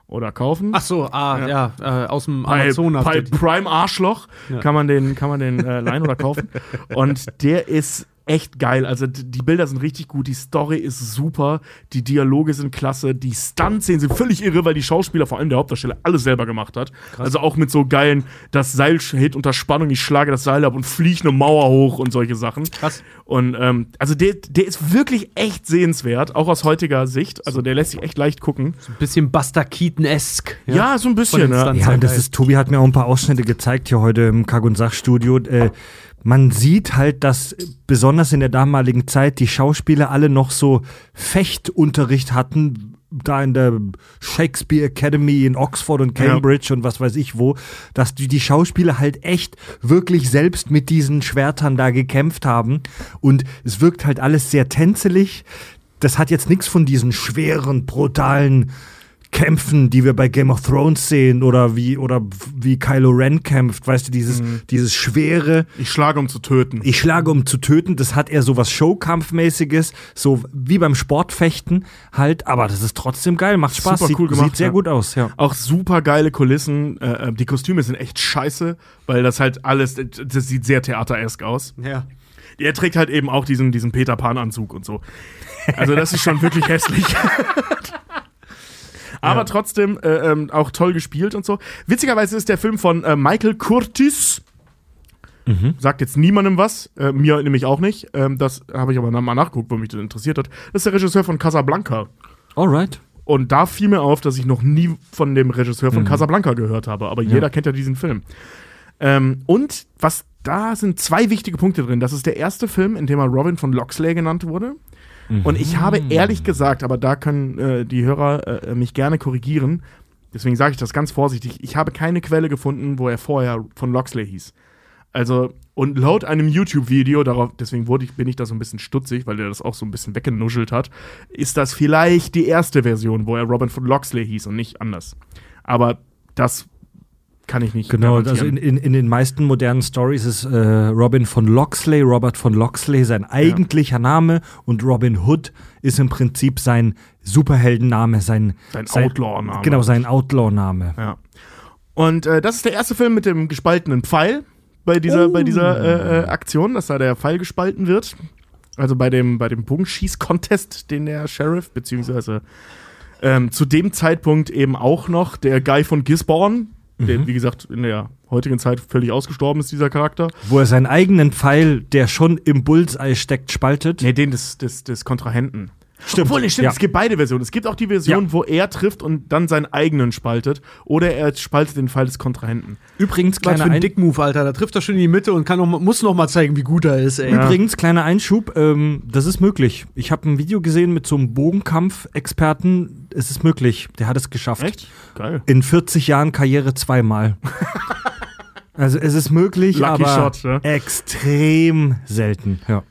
oder kaufen.
Ach so, ah, ja, äh, aus dem
bei,
Amazon
bei Prime Arschloch
Ja.
kann man den, kann man den äh, leihen oder kaufen. [laughs] Und der ist echt geil. Also die Bilder sind richtig gut, die Story ist super, die Dialoge sind klasse, die Stuntszenen sind völlig irre, weil die Schauspieler, vor allem der Hauptdarsteller, alles selber gemacht hat. Also auch mit so geilen, das Seil hält unter Spannung, ich schlage das Seil ab und fliege eine Mauer hoch und solche Sachen.
Krass.
Und ähm, also der, der ist wirklich echt sehenswert, auch aus heutiger Sicht. Also der lässt sich echt leicht gucken.
Ein bisschen Buster Keaton-esque.
Ja, so ein bisschen. Ne?
Ja, das ist, Tobi hat mir auch ein paar Ausschnitte gezeigt hier heute im und Sachstudio. Äh, man sieht halt, dass besonders in der damaligen Zeit die Schauspieler alle noch so Fechtunterricht hatten, da in der Shakespeare Academy in Oxford und Cambridge und was weiß ich wo, dass die, die Schauspieler halt echt wirklich selbst mit diesen Schwertern da gekämpft haben. Und es wirkt halt alles sehr tänzelig. Das hat jetzt nichts von diesen schweren, brutalen Kämpfen, die wir bei Game of Thrones sehen oder wie oder wie Kylo Ren kämpft, weißt du, dieses dieses schwere,
Ich schlage, um zu töten.
ich schlage um zu töten, das hat eher so was Showkampfmäßiges, so wie beim Sportfechten halt, aber das ist trotzdem geil, macht Spaß,
Super
sieht,
cool gemacht,
sieht sehr
ja.
gut aus, ja.
Auch super geile Kulissen. Äh, äh, die Kostüme sind echt scheiße, weil das halt alles, das sieht sehr theateresk aus.
Ja.
Er trägt halt eben auch diesen, diesen Peter Pan-Anzug und so. Also das ist schon wirklich hässlich. [laughs] Aber trotzdem äh, ähm, auch toll gespielt und so. Witzigerweise ist der Film von äh, Michael Curtis. Sagt jetzt niemandem was, äh, mir nämlich auch nicht. Ähm, das habe ich aber mal nachgeguckt, wo mich das interessiert hat. Das ist der Regisseur von Casablanca.
Alright.
Und da fiel mir auf, dass ich noch nie von dem Regisseur von Casablanca gehört habe. Aber jeder kennt ja diesen Film. Ähm, und was da sind zwei wichtige Punkte drin. Das ist der erste Film, in dem er Robin von Loxley genannt wurde. Und ich habe ehrlich gesagt, aber da können äh, die Hörer äh, mich gerne korrigieren. Deswegen sage ich das ganz vorsichtig. Ich habe keine Quelle gefunden, wo er vorher von Loxley hieß. Also, und laut einem YouTube-Video, darauf, deswegen wurde ich, bin ich da so ein bisschen stutzig, weil er das auch so ein bisschen weggenuschelt hat, ist das vielleicht die erste Version, wo er Robin von Loxley hieß und nicht anders. Aber das kann ich nicht
Genau, also in, in, in den meisten modernen Stories ist äh, Robin von Loxley, Robert von Loxley sein eigentlicher Name und Robin Hood ist im Prinzip sein Superheldenname, sein,
Sein Outlaw-Name.
Genau, sein Outlaw-Name.
Ja. Und äh, das ist der erste Film mit dem gespaltenen Pfeil bei dieser, bei dieser äh, äh, Aktion, dass da der Pfeil gespalten wird. Also bei dem, bei dem Bogenschieß-Contest, den der Sheriff, beziehungsweise ähm, zu dem Zeitpunkt eben auch noch der Guy von Gisborne, der, wie gesagt, in der heutigen Zeit völlig ausgestorben ist, dieser Charakter.
Wo er seinen eigenen Pfeil, der schon im Bullseye steckt, spaltet.
Nee, den des, des, des Kontrahenten.
Stimmt.
Obwohl, stimmt,
Ja.
es gibt beide Versionen. Es gibt auch die Version,
Ja.
wo er trifft und dann seinen eigenen spaltet. Oder er spaltet den Pfeil des Kontrahenten.
Übrigens,
Was
kleiner,
für ein Dick-Move, Alter. Da trifft er schon in die Mitte und kann noch, muss noch mal zeigen, wie gut er ist, ey.
Übrigens, kleiner Einschub, ähm, das ist möglich. Ich habe ein Video gesehen mit so einem Bogenkampf-Experten. Es ist möglich. Der hat es geschafft.
Geil.
In 40 Jahren Karriere zweimal. [laughs] also es ist möglich,
Lucky
aber
Shot, ja.
extrem selten. Ja.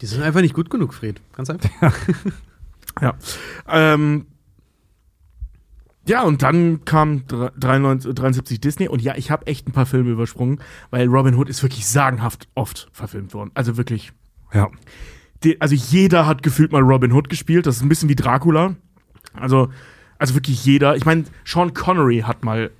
Die sind einfach nicht gut genug, Fred. Ganz einfach. [laughs]
Ja. Ähm, ja, und dann kam dr- 93, 73 Disney und ja, ich habe echt ein paar Filme übersprungen, weil Robin Hood ist wirklich sagenhaft oft verfilmt worden. Also wirklich.
ja.
Die, also jeder hat gefühlt mal Robin Hood gespielt. Das ist ein bisschen wie Dracula. Also, also wirklich jeder. Ich meine, Sean Connery hat mal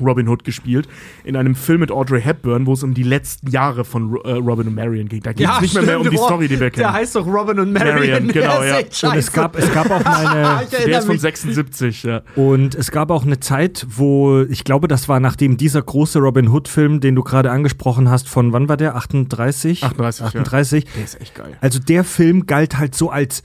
Robin Hood gespielt in einem Film mit Audrey Hepburn, wo es um die letzten Jahre von äh, Robin und Marion ging. Da geht es nicht mehr, mehr um die
stimmt.
Story, die wir kennen.
Der heißt doch Robin und Marion.
Marion, [laughs] genau,
Der ist
ja.
echt
Und es gab, es gab auch meine. [laughs]
Der ist von
mich.
76, ja.
Und es gab auch eine Zeit, wo, ich glaube, das war nachdem dieser große Robin Hood-Film, den du gerade angesprochen hast, von wann war der? 38?
38, ja.
38.
Der ist echt geil.
Also der Film galt halt so als,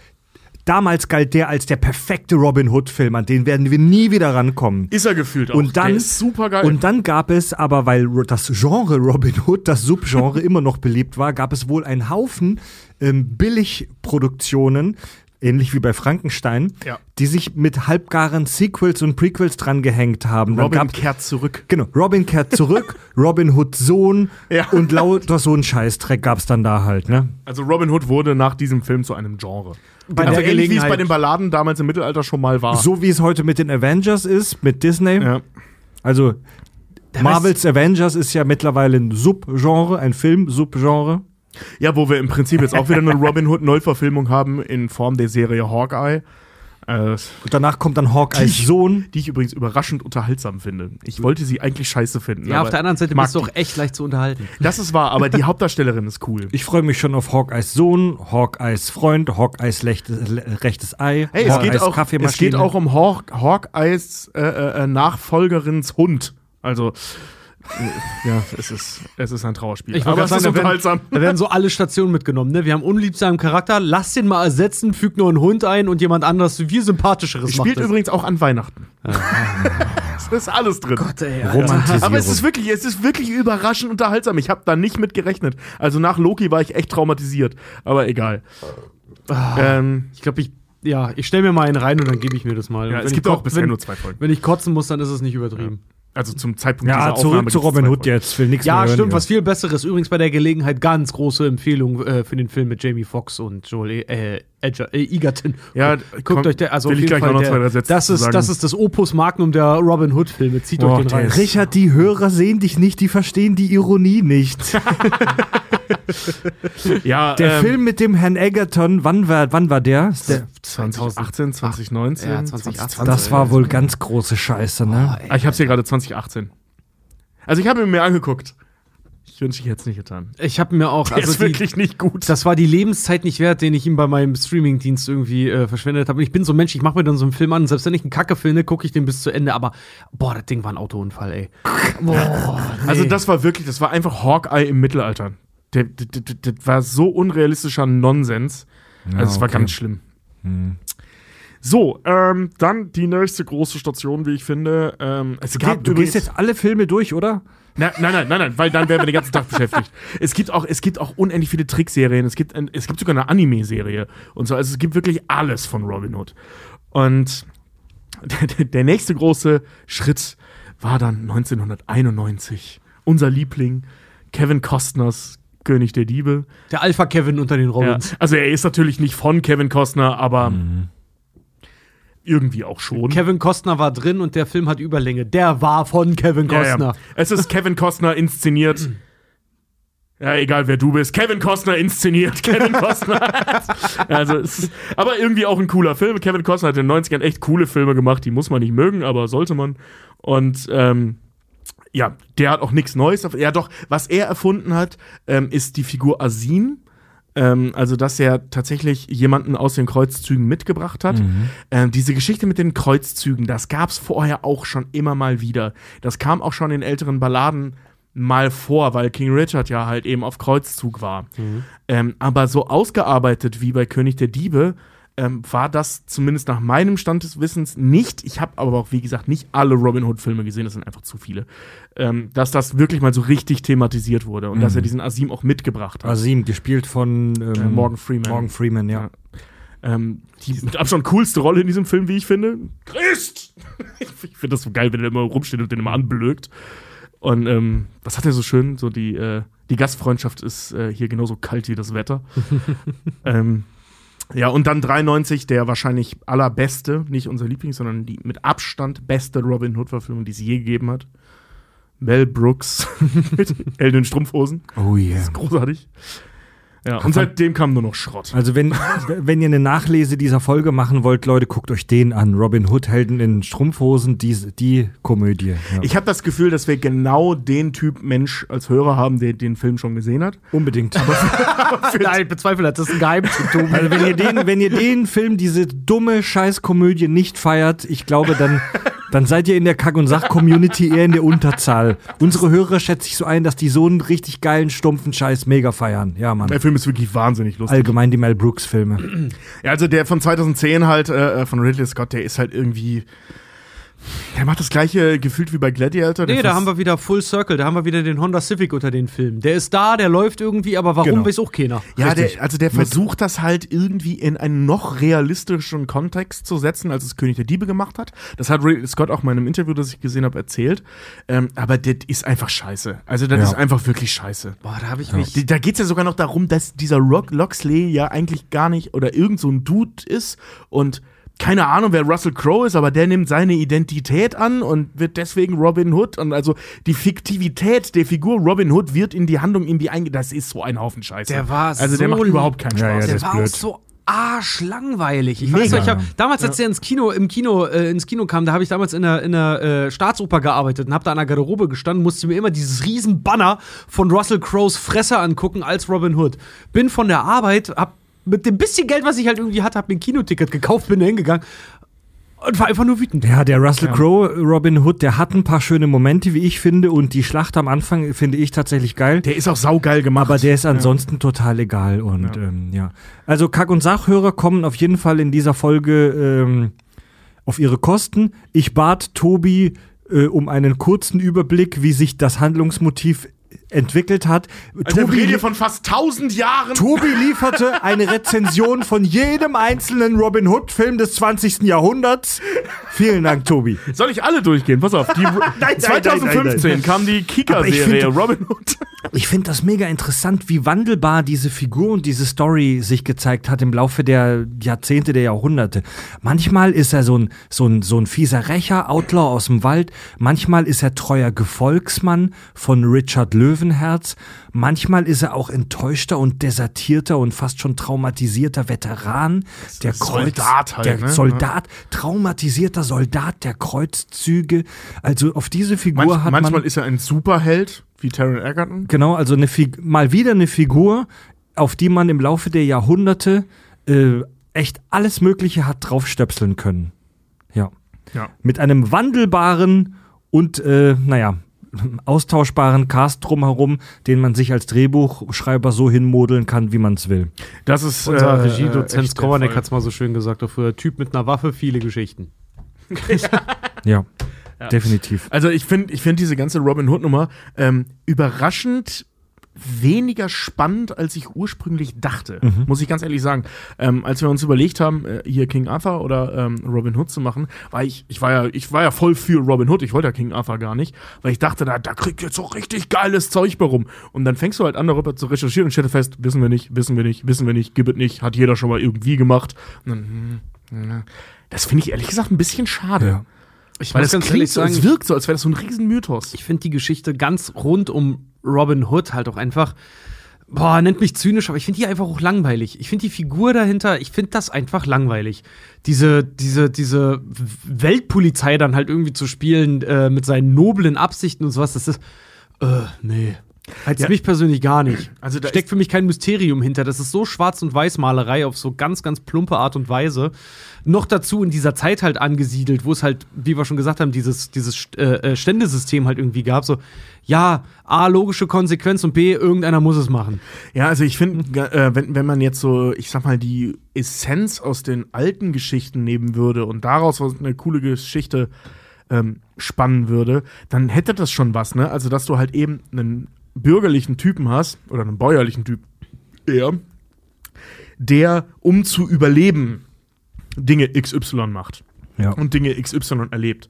damals galt der als der perfekte Robin Hood-Film, an den werden wir nie wieder rankommen.
Ist er gefühlt auch.
Und dann,
super geil.
und dann gab es aber, weil das Genre Robin Hood, das Subgenre [laughs] immer noch beliebt war, gab es wohl einen Haufen ähm, Billigproduktionen, ähnlich wie bei Frankenstein,
Ja.
die sich mit halbgaren Sequels und Prequels dran gehängt haben.
Robin
gab,
kehrt zurück.
genau, Robin kehrt zurück, [laughs] Robin Hood Sohn
Ja.
und lauter so ein Scheißdreck gab es dann da halt, ne?
Also Robin Hood wurde nach diesem Film zu einem Genre.
Bei
also
der
ähnlich wie es bei den Balladen damals im Mittelalter schon mal war.
So wie es heute mit den Avengers ist, mit Disney.
Ja.
Also Marvels Avengers ist ja mittlerweile ein Subgenre, ein Film-Subgenre.
Ja, wo wir im Prinzip jetzt auch wieder eine [laughs] Robin Hood Neuverfilmung haben in Form der Serie Hawkeye. Äh,
Und danach kommt dann Hawkeyes
Die-
Sohn.
die ich übrigens überraschend unterhaltsam finde. Ich wollte sie eigentlich scheiße finden.
Ja,
aber
auf der anderen Seite
mag
bist du auch echt leicht zu unterhalten.
Das ist wahr, aber die [laughs] Hauptdarstellerin ist cool.
Ich freue mich schon auf Hawkeyes Sohn, Hawkeyes Freund, Hawkeyes rechtes Ei,
Hey, es geht, auch, es geht auch um Hawk, Hawkeyes äh, äh, Nachfolgerins Hund. Also, äh, ja, es ist, es ist ein Trauerspiel.
Ich
aber es ist
sagen, da werden,
unterhaltsam.
da werden so alle Stationen mitgenommen. Ne? Wir haben unliebsamen Charakter, lass den mal ersetzen, füg nur einen Hund ein und jemand anderes, viel sympathischeres macht
Spielt
das.
übrigens auch an Weihnachten. [laughs] es ist alles drin.
Gott, ey.
Romantisierung.
Aber es ist wirklich, es ist wirklich überraschend unterhaltsam. Ich habe da nicht mit gerechnet. Also nach Loki war ich echt traumatisiert. Aber egal. Ähm,
Ich glaube, ich, ja, ich stelle mir mal einen rein und dann gebe ich mir das mal.
ja, es gibt auch
ko-
bisher
wenn,
nur zwei Folgen.
Wenn ich kotzen muss, dann ist es nicht übertrieben.
Also zum Zeitpunkt
ja,
dieser
zurück
Aufnahme
zu Robin Hood jetzt. Will nichts
Ja,
mehr hören
stimmt,
hier.
was viel Besseres. Übrigens bei der Gelegenheit ganz große Empfehlung äh, für den Film mit Jamie Foxx und Joel äh, Edger, äh, Egerton.
Ja,
Guckt
komm,
euch der, also
will
auf jeden Fall
noch
der,
zwei,
das ist, das ist das Opus Magnum der Robin Hood Filme. Zieht
Boah,
euch den
der
rein.
Richard, die Hörer sehen dich nicht, die verstehen die Ironie nicht. [laughs]
Ja,
Der
ähm,
Film mit dem Herrn Egerton, wann war, wann war der? Der
2018, 2019.
Ja, 2018.
das war wohl ganz große Scheiße, ne?
Ah, ich hab's hier gerade 2018. Also ich habe ihn mir angeguckt. Ich wünsche, ich hätte es nicht getan.
Ich habe mir auch,
Der
also
ist
die,
wirklich nicht gut.
das war die Lebenszeit nicht wert, den ich ihm bei meinem Streamingdienst irgendwie äh, verschwendet habe. Und ich bin so ein Mensch, ich mache mir dann so einen Film an, selbst wenn ich einen Kacke finde, gucke ich den bis zu Ende. Aber boah, das Ding war ein Autounfall, ey. Boah,
Also das war wirklich, das war einfach Hawkeye im Mittelalter. Der, der, der war so unrealistischer Nonsens. Also es war
okay.
ganz schlimm. So, ähm, dann die nächste große Station, wie ich finde. Ähm, es
Du,
gab
du gehst jetzt alle Filme durch, oder?
Nein, nein, nein, nein, nein, weil dann wären wir den ganzen Tag beschäftigt. Es gibt auch, es gibt auch unendlich viele Trickserien. Es gibt, ein, es gibt sogar eine Anime-Serie und so. Also es gibt wirklich alles von Robin Hood. Und der, der nächste große Schritt war dann 1991. Unser Liebling, Kevin Costners König der Diebe.
der Alpha Kevin unter den
Ja,
Robins.
also er ist natürlich nicht von Kevin Costner, aber irgendwie auch schon.
Kevin Costner war drin und der Film hat Überlänge. Der war von Kevin
Ja,
Costner.
ja. Es ist Kevin Costner inszeniert. Ja, egal wer du bist. Kevin Costner inszeniert. [laughs] Kevin Costner. also, es ist, aber irgendwie auch ein cooler Film. Kevin Costner hat in den 90ern echt coole Filme gemacht. Die muss man nicht mögen, aber sollte man. Und ähm, ja, der hat auch nichts Neues. Ja, doch, was er erfunden hat, ähm, ist die Figur Asin. Ähm, also, dass er tatsächlich jemanden aus den Kreuzzügen mitgebracht hat. Ähm, diese Geschichte mit den Kreuzzügen, das gab es vorher auch schon immer mal wieder. Das kam auch schon in älteren Balladen mal vor, weil King Richard ja halt eben auf Kreuzzug war. Ähm, aber so ausgearbeitet wie bei König der Diebe ähm, war das zumindest nach meinem Stand des Wissens nicht. Ich habe aber auch, wie gesagt, nicht alle Robin Hood-Filme gesehen, das sind einfach zu viele. Ähm, dass das wirklich mal so richtig thematisiert wurde und dass er diesen Asim auch mitgebracht hat.
Asim, gespielt von ähm,
Äh, Morgan Freeman.
Morgan Freeman, ja.
Ja. Ähm, die mit Abstand coolste Rolle in diesem Film, wie ich finde. Christ! [laughs] ich finde das so geil, wenn er immer rumsteht und den immer anblökt. Und ähm, was hat er so schön? So die, äh, die Gastfreundschaft ist äh, hier genauso kalt wie das Wetter. [laughs] ähm, ja, und dann 93, der wahrscheinlich allerbeste, nicht unser Liebling, sondern die mit Abstand beste Robin Hood-Verfilmung, die es je gegeben hat. Mel Brooks [laughs] mit Helden in Strumpfhosen.
Oh yeah.
Das ist großartig. Ja, und seitdem kam nur noch Schrott.
Also wenn, wenn ihr eine Nachlese dieser Folge machen wollt, Leute, guckt euch den an. Robin Hood, Helden in Strumpfhosen, die, die Komödie. Ja.
Ich habe das Gefühl, dass wir genau den Typ Mensch als Hörer haben, der den Film schon gesehen hat.
Unbedingt. [laughs]
Nein, ich bezweifle, das ist ein Geheimtipp, Tobi.
Also wenn ihr den, wenn ihr den Film, diese dumme Scheißkomödie nicht feiert, ich glaube, dann, dann seid ihr in der Kack- und Sach-Community eher in der Unterzahl. Unsere Hörer schätze ich so ein, dass die so einen richtig geilen, stumpfen Scheiß mega feiern. Ja, Mann.
Der Film ist wirklich wahnsinnig lustig.
Allgemein die Mel Brooks-Filme.
Ja, also der von 2010 halt, äh, von Ridley Scott, der ist halt irgendwie. Der macht das gleiche gefühlt wie bei Gladiator.
Nee, da haben wir wieder Full Circle, da haben wir wieder den Honda Civic unter den Filmen. Der ist da, der läuft irgendwie, aber warum
Genau.
weiß auch keiner.
Ja, der, also der versucht das halt irgendwie in einen noch realistischen Kontext zu setzen, als es König der Diebe gemacht hat. Das hat Ridley Scott auch mal in einem Interview, das ich gesehen habe, erzählt. Ähm, aber das ist einfach scheiße. Also das
Ja.
ist einfach wirklich scheiße.
Boah, da habe ich mich.
Die- Da geht es ja sogar noch darum, dass dieser Rock Loxley ja eigentlich gar nicht oder irgend so ein Dude ist und keine Ahnung, wer Russell Crowe ist, aber der nimmt seine Identität an und wird deswegen Robin Hood. Und also die Fiktivität der Figur Robin Hood wird in die Handlung irgendwie einge... Das ist so ein Haufen Scheiße.
Der war
Also der
so
macht überhaupt keinen
Ja, ja,
Spaß.
der
war
blöd.
auch so arschlangweilig. Ich weiß noch, ich hab, damals, als der ins Kino, im Kino, äh, ins Kino kam, da habe ich damals in der, in der äh, Staatsoper gearbeitet und habe da an der Garderobe gestanden, musste mir immer dieses riesen Banner von Russell Crowes Fresse angucken als Robin Hood. Bin von der Arbeit, hab mit dem bisschen Geld, was ich halt irgendwie hatte, hab mir ein Kinoticket gekauft, bin da hingegangen und war einfach nur wütend.
Ja, der Russell Crowe, Robin Hood, der hat ein paar schöne Momente, wie ich finde, und die Schlacht am Anfang finde ich tatsächlich geil.
Der ist auch saugeil gemacht.
Aber der ist ansonsten total egal und ja. Ähm, ja. Also Kack- und Sachhörer kommen auf jeden Fall in dieser Folge ähm, auf ihre Kosten. Ich bat Tobi äh, um einen kurzen Überblick, wie sich das Handlungsmotiv entwickelt hat.
also
Tobi,
hier von fast 1000 Jahren.
Tobi lieferte eine Rezension von jedem einzelnen Robin Hood-Film des 20. Jahrhunderts. Vielen Dank, Tobi.
Soll ich alle durchgehen? Pass auf. Die [laughs]
nein, nein,
2015
nein, nein.
kam die Kika-Serie Robin Hood.
Ich finde das mega interessant, wie wandelbar diese Figur und diese Story sich gezeigt hat im Laufe der Jahrzehnte, der Jahrhunderte. Manchmal ist er so ein, so ein, so ein fieser Rächer, Outlaw aus dem Wald. Manchmal ist er treuer Gefolgsmann von Richard Löwenherz. Manchmal ist er auch enttäuschter und desertierter und fast schon traumatisierter Veteran. Der Kreuz,
Soldat halt,
der
ne?
Soldat, traumatisierter Soldat der Kreuzzüge. Also auf diese Figur
Manch,
hat
manchmal
man
ist er ein Superheld, wie Taron Egerton.
Genau, also eine Fig mal wieder eine Figur, auf die man im Laufe der Jahrhunderte äh, echt alles Mögliche hat draufstöpseln können. Ja.
Ja.
Mit einem wandelbaren und, äh, naja, austauschbaren Cast drumherum, den man sich als Drehbuchschreiber so hinmodeln kann, wie man es will.
Das ist
Unser
äh,
Regiedozent Skowronek
Fall.
hat es mal so schön gesagt, äh, Typ mit einer Waffe, viele Geschichten. [laughs]
Ja, definitiv.
Also ich finde ich find diese ganze Robin Hood Nummer ähm, überraschend weniger spannend, als ich ursprünglich dachte,
Mhm.
muss ich ganz ehrlich sagen. Ähm, als wir uns überlegt haben, äh, hier King Arthur oder ähm, Robin Hood zu machen, war ich, ich war ja, ich war ja voll für Robin Hood, ich wollte ja King Arthur gar nicht, weil ich dachte, da, da kriegt jetzt so richtig geiles Zeug bei rum. Und dann fängst du halt an, darüber zu recherchieren und stellst fest, wissen wir nicht, wissen wir nicht, wissen wir nicht, gibt es nicht, hat jeder schon mal irgendwie gemacht. Dann, hm, das finde ich ehrlich gesagt ein bisschen schade.
Ja.
Ich
Weil
muss
das
ganz
klingt
ehrlich
so,
sagen,
es wirkt so, als wäre das so ein Riesenmythos.
ich finde die Geschichte ganz rund um Robin Hood halt auch einfach, boah, nennt mich zynisch, aber ich finde die einfach auch langweilig. Ich finde die Figur dahinter, ich finde das einfach langweilig. Diese, diese, diese Weltpolizei dann halt irgendwie zu spielen äh, mit seinen noblen Absichten und sowas, das ist, äh, nee. Reizt
Ja.
mich persönlich gar nicht.
Also da
Steckt für mich kein Mysterium hinter. Das ist so Schwarz- und Weißmalerei auf so ganz, ganz plumpe Art und Weise. Noch dazu in dieser Zeit halt angesiedelt, wo es halt, wie wir schon gesagt haben, dieses, dieses äh, äh, Ständesystem halt irgendwie gab. So, ja, A, logische Konsequenz und B, irgendeiner muss es machen.
Ja, also ich finde, äh, wenn, wenn man jetzt so, ich sag mal, die Essenz aus den alten Geschichten nehmen würde und daraus eine coole Geschichte ähm, spannen würde, dann hätte das schon was, ne? Also, dass du halt eben einen bürgerlichen Typen hast, oder einen bäuerlichen Typ eher, der, um zu überleben, Dinge XY macht
Ja.
und Dinge XY erlebt.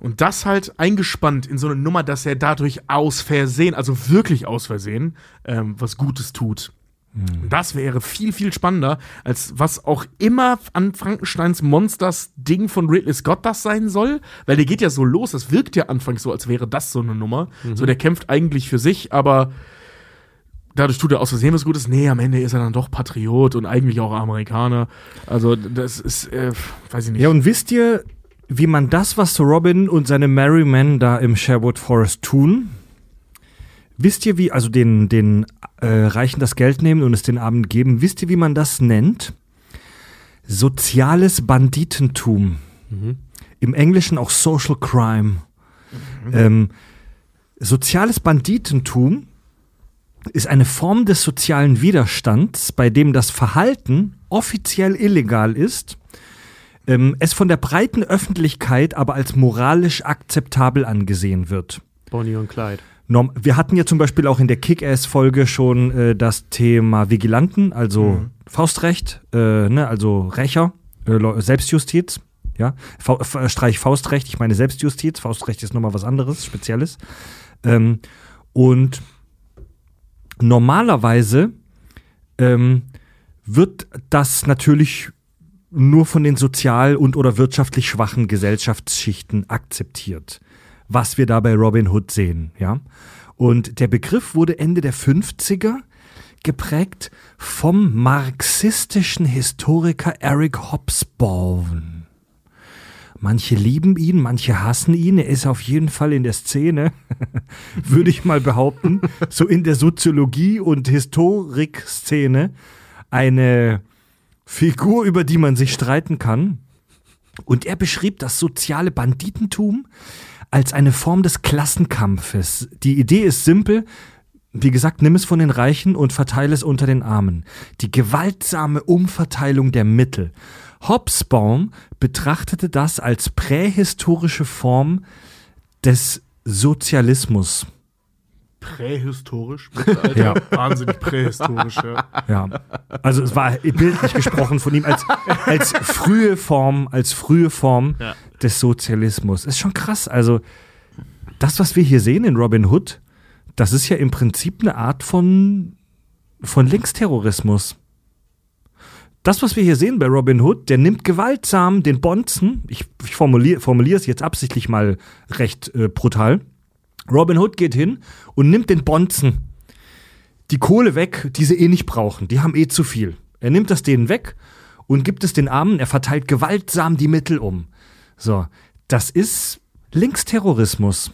Und das halt eingespannt in so eine Nummer, dass er dadurch aus Versehen, also wirklich aus Versehen, ähm, was Gutes tut. Und Das wäre viel, viel spannender, als was auch immer an Frankensteins Monsters Ding von Ridley Scott das sein soll. Weil der geht ja so los, das wirkt ja anfangs so, als wäre das so eine Nummer. So, der kämpft eigentlich für sich, aber dadurch tut er aus Versehen was Gutes. Nee, am Ende ist er dann doch Patriot und eigentlich auch Amerikaner. Also, das ist, äh, weiß ich nicht.
Ja, und wisst ihr, wie man das, was Robin und seine Merry Men da im Sherwood Forest tun? Wisst ihr, wie, also den, den äh, Reichen das Geld nehmen und es den Abend geben, wisst ihr, wie man das nennt? Soziales Banditentum. Im Englischen auch Social Crime. Ähm, soziales Banditentum ist eine Form des sozialen Widerstands, bei dem das Verhalten offiziell illegal ist, ähm, es von der breiten Öffentlichkeit aber als moralisch akzeptabel angesehen wird.
Bonnie und Clyde.
Wir hatten ja zum Beispiel auch in der Kick-Ass-Folge schon äh, das Thema Vigilanten, also Faustrecht, äh, ne, also Rächer, äh, Selbstjustiz. Ja, Fa F Streich Faustrecht, ich meine Selbstjustiz. Faustrecht ist nochmal was anderes, Spezielles. Ähm, und normalerweise ähm, wird das natürlich nur von den sozial und oder wirtschaftlich schwachen Gesellschaftsschichten akzeptiert, was wir da bei Robin Hood sehen, ja. Und der Begriff wurde Ende der 50er geprägt vom marxistischen Historiker Eric Hobsbawm. Manche lieben ihn, manche hassen ihn. Er ist auf jeden Fall in der Szene, [laughs] würde ich mal behaupten, so in der Soziologie- und Historikszene eine Figur, über die man sich streiten kann. Und er beschrieb das soziale Banditentum als eine Form des Klassenkampfes. Die Idee ist simpel. Wie gesagt, nimm es von den Reichen und verteile es unter den Armen. Die gewaltsame Umverteilung der Mittel. Hobsbawm betrachtete das als prähistorische Form des Sozialismus.
Prähistorisch. [laughs]
Ja.
Wahnsinnig prähistorisch, ja.
Ja. Also es war bildlich gesprochen von ihm als, als frühe Form, als frühe Form
Ja.
des Sozialismus. Ist schon krass. Also das, was wir hier sehen in Robin Hood, das ist ja im Prinzip eine Art von, von Linksterrorismus. Das, was wir hier sehen bei Robin Hood, der nimmt gewaltsam den Bonzen, ich, ich formuliere formuliere es jetzt absichtlich mal recht äh, brutal. Robin Hood geht hin und nimmt den Bonzen die Kohle weg, die sie eh nicht brauchen. Die haben eh zu viel. Er nimmt das denen weg und gibt es den Armen. Er verteilt gewaltsam die Mittel um. So, das ist Linksterrorismus.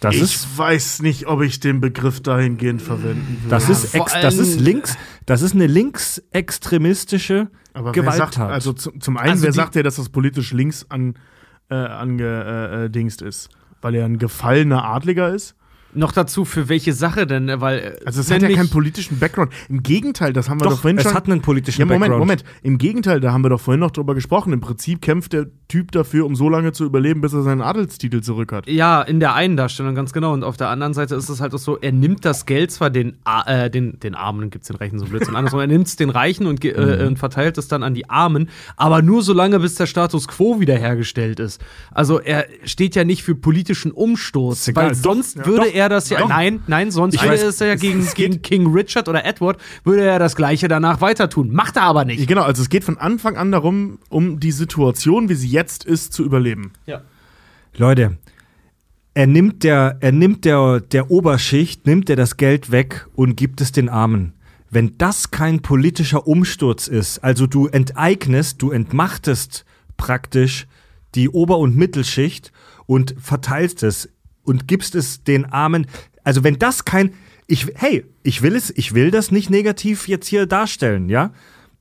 Das
ich
ist
weiß nicht, ob ich den Begriff dahingehend verwenden würde.
das ist ex, das ist links, das ist eine linksextremistische
Aber
Gewalttat.
sagt, also zum, zum einen,
Also
wer
die-
sagt ja, dass das politisch links an, äh, angedingst äh, dingst ist? Weil er ein gefallener Adliger ist?
Noch dazu, für welche Sache denn? Weil, äh,
Also es hat ja keinen politischen Background. Im Gegenteil, das haben wir doch,
Doch,
vorhin
es
schon.
hat einen politischen
ja, Moment,
Background.
Moment. Im Gegenteil, da haben wir doch vorhin noch drüber gesprochen. Im Prinzip kämpft der Typ dafür, um so lange zu überleben, bis er seinen Adelstitel zurück hat.
Ja, in der einen Darstellung ganz genau. Und auf der anderen Seite ist es halt auch so, er nimmt das Geld zwar den, äh, den, den Armen, gibt's den Reichen so Blödsinn, andersrum, er nimmt es den Reichen und, ge-
Mhm.
äh, und verteilt es dann an die Armen, aber nur so lange, bis der Status quo wiederhergestellt ist. Also er steht ja nicht für politischen Umsturz, weil sonst
ja.
würde
Doch.
er das ja, nein, nein, sonst
Ich
würde
weiß,
es ja gegen,
es
gegen King Richard oder Edward, würde er das Gleiche danach weiter tun. Macht er aber nicht.
Genau, also es geht von Anfang an darum, um die Situation, wie sie jetzt ist, zu überleben.
Ja.
Leute, er nimmt der, er nimmt der, der Oberschicht, nimmt er das Geld weg und gibt es den Armen. Wenn das kein politischer Umsturz ist, also du enteignest, du entmachtest praktisch die Ober- und Mittelschicht und verteilst es und gibst es den Armen, also wenn das kein, ich, hey, ich will es, ich will das nicht negativ jetzt hier darstellen, ja?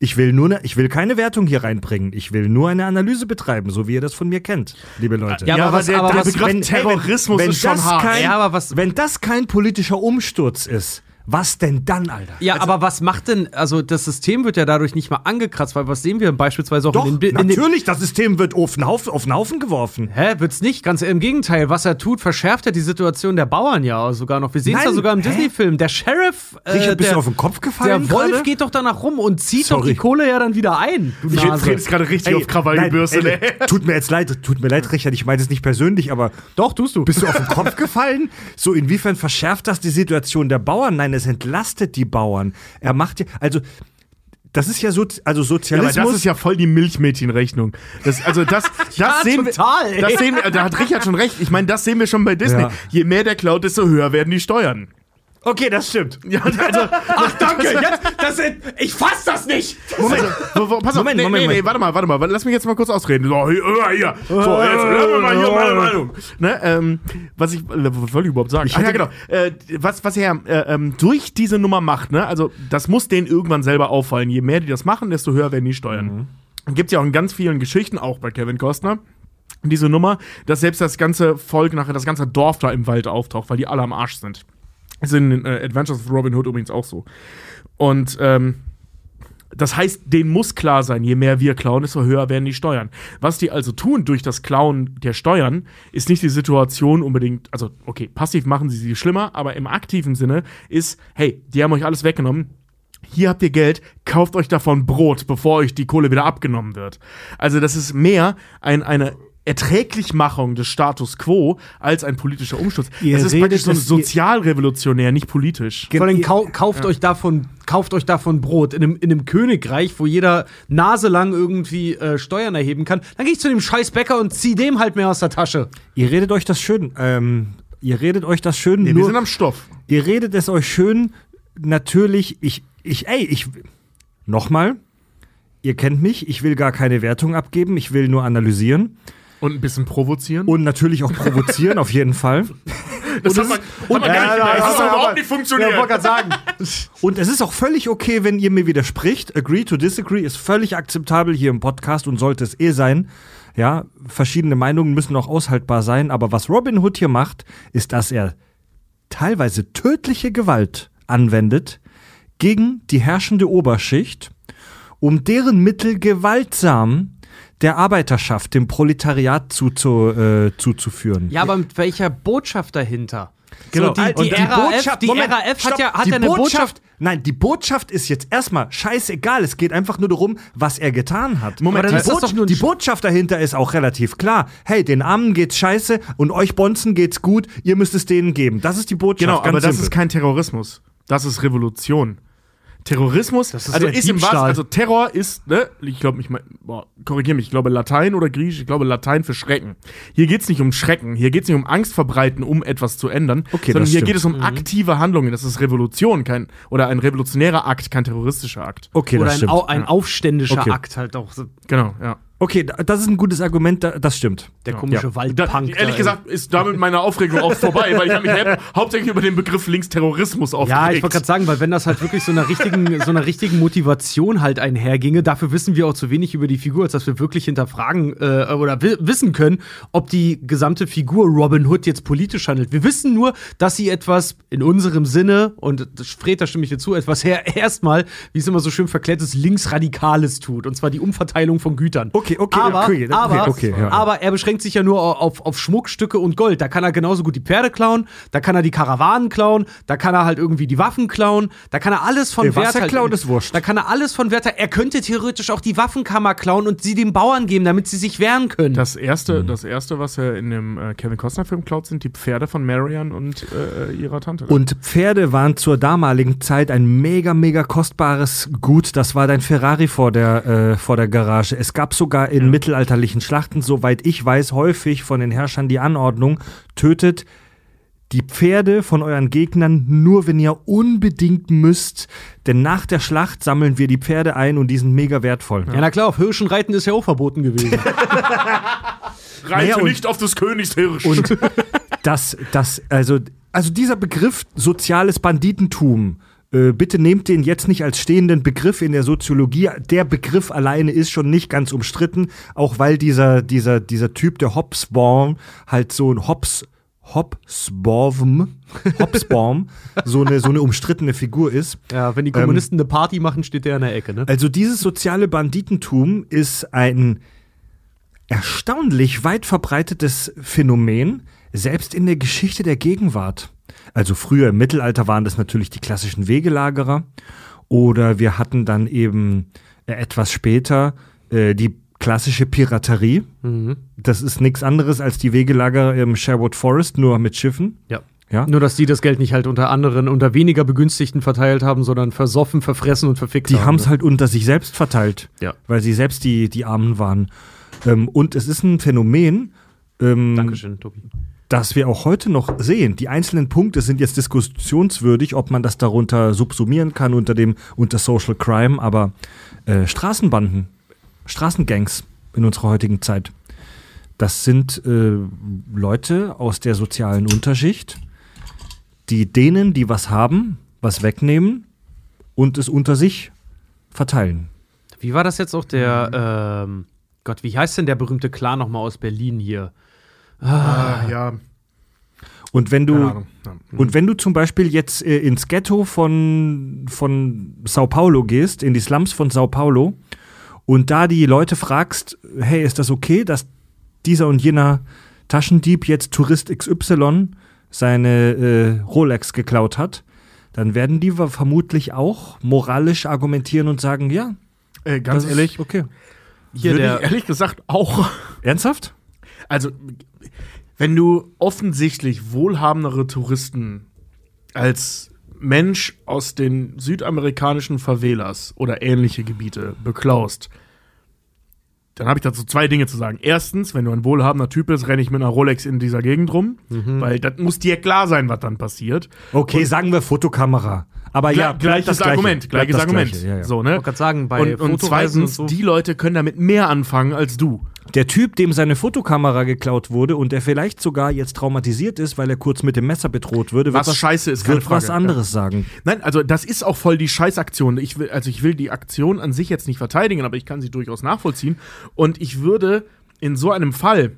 Ich will nur, ne, ich will keine Wertung hier reinbringen. Ich will nur eine Analyse betreiben, so wie ihr das von mir kennt, liebe Leute.
Ja, aber was-
der,
aber
der
was-
Begriff
wenn-
Terrorismus
wenn
ist schon hart.
kein-
Ja, aber was-
Wenn das kein politischer Umsturz ist, was denn dann, Alter?
Ja, aber was macht denn, also das System wird ja dadurch nicht mal angekratzt, weil was sehen wir beispielsweise auch
Doch,
in den, in den
natürlich, das System wird auf den Haufen, auf den Haufen geworfen.
Hä, wird's nicht? Ganz im Gegenteil. Was er tut, verschärft er die Situation der Bauern ja sogar noch. Wir sehen es ja sogar im? Disney-Film. Der Sheriff, äh,
Richard, bist
der,
du auf den Kopf gefallen
der Wolf
gerade?
geht doch danach rum und zieht doch
Sorry.
die Kohle ja dann wieder ein. Du
Ich rede gerade richtig
Ey,
auf Krawall
nein,
gebürstet.
ey,
ey.
Tut mir jetzt leid, tut mir leid, Richard, ich meine es nicht persönlich, aber
Doch, tust du.
bist du auf den Kopf gefallen? [laughs] So, inwiefern verschärft das die Situation der Bauern? Nein, es entlastet die Bauern. Er macht ja, also, das ist ja so, also
Ja, aber
Sozialismus.
das ist ja voll die Milchmädchenrechnung. Das, also das, [laughs] das
Ja,
sehen
total,
wir, das sehen wir, da hat Richard schon recht. Ich meine, das sehen wir schon bei Disney.
Ja.
Je mehr der klaut, desto höher werden die Steuern.
Okay, das stimmt.
Ja, [laughs] also,
Ach, danke. Jetzt, das, ich fass das nicht.
Moment, wo, pass auf,
Moment,
nee,
Moment,
nee, nee,
Moment.
warte mal, warte mal, lass mich jetzt mal kurz ausreden. So, hier, hier. so jetzt hören wir mal hier meine Meinung. Ne, ähm, was ich, äh, was wollte ich überhaupt sagen? Ah, ja,
hätte-
genau. Äh, was, was er äh, ähm, durch diese Nummer macht, ne, also das muss denen irgendwann selber auffallen. Je mehr die das machen, desto höher werden die Steuern. Mhm. Gibt ja auch in ganz vielen Geschichten, auch bei Kevin Costner, diese Nummer, dass selbst das ganze Volk nachher, das ganze Dorf da im Wald auftaucht, weil die alle am Arsch sind. Ist in äh, Adventures of Robin Hood übrigens auch so. Und ähm, das heißt, denen muss klar sein, je mehr wir klauen, desto höher werden die Steuern. Was die also tun durch das Klauen der Steuern, ist nicht die Situation unbedingt, also okay, passiv machen sie sie schlimmer, aber im aktiven Sinne ist, hey, die haben euch alles weggenommen. Hier habt ihr Geld, kauft euch davon Brot, bevor euch die Kohle wieder abgenommen wird. Also das ist mehr ein, eine Erträglichmachung des Status quo als ein politischer Umsturz.
Ihr
das ist
redet,
praktisch so sozialrevolutionär, nicht politisch.
Vor allem kau kauft euch davon, kauft euch davon Brot in einem, in einem Königreich, wo jeder naselang irgendwie äh, Steuern erheben kann. Dann gehe ich zu dem scheiß Bäcker und zieh dem halt mehr aus der Tasche.
Ihr redet euch das schön, ähm, ihr redet euch das schön,
Nee, wir
nur,
sind am Stoff.
ihr redet es euch schön, natürlich, ich, ich, ey, ich, nochmal, ihr kennt mich, ich will gar keine Wertung abgeben, ich will nur analysieren
Und ein bisschen provozieren.
und natürlich auch provozieren, auf jeden Fall. [laughs]
das hat man, und,
Ja, ja,
das
ja,
hat
ja,
überhaupt
aber-
nicht funktioniert.
Ja, wollte gerade sagen. [laughs]
Und es ist auch völlig okay, wenn ihr mir widerspricht. Agree to disagree ist völlig akzeptabel hier im Podcast und sollte es eh sein. Ja, verschiedene Meinungen müssen auch aushaltbar sein, aber was Robin Hood hier macht, ist, dass er teilweise tödliche Gewalt anwendet gegen die herrschende Oberschicht, um deren Mittel gewaltsam der Arbeiterschaft, dem Proletariat zuzu, äh, zuzuführen.
Ja, aber mit welcher Botschaft dahinter?
Genau.
So, die,
Und
die, RAF, die
Moment,
RAF hat
stopp.
ja, hat
die
ja eine Botschaft.
Nein, die Botschaft ist jetzt erstmal scheißegal. Es geht einfach nur darum, was er getan hat.
Moment,
die,
das ein
die
Sch-
Botschaft dahinter ist auch relativ klar. Hey, den Armen geht's scheiße und euch Bonzen geht's gut. Ihr müsst es denen geben. Das ist die Botschaft.
Genau, aber das
simpel.
ist kein Terrorismus. Das ist Revolution. Terrorismus,
Das ist
also
ein
ist im wahrsten, also Terror ist, ne, ich glaube, ich mein, boah, korrigiere mich, ich glaube Latein oder Griechisch, ich glaube Latein für Schrecken. Hier geht's nicht um Schrecken, hier geht's nicht um Angst verbreiten, um etwas zu ändern,
Okay,
sondern hier
stimmt.
geht es um aktive Handlungen. Das ist Revolution, kein oder ein revolutionärer Akt, kein terroristischer Akt.
Okay,
oder
das
ein,
stimmt.
Au, ein aufständischer
Okay.
Akt halt auch. so
Genau, ja.
Okay, da- das ist ein gutes Argument. da- Das stimmt.
Der komische
Ja.
Da,
Waldpunk.
ehrlich
da,
gesagt ist damit meine Aufregung auch vorbei, weil ich habe mich [laughs] hauptsächlich über den Begriff Linksterrorismus aufgeregt.
Ja, ich wollte gerade sagen, weil wenn das halt wirklich so einer richtigen, so einer richtigen Motivation halt einherginge, dafür wissen wir auch zu wenig über die Figur, als dass wir wirklich hinterfragen äh, oder wi wissen können, ob die gesamte Figur Robin Hood jetzt politisch handelt. Wir wissen nur, dass sie etwas in unserem Sinne, und Fred, da stimme ich dir zu, etwas her erstmal, wie es immer so schön verklärtes, linksradikales tut. Und zwar die Umverteilung von Gütern.
Okay, okay,
aber,
okay, okay,
aber,
okay, ja.
aber er beschränkt sich ja nur auf, auf Schmuckstücke und Gold. Da kann er genauso gut die Pferde klauen, da kann er die Karawanen klauen, da kann er halt irgendwie die Waffen klauen, da kann er alles von
Äh,
Wert
was er
halt,
klaut, ist wurscht.
Da kann er alles von Wert. Er könnte theoretisch auch die Waffenkammer klauen und sie den Bauern geben, damit sie sich wehren können.
Das erste, das erste, was er in dem äh, Kevin Costner Film klaut, sind die Pferde von Marian und äh, ihrer Tante.
Und Pferde waren zur damaligen Zeit ein mega, mega kostbares Gut. Das war dein Ferrari vor der, äh, vor der Garage. Es gab sogar in mittelalterlichen Schlachten, soweit ich weiß, häufig von den Herrschern die Anordnung, tötet die Pferde von euren Gegnern nur, wenn ihr unbedingt müsst. Denn nach der Schlacht sammeln wir die Pferde ein und die sind mega wertvoll.
ja, na klar, auf Hirschen reiten ist ja auch verboten gewesen. [laughs]
Reite
Naja, und-
nicht auf des Königs Hirsch.
Und [laughs] das, das, also, also dieser Begriff soziales Banditentum, bitte nehmt den jetzt nicht als stehenden Begriff in der Soziologie. Der Begriff alleine ist schon nicht ganz umstritten, auch weil dieser, dieser, dieser Typ, der Hobsbawm, halt so ein Hobbs, Hobsbawm, Hobsbawm, [laughs] so eine, so eine umstrittene Figur ist.
ja, wenn die Kommunisten eine Party machen, steht der in der Ecke, ne?
Also dieses soziale Banditentum ist ein erstaunlich weit verbreitetes Phänomen, selbst in der Geschichte der Gegenwart. Also früher im Mittelalter waren das natürlich die klassischen Wegelagerer oder wir hatten dann eben äh, etwas später äh, die klassische Piraterie. Das ist nichts anderes als die Wegelager im Sherwood Forest, nur mit Schiffen.
Ja.
Ja?
Nur, dass die das Geld nicht halt unter anderen, unter weniger Begünstigten verteilt haben, sondern versoffen, verfressen und verfickt
Die
haben.
haben es halt unter sich selbst verteilt,
Ja.
weil sie selbst die, die Armen waren. Ähm, und es ist ein Phänomen, ähm,
Dankeschön, Tobi.
Das wir auch heute noch sehen. Die einzelnen Punkte sind jetzt diskussionswürdig, ob man das darunter subsumieren kann unter dem unter Social Crime, aber äh, Straßenbanden, Straßengangs in unserer heutigen Zeit, das sind äh, Leute aus der sozialen Unterschicht, die denen, die was haben, was wegnehmen und es unter sich verteilen.
Wie war das jetzt auch der, ähm, Gott, wie heißt denn der berühmte Clan nochmal aus Berlin hier?
Ah, ja,
Und wenn du.
Ja.
Und wenn du zum Beispiel jetzt äh, ins Ghetto von, von Sao Paulo gehst, in die Slums von Sao Paulo, und da die Leute fragst, hey, ist das okay, dass dieser und jener Taschendieb jetzt Tourist XY seine äh, Rolex geklaut hat, dann werden die vermutlich auch moralisch argumentieren und sagen, ja,
Äh, ganz
das ist
ehrlich,
okay.
Hier
würde
der,
ich ehrlich gesagt auch.
Ernsthaft?
Also, wenn du offensichtlich wohlhabendere Touristen als Mensch aus den südamerikanischen Favelas oder ähnliche Gebiete beklaust, dann habe ich dazu zwei Dinge zu sagen. Erstens, wenn du ein wohlhabender Typ bist, renne ich mit einer Rolex in dieser Gegend rum, weil das muss dir klar sein, was dann passiert.
Okay, sagen wir Fotokamera. Aber ja,
Gle- gleiches. Argument, gleiches
das
Argument.
Gleiche, ja, ja.
So, ne?
Ich sagen, bei
und, und zweitens,
und so.
die Leute können damit mehr anfangen als du.
Der Typ, dem seine Fotokamera geklaut wurde und der vielleicht sogar jetzt traumatisiert ist, weil er kurz mit dem Messer bedroht würde, wird
Was scheiße ist,
wird was anderes sagen.
Nein, also das ist auch voll die Scheißaktion. Ich will, also ich will die Aktion an sich jetzt nicht verteidigen, aber ich kann sie durchaus nachvollziehen. Und ich würde in so einem Fall,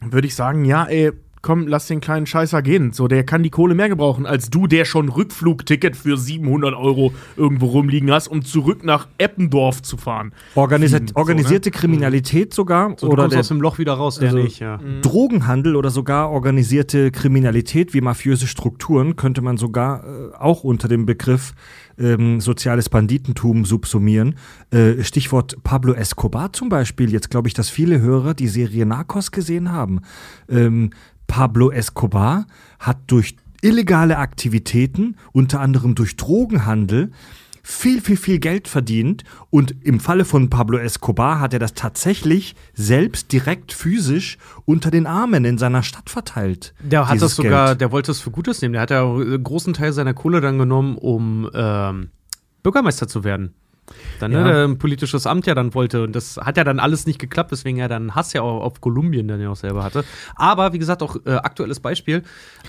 würde ich sagen, ja, ey, komm, lass den kleinen Scheißer gehen. So, der kann die Kohle mehr gebrauchen, als du, der schon Rückflugticket für 700 Euro irgendwo rumliegen hast, um zurück nach Eppendorf zu fahren.
Organisi
Fliegen, so,
organisierte Kriminalität sogar
So, du
oder
kommst
der
aus dem Loch wieder raus, der
also-
nicht, ja.
Drogenhandel oder sogar organisierte Kriminalität wie mafiöse Strukturen könnte man sogar äh, auch unter dem Begriff ähm, soziales Banditentum subsumieren. Äh, Stichwort Pablo Escobar zum Beispiel. Jetzt glaube ich, dass viele Hörer die Serie Narcos gesehen haben. Ähm, Pablo Escobar hat durch illegale Aktivitäten, unter anderem durch Drogenhandel, viel, viel, viel Geld verdient. Und im Falle von Pablo Escobar hat er das tatsächlich selbst direkt physisch unter den Armen in seiner Stadt verteilt.
Der hat das sogar,
Geld.
der wollte es für Gutes nehmen. Der hat ja einen großen Teil seiner Kohle dann genommen, um ähm, Bürgermeister zu werden. Dann,
Ja.
ne, der ein politisches Amt ja dann wollte. Und das hat ja dann alles nicht geklappt, weswegen er dann Hass ja auch auf Kolumbien dann ja auch selber hatte. Aber wie gesagt, auch äh, aktuelles Beispiel: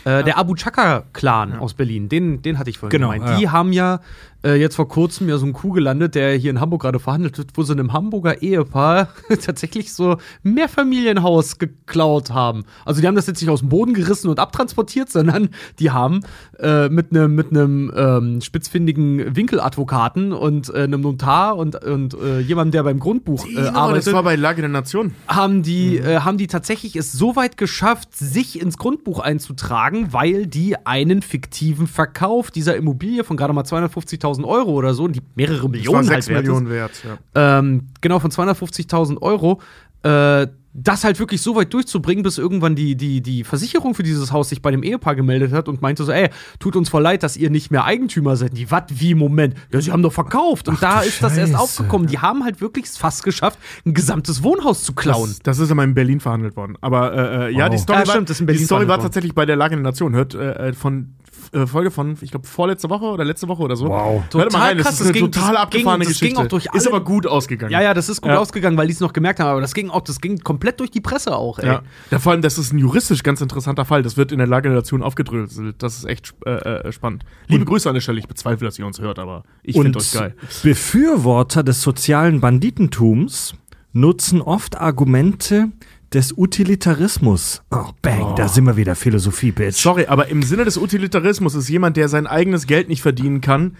äh, der Abu Chaka-Clan aus Berlin, den, den hatte ich vorhin
Genau,
gemeint.
ja.
Die haben ja äh, jetzt vor kurzem ja so einen Coup gelandet, der hier in Hamburg gerade verhandelt wird, wo sie einem Hamburger Ehepaar [laughs] tatsächlich so ein Mehrfamilienhaus geklaut haben. Also die haben das jetzt nicht aus dem Boden gerissen und abtransportiert, sondern die haben äh, mit einem mit einem ähm, spitzfindigen Winkeladvokaten und äh, einem Notar und, und äh, jemandem, der beim Grundbuch äh,
das
arbeitet,
war bei Lage der Nation.
haben die,
Mhm.
äh, haben die tatsächlich es so weit geschafft, sich ins Grundbuch einzutragen, weil die einen fiktiven Verkauf dieser Immobilie von gerade mal 250.000 Euro oder so, die mehrere
Das war
Millionen
6
halt wert ist,
Millionen wert. Ja.
ähm, genau von 250.000 Euro, äh, das halt wirklich so weit durchzubringen, bis irgendwann die, die, die Versicherung für dieses Haus sich bei dem Ehepaar gemeldet hat und meinte so, ey, tut uns voll leid, dass ihr nicht mehr Eigentümer seid. Die, was, wie, Moment? Ja, sie haben doch verkauft. Und da
du
ist das erst
Scheiße.
aufgekommen. Die haben halt wirklich es fast geschafft, ein gesamtes Wohnhaus zu klauen.
Das, das ist aber in Berlin verhandelt worden. Aber äh, äh, ja,
Wow.
die Story,
Ja,
war,
stimmt, das ist in
die
Berlin
Story war tatsächlich bei der Lage der Nation. Hört äh, von äh, Folge von, ich glaube, vorletzte Woche oder letzte Woche oder so.
Wow.
Hört mal
Total
rein, das
krass,
ist
das
eine
ging-
total
das
abgefahrene
ging- das ging
Geschichte.
auch durch
ist aber gut ausgegangen.
Ja, ja, das ist gut
Ja.
ausgegangen, weil die es noch gemerkt haben, aber das ging auch, das ging komplett durch die Presse auch, ey.
Ja. ja, vor allem, das ist ein juristisch ganz interessanter Fall. Das wird in der Lage der Nation aufgedröselt. Das ist echt äh, äh, spannend. Liebe Grüße an der Stelle. Ich bezweifle, dass ihr uns hört, aber ich finde euch geil.
Befürworter des sozialen Banditentums nutzen oft Argumente des Utilitarismus. Oh, bang, da sind wir wieder. Philosophie, Bitch.
Sorry, aber im Sinne des Utilitarismus ist jemand, der sein eigenes Geld nicht verdienen kann,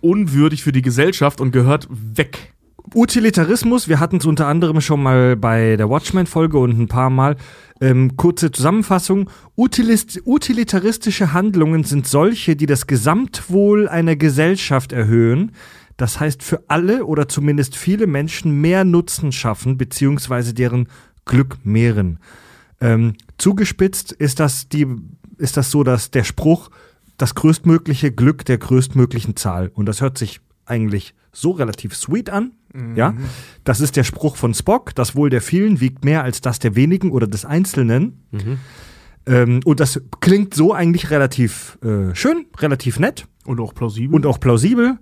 unwürdig für die Gesellschaft und gehört weg.
Utilitarismus, wir hatten es unter anderem schon mal bei der Watchmen-Folge und ein paar Mal. Ähm, kurze Zusammenfassung. Utilist utilitaristische Handlungen sind solche, die das Gesamtwohl einer Gesellschaft erhöhen. Das heißt, für alle oder zumindest viele Menschen mehr Nutzen schaffen, beziehungsweise deren Glück mehren. Ähm, zugespitzt ist das, die, ist das so, dass der Spruch, das größtmögliche Glück der größtmöglichen Zahl. Und das hört sich eigentlich so relativ sweet an. Ja, das ist der Spruch von Spock. Das Wohl der vielen wiegt mehr als das der wenigen oder des Einzelnen. Ähm, und das klingt so eigentlich relativ äh, schön, relativ nett
Und auch plausibel.
und auch plausibel.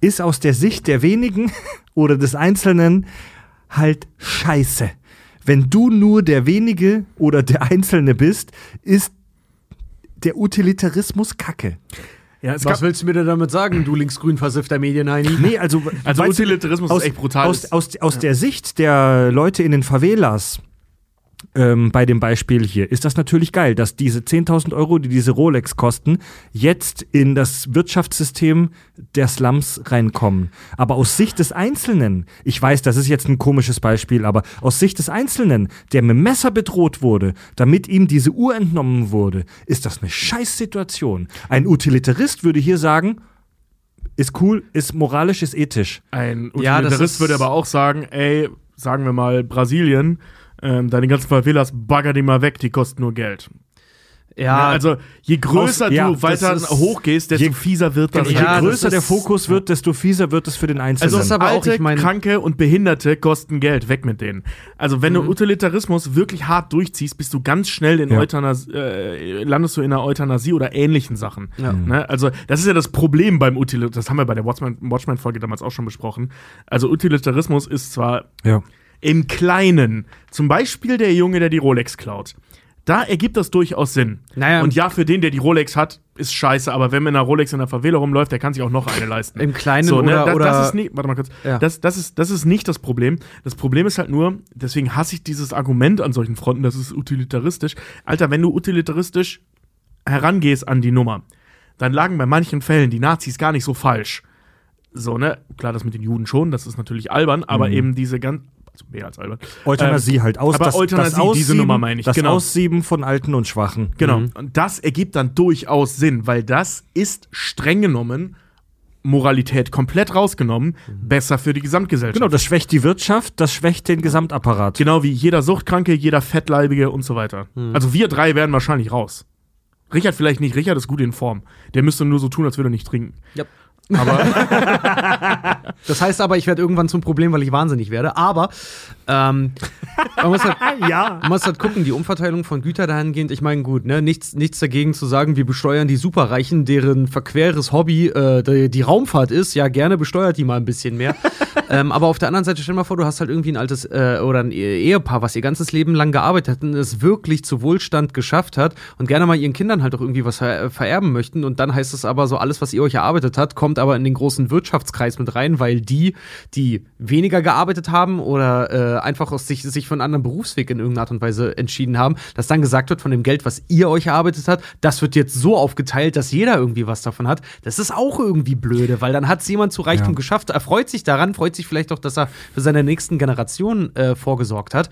Ist aus der Sicht der wenigen [laughs] oder des Einzelnen halt scheiße. Wenn du nur der wenige oder der Einzelne bist, ist der Utilitarismus Kacke.
Ja,
Was
gab,
willst du mir denn damit sagen, du linksgrün versiffter Medienheini?
Nee, also,
Also Utilitarismus ist
aus,
echt brutal.
Aus, aus, aus der Sicht der Leute in den Favelas, ähm, bei dem Beispiel hier, ist das natürlich geil, dass diese 10.000 Euro, die diese Rolex kosten, jetzt in das Wirtschaftssystem der Slums reinkommen. Aber aus Sicht des Einzelnen, ich weiß, das ist jetzt ein komisches Beispiel, aber aus Sicht des Einzelnen, der mit dem Messer bedroht wurde, damit ihm diese Uhr entnommen wurde, ist das eine Scheißsituation. Ein Utilitarist würde hier sagen, ist cool, ist moralisch, ist ethisch.
ein
Ja,
Utilitarist
ist-
würde aber auch sagen, ey, sagen wir mal Brasilien, ähm, deine ganzen Favelas, bagger die mal weg, die kosten nur Geld.
Ja,
also je größer
Aus- ja,
du weiter
das ist-
hochgehst, desto
je-
fieser wird das.
Je
Ja, das
größer der
ist-
Fokus wird, desto fieser wird es für den Einzelnen.
Also
Das ist aber auch,
alte,
ich mein-
Kranke und Behinderte kosten Geld. Weg mit denen. Also wenn du Utilitarismus wirklich hart durchziehst, bist du ganz schnell in
Ja.
Euthanasie, äh, landest du in einer Euthanasie oder ähnlichen Sachen.
Ja.
Ne? Also das ist ja das Problem beim Utilitarismus. Das haben wir bei der Watchmen- Watchmen-Folge damals auch schon besprochen. Also Utilitarismus ist zwar
ja.
Im Kleinen, zum Beispiel der Junge, der die Rolex klaut. Da ergibt das durchaus Sinn.
Naja.
Und ja, für den, der die Rolex hat, ist scheiße, aber wenn mit einer Rolex in der Favela rumläuft, der kann sich auch noch eine leisten.
Im Kleinen
so, ne?
oder-
das, das ist nicht, warte mal kurz.
Ja.
Das, das, ist, das ist nicht das Problem. Das Problem ist halt nur, deswegen hasse ich dieses Argument an solchen Fronten, das ist utilitaristisch. Alter, wenn du utilitaristisch herangehst an die Nummer, dann lagen bei manchen Fällen die Nazis gar nicht so falsch. So, ne? Klar, das mit den Juden schon, das ist natürlich albern, aber
Mhm.
eben diese ganz, also mehr als albern.
Euthanasie
Ähm,
halt aus.
aber Euthanasie, diese Nummer meine ich,
Das
genau.
Aussieben von Alten und Schwachen.
Genau. Und das ergibt dann durchaus Sinn, weil das ist streng genommen Moralität komplett rausgenommen, besser für die Gesamtgesellschaft.
Genau, das schwächt die Wirtschaft, das schwächt den Gesamtapparat.
Genau wie jeder Suchtkranke, jeder Fettleibige und so weiter. Also wir drei werden wahrscheinlich raus. Richard vielleicht nicht, Richard ist gut in Form. Der müsste nur so tun, als würde er nicht trinken.
Ja.
Aber [laughs]
Das heißt aber, ich werde irgendwann zum Problem, weil ich wahnsinnig werde. Aber ähm, man, muss halt, [laughs]
Ja.
man muss halt gucken, die Umverteilung von Gütern dahingehend, ich meine, gut, ne, nichts, nichts dagegen zu sagen, wir besteuern die Superreichen, deren verqueres Hobby äh, die, die Raumfahrt ist. Ja, gerne besteuert die mal ein bisschen mehr. [laughs] ähm, aber auf der anderen Seite, stell dir mal vor, du hast halt irgendwie ein altes äh, oder ein E- Ehepaar, was ihr ganzes Leben lang gearbeitet hat und es wirklich zu Wohlstand geschafft hat und gerne mal ihren Kindern halt auch irgendwie was ver vererben möchten. Und dann heißt es aber so, alles, was ihr euch erarbeitet habt, kommt aber in den großen Wirtschaftskreis mit rein, weil die, die weniger gearbeitet haben oder äh, einfach aus sich, sich einen anderen Berufsweg in irgendeiner Art und Weise entschieden haben, dass dann gesagt wird, von dem Geld, was ihr euch erarbeitet habt, das wird jetzt so aufgeteilt, dass jeder irgendwie was davon hat. Das ist auch irgendwie blöde, weil dann hat es jemand zu Reichtum
Ja.
geschafft, er freut sich daran, freut sich vielleicht auch, dass er für seine nächsten Generation äh, vorgesorgt hat.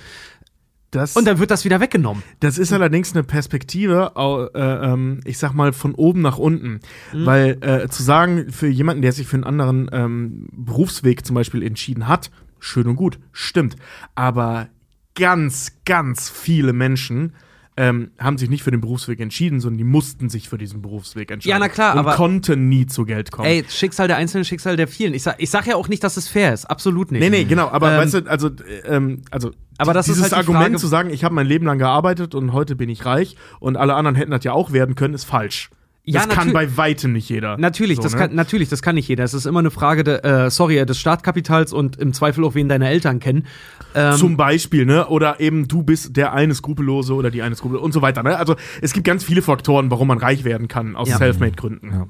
Das,
Und dann wird das wieder weggenommen.
das ist allerdings eine Perspektive, äh, ähm, ich sag mal, von oben nach unten.
Mhm.
Weil äh, zu sagen, für jemanden, der sich für einen anderen ähm, Berufsweg zum Beispiel entschieden hat, schön und gut, stimmt. Aber ganz, ganz viele Menschen ähm, haben sich nicht für den Berufsweg entschieden, sondern die mussten sich für diesen Berufsweg entscheiden.
Ja, na klar,
und
aber-
konnten nie zu Geld kommen.
Ey, Schicksal der Einzelnen, Schicksal der vielen. Ich sag, ich sag ja auch nicht, dass es fair ist. Absolut nicht.
Nee, nee, genau, aber
Ähm,
weißt du, also, äh, ähm, also
Aber das ist
dieses
halt die
Argument
Frage-
zu sagen, ich habe mein Leben lang gearbeitet und heute bin ich reich und alle anderen hätten das ja auch werden können, ist falsch.
Ja,
das kann bei weitem nicht jeder.
Natürlich,
So,
das
ne?
kann, natürlich, das kann nicht jeder. Es ist immer eine Frage de, äh, sorry, äh, des Startkapitals und im Zweifel auch, wen deine Eltern kennen. Ähm,
Zum Beispiel, ne? Oder eben du bist der eine Skrupellose oder die eine Skrupellose und so weiter. Ne? Also es gibt ganz viele Faktoren, warum man reich werden kann aus
Ja.
Selfmade-Gründen.
Ja.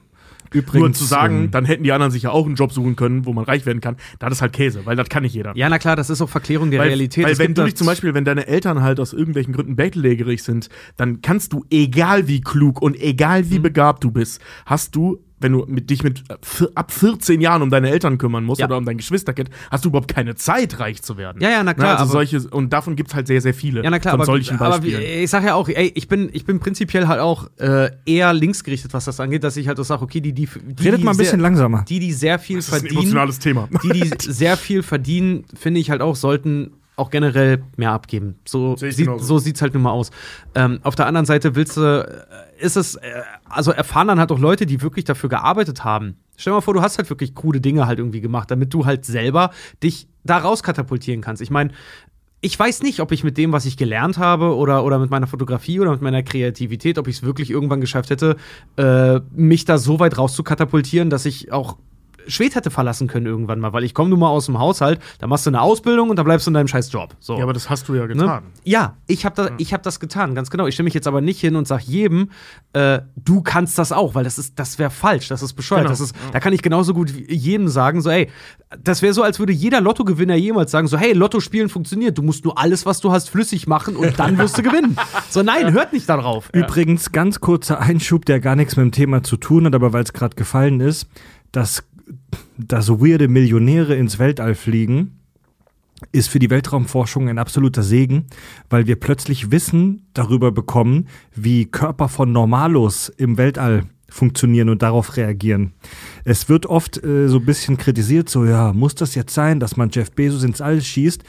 Nur zu sagen,
ähm,
dann hätten die anderen sich ja auch einen Job suchen können, wo man reich werden kann, das ist halt Käse, weil das kann nicht jeder.
Ja, na klar, das ist auch Verklärung der
Weil,
Realität.
weil
Es
wenn du dich zum Beispiel, wenn deine Eltern halt aus irgendwelchen Gründen bettlägerig sind, dann kannst du, egal wie klug und egal
Mhm.
wie begabt du bist, hast du, wenn du mit, dich mit äh, ab 14 Jahren um deine Eltern kümmern musst
Ja.
oder um dein Geschwisterkind, hast du überhaupt keine Zeit, reich zu werden.
Ja, ja, na
Ne,
klar,
Also
aber-
solche, und davon gibt es halt sehr, sehr viele.
Ja, na klar,
von
aber,
solchen
aber
Beispielen.
ich sag ja auch, ey, ich bin, ich bin prinzipiell halt auch äh, eher linksgerichtet, was das angeht, dass ich halt auch sage, okay, die, die, die
Redet
die
mal ein bisschen
sehr,
langsamer.
Die, die sehr viel
das ist ein
verdienen,
emotionales Thema.
die, die [laughs] sehr viel verdienen, finde ich halt auch, sollten auch generell mehr abgeben. So,
Sehe ich
sieht,
genauso.
so sieht's halt nun mal aus. Ähm, auf der anderen Seite willst du, äh, ist es, äh, also erfahren dann halt auch Leute, die wirklich dafür gearbeitet haben. Stell dir mal vor, du hast halt wirklich coole Dinge halt irgendwie gemacht, damit du halt selber dich da rauskatapultieren kannst. Ich meine, ich weiß nicht, ob ich mit dem, was ich gelernt habe oder, oder mit meiner Fotografie oder mit meiner Kreativität, ob ich es wirklich irgendwann geschafft hätte, äh, mich da so weit rauszukatapultieren, dass ich auch Schwed hätte verlassen können irgendwann mal, weil ich komme nun mal aus dem Haushalt, da machst du eine Ausbildung und da bleibst du in deinem scheiß Job. So.
ja, aber das hast du ja
Ne?
getan.
Ja, ich habe da, ich hab das getan, ganz genau. Ich stelle mich jetzt aber nicht hin und sage jedem, äh, du kannst das auch, weil das ist, das wäre falsch, das ist bescheuert.
Genau.
Das ist, Da kann ich genauso gut jedem sagen, so, ey, das wäre so, als würde jeder Lottogewinner jemals sagen, so, hey, Lotto spielen funktioniert, du musst nur alles, was du hast, flüssig machen und dann wirst du gewinnen. [laughs] So, nein, hört nicht darauf.
Übrigens, ganz kurzer Einschub, der gar nichts mit dem Thema zu tun hat, aber weil es gerade gefallen ist, da so weirde Millionäre ins Weltall fliegen, ist für die Weltraumforschung ein absoluter Segen, weil wir plötzlich Wissen darüber bekommen, wie Körper von Normalos im Weltall funktionieren und darauf reagieren. Es wird oft äh, so ein bisschen kritisiert, so ja, muss das jetzt sein, dass man Jeff Bezos ins All schießt?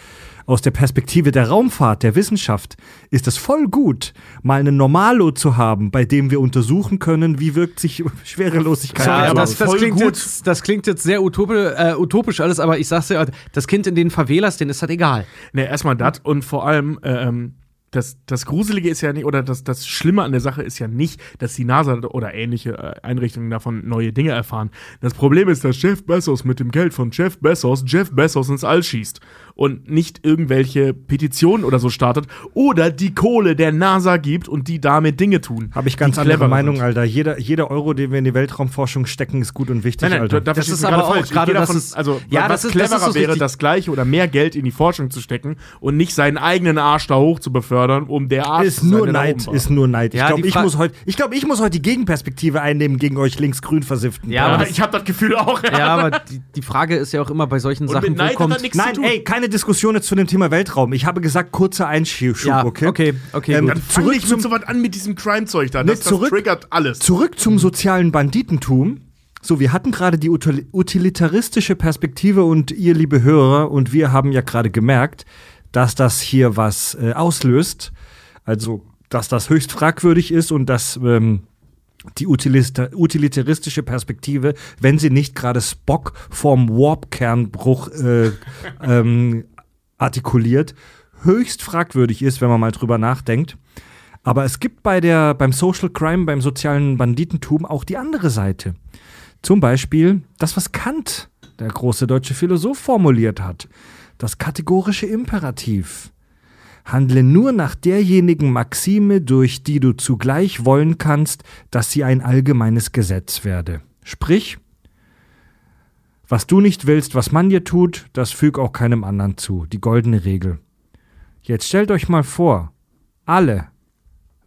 Aus der Perspektive der Raumfahrt, der Wissenschaft, ist es voll gut, mal einen Normalo zu haben, bei dem wir untersuchen können, wie wirkt sich [laughs] Schwerelosigkeit
Ja,
aber
das, das,
voll
klingt
gut.
jetzt, das klingt jetzt sehr utopisch, äh, utopisch alles, aber ich sag's dir, das Kind in den Favelas, denen ist das egal.
Ne, erstmal das und vor allem, ähm, das, das Gruselige ist ja nicht, oder das, das Schlimme an der Sache ist ja nicht, dass die NASA oder ähnliche äh, Einrichtungen davon neue Dinge erfahren. Das Problem ist, dass Jeff Bezos mit dem Geld von Jeff Bezos Jeff Bezos ins All schießt und nicht irgendwelche Petitionen oder so startet oder die Kohle der NASA gibt und die damit Dinge tun.
Habe ich ganz andere Meinung,
sind.
Alter. Jeder, jeder Euro, den wir in die Weltraumforschung stecken, ist gut und wichtig,
Nein, nein,
Alter.
da, da
Das ist aber auch gerade, das
davon-
ist-
also
Ja,
was
das ist- das
cleverer
ist so
wäre, das gleiche oder mehr Geld in die Forschung zu stecken und nicht seinen eigenen Arsch da hoch zu befördern, um der Arsch
ist nur Neid, ist nur Neid.
Ja,
ich glaube, ich muss heute, ich glaube, ich muss heute die Gegenperspektive einnehmen gegen euch linksgrün versifften.
Ja,
Aber ich habe das Gefühl auch.
Ja, aber die, die Frage ist ja auch immer bei solchen
Und
Sachen,
mit
wo
Neid hat
kommt.
nichts
Nein,
zu tun.
ey, keine Diskussion jetzt zu dem Thema Weltraum. Ich habe gesagt, kurzer Einschub,
Ja,
okay?
okay, okay,
Ähm.
Dann fang
zurück
nicht
zum,
mit so was an mit diesem Crime-Zeug da. Das, das
zurück-
triggert alles.
zurück zum sozialen Banditentum. So, wir hatten gerade die util- utilitaristische Perspektive und ihr, liebe Hörer, und wir haben ja gerade gemerkt, dass das hier was äh, auslöst. Also, dass das höchst fragwürdig ist und dass ähm, die utilitaristische Perspektive, wenn sie nicht gerade Spock vorm Warp-Kernbruch äh, [laughs] ähm, artikuliert, höchst fragwürdig ist, wenn man mal drüber nachdenkt. Aber es gibt bei der, beim Social Crime, beim sozialen Banditentum auch die andere Seite. Zum Beispiel das, was Kant, der große deutsche Philosoph, formuliert hat. Das kategorische Imperativ. Handle nur nach derjenigen Maxime, durch die du zugleich wollen kannst, dass sie ein allgemeines Gesetz werde. Sprich, was du nicht willst, was man dir tut, das füg auch keinem anderen zu. Die goldene Regel. Jetzt stellt euch mal vor, alle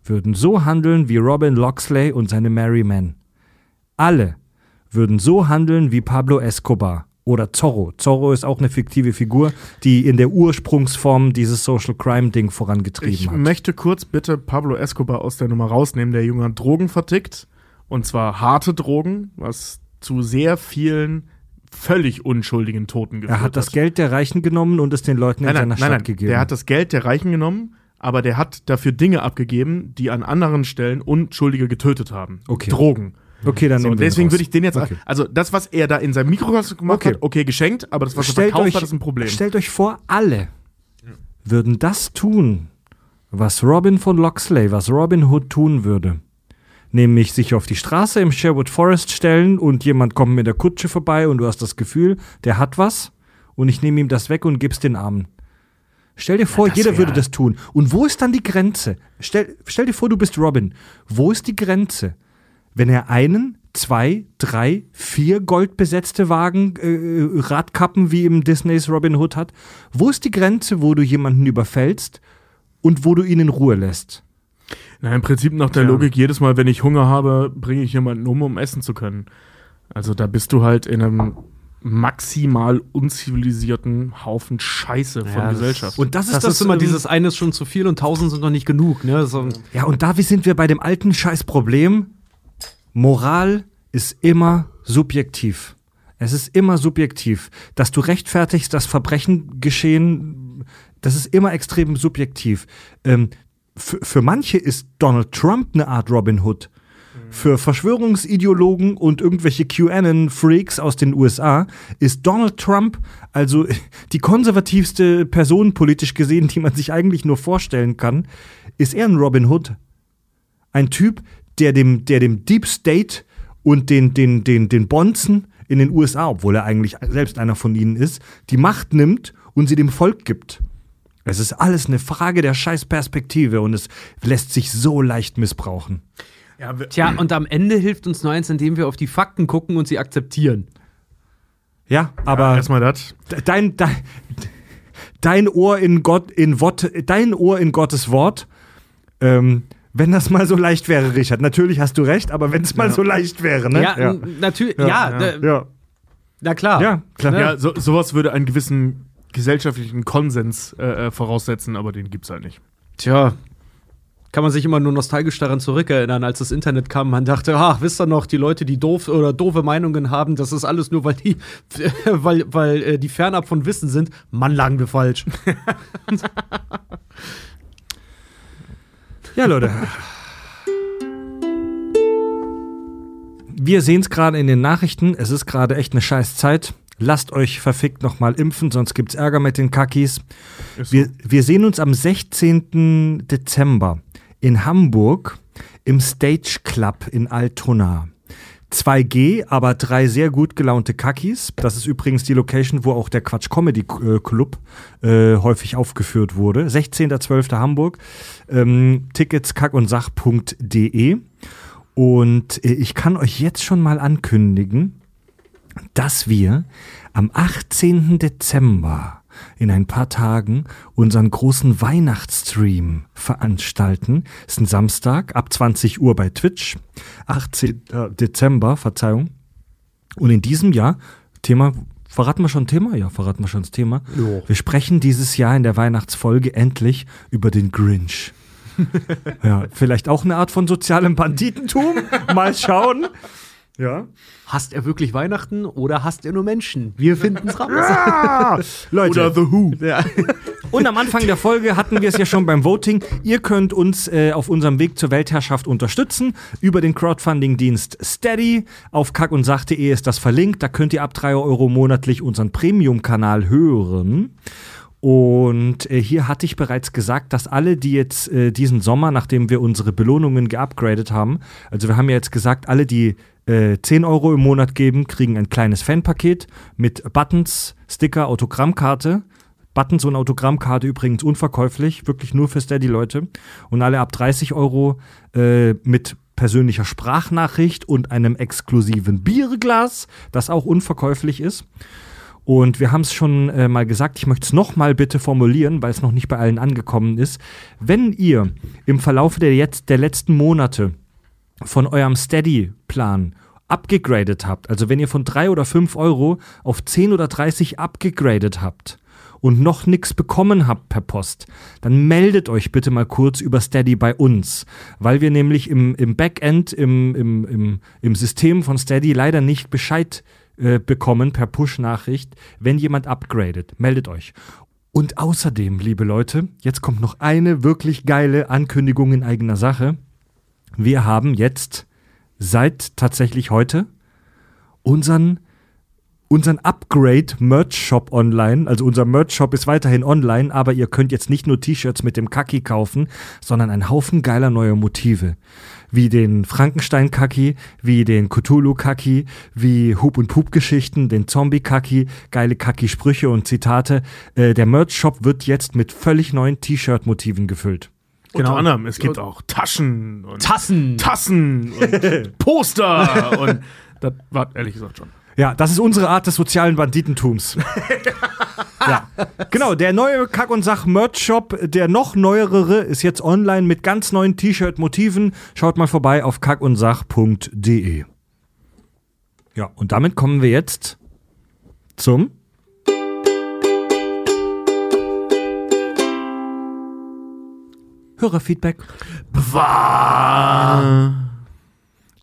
würden so handeln wie Robin Loxley und seine Merry Men. Alle würden so handeln wie Pablo Escobar oder Zorro. Zorro ist auch eine fiktive Figur, die in der Ursprungsform dieses Social Crime Ding vorangetrieben
Ich
hat.
möchte kurz bitte Pablo Escobar aus der Nummer rausnehmen. Der Junge hat Drogen vertickt. Und zwar harte Drogen, was zu sehr vielen völlig unschuldigen Toten geführt
Er hat das Geld der Reichen genommen und es den Leuten in
nein,
seiner
nein,
Stadt gegeben.
Der hat das Geld der Reichen genommen, aber der hat dafür Dinge abgegeben, die an anderen Stellen Unschuldige getötet haben.
Okay.
Drogen.
Okay, dann
So,
nehmen wir
deswegen würde ich den jetzt,
Okay.
also das, was er da in seinem Mikrokosmos gemacht
Okay.
hat, okay, geschenkt, aber das, was er
stellt
verkauft
euch,
hat, ist ein Problem.
Stellt euch vor, alle würden das tun, was Robin von Loxley, was Robin Hood tun würde. Nämlich sich auf die Straße im Sherwood Forest stellen und jemand kommt mit der Kutsche vorbei und du hast das Gefühl, der hat was und ich nehme ihm das weg und gib's den Armen. Stell dir vor,
das
jeder würde das tun. Und wo ist dann die Grenze? Stell, stell dir vor, du bist Robin. Wo ist die Grenze? Wenn er einen, zwei, drei, vier goldbesetzte Wagen, äh, Radkappen wie im Disneys Robin Hood hat, wo ist die Grenze, wo du jemanden überfällst und wo du ihn in Ruhe lässt?
Na, im Prinzip nach der
Tja.
Logik, jedes Mal, wenn ich Hunger habe, bringe ich jemanden um, um essen zu können. Also da bist du halt in einem maximal unzivilisierten Haufen Scheiße von
Ja, das-
Gesellschaft.
Und das ist
Das,
das,
ist immer
ähm,
dieses eine ist schon zu viel und tausend sind noch nicht genug. Ne? So,
Ja, und da sind wir bei dem alten Scheißproblem. Moral ist immer subjektiv. Es ist immer subjektiv. Dass du rechtfertigst, dass Verbrechen geschehen, das ist immer extrem subjektiv. Ähm, für, manche ist Donald Trump eine Art Robin Hood. Für Verschwörungsideologen und irgendwelche QAnon-Freaks aus den USA ist Donald Trump also [laughs] die konservativste Person politisch gesehen, die man sich eigentlich nur vorstellen kann. Ist er ein Robin Hood? Ein Typ, der dem, der dem Deep State und den, den, den, den Bonzen in den USA, obwohl er eigentlich selbst einer von ihnen ist, die Macht nimmt und sie dem Volk gibt. Es ist alles eine Frage der Scheißperspektive und es lässt sich so leicht missbrauchen.
ja,
Tja, und am Ende hilft uns nur eins, indem wir auf die Fakten gucken und sie akzeptieren.
Ja, aber
erstmal das.
dein, dein, dein Ohr in Gott, in Wort, dein Ohr in Gottes Wort, ähm, wenn das mal so leicht wäre, Richard. Natürlich hast du recht, aber wenn es mal so leicht wäre, ne?
Ja,
ja.
natürlich. Ja,
Ja,
ja.
na klar.
Ja, klar.
Ne?
Ja, so, sowas würde einen gewissen gesellschaftlichen Konsens äh, äh, voraussetzen, aber den gibt's halt nicht.
Tja, kann man sich immer nur nostalgisch daran zurückerinnern, als das Internet kam. Man dachte, ach, wisst ihr noch, die Leute, die doof oder doofe Meinungen haben, das ist alles nur, weil die, [laughs] weil, weil äh, die fernab von Wissen sind. Mann, lagen wir falsch. [laughs] [laughs]
Ja, Leute. Wir sehen es gerade in den Nachrichten. Es ist gerade echt eine scheiß Zeit. Lasst euch verfickt nochmal impfen, sonst gibt's Ärger mit den Kakis.
So.
Wir, wir sehen uns am 16. Dezember in Hamburg im Stage Club in Altona. 2G, aber drei sehr gut gelaunte Kakis. Das ist übrigens die Location, wo auch der Quatsch Comedy äh, Club äh, häufig aufgeführt wurde. 16.12. Hamburg. Ähm, Tickets kackundsach.de. Und äh, ich kann euch jetzt schon mal ankündigen, dass wir am 18. Dezember in ein paar Tagen unseren großen Weihnachtsstream veranstalten. Ist ein Samstag ab 20 Uhr bei Twitch. 18. Dezember, Verzeihung. Und in diesem Jahr, Thema, verraten wir schon Thema? Ja, verraten wir schon das Thema.
Jo.
Wir sprechen dieses Jahr in der Weihnachtsfolge endlich über den Grinch. [laughs] ja, vielleicht auch eine Art von sozialem Banditentum. Mal schauen. Ja.
Hasst er wirklich Weihnachten oder hasst er nur Menschen? Wir finden's raus. [laughs]
Leute.
Oder The Who.
Ja. [laughs]
Und am Anfang der Folge hatten wir es ja schon beim Voting. Ihr könnt uns äh, auf unserem Weg zur Weltherrschaft unterstützen über den Crowdfunding-Dienst Steady. Auf kackundsach.de ist das verlinkt. Da könnt ihr ab 3 Euro monatlich unseren Premium-Kanal hören. Und äh, hier hatte ich bereits gesagt, dass alle, die jetzt äh, diesen Sommer, nachdem wir unsere Belohnungen geupgradet haben, also wir haben ja jetzt gesagt, alle, die äh, 10 Euro im Monat geben, kriegen ein kleines Fanpaket mit Buttons, Sticker, Autogrammkarte. Buttons und Autogrammkarte übrigens unverkäuflich, wirklich nur für Steady-Leute. Und alle ab 30 Euro äh, mit persönlicher Sprachnachricht und einem exklusiven Bierglas, das auch unverkäuflich ist. Und wir haben es schon äh, mal gesagt, ich möchte es nochmal bitte formulieren, weil es noch nicht bei allen angekommen ist. Wenn ihr im Verlauf der, der letzten Monate von eurem Steady-Plan abgegradet habt, also wenn ihr von 3 oder 5 Euro auf 10 oder 30 abgegradet habt und noch nichts bekommen habt per Post, dann meldet euch bitte mal kurz über Steady bei uns, weil wir nämlich im, im Backend, im, im, im, im System von Steady leider nicht Bescheid äh, bekommen per Push-Nachricht, wenn jemand upgradet. Meldet euch. Und außerdem, liebe Leute, jetzt kommt noch eine wirklich geile Ankündigung in eigener Sache. Wir haben jetzt seit tatsächlich heute unseren unseren Upgrade Merch Shop online. Also unser Merch Shop ist weiterhin online, aber ihr könnt jetzt nicht nur T-Shirts mit dem Kaki kaufen, sondern einen Haufen geiler neuer Motive. Wie den Frankenstein Kaki, wie den Cthulhu Kaki, wie Hub und Pup Geschichten, den Zombie Kaki, geile Kaki Sprüche und Zitate. Äh, der Merch Shop wird jetzt mit völlig neuen T-Shirt Motiven gefüllt.
Unter
Genau.
anderem, es gibt auch Taschen und
Tassen.
Tassen und [laughs] Poster und das war ehrlich gesagt schon.
Ja, das ist unsere Art des sozialen Banditentums. [laughs] [laughs] ja, genau. Der neue Kack- und Sach-Merch-Shop, der noch neuere, ist jetzt online mit ganz neuen T-Shirt-Motiven. Schaut mal vorbei auf kackundsach.de. Ja, und damit kommen wir jetzt zum Hörerfeedback.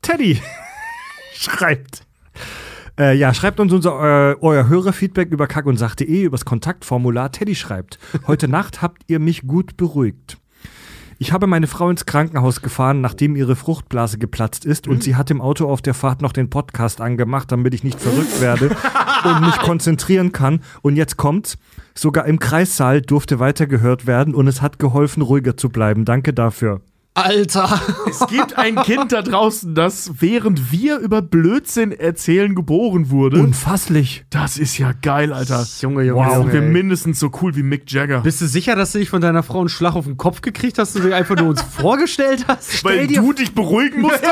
Teddy [laughs] schreibt. Äh, ja, schreibt uns unser, äh, euer Hörerfeedback über kackundsach.de, übers Kontaktformular. Teddy schreibt, heute [laughs] Nacht habt ihr mich gut beruhigt. Ich habe meine Frau ins Krankenhaus gefahren, nachdem ihre Fruchtblase geplatzt ist und sie hat im Auto auf der Fahrt noch den Podcast angemacht, damit ich nicht verrückt werde [laughs] und mich konzentrieren kann. Und jetzt kommt's. Sogar im Kreissaal durfte weitergehört werden und es hat geholfen, ruhiger zu bleiben. Danke dafür.
Alter.
Es gibt ein Kind da draußen, das während wir über Blödsinn erzählen geboren wurde.
Unfasslich.
das ist ja geil, Alter.
Junge, Junge,
Wow,
Junge.
wir
ey.
mindestens so cool wie Mick Jagger.
Bist du sicher, dass du dich von deiner Frau einen Schlag auf den Kopf gekriegt hast, dass du dir einfach nur uns [laughs] vorgestellt hast?
Weil
dir-
du dich beruhigen musstest?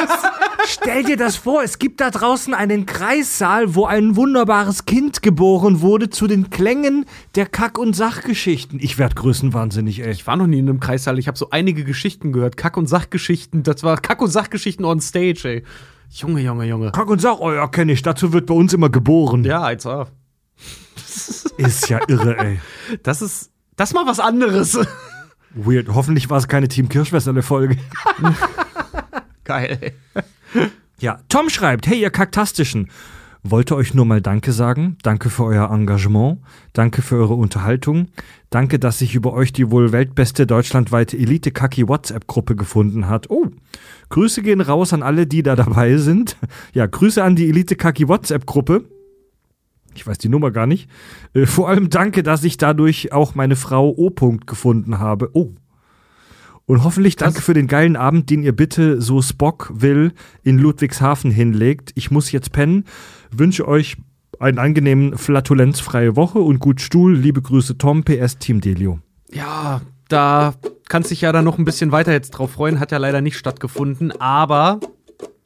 Stell dir das vor, es gibt da draußen einen Kreissaal, wo ein wunderbares Kind geboren wurde zu den Klängen der Kack- und Sachgeschichten. Ich werd größenwahnsinnig, ey.
Ich war noch nie in einem Kreissaal. Ich habe so einige Geschichten gehört. Kack- und Sachgeschichten. Das war Kack- und Sachgeschichten on stage, ey. Junge, Junge, Junge.
Kack und Sach, oh ja, kenn ich. Dazu wird bei uns immer geboren.
Ja, 1A. [laughs]
Ist ja irre, ey.
Das ist, das ist mal was anderes.
Weird. Hoffentlich war es keine Team Kirschwässerle-Folge. [laughs]
Geil.
Ja, Tom schreibt, hey ihr Kaktastischen, wollte euch nur mal Danke sagen. Danke für euer Engagement. Danke für eure Unterhaltung. Danke, dass sich über euch die wohl weltbeste deutschlandweite Elite-Kaki-WhatsApp-Gruppe gefunden hat. Oh, Grüße gehen raus an alle, die da dabei sind. Ja, Grüße an die Elite-Kaki-WhatsApp-Gruppe. Ich weiß die Nummer gar nicht. Äh, vor allem danke, dass ich dadurch auch meine Frau O. -Punkt gefunden habe. Oh. Und hoffentlich danke für den geilen Abend, den ihr bitte so Spock will in Ludwigshafen hinlegt. Ich muss jetzt pennen. Wünsche euch einen angenehmen flatulenzfreie Woche und gut Stuhl. Liebe Grüße Tom, PS Team Delio.
Ja, da kannst dich ja dann noch ein bisschen weiter jetzt drauf freuen. Hat ja leider nicht stattgefunden, aber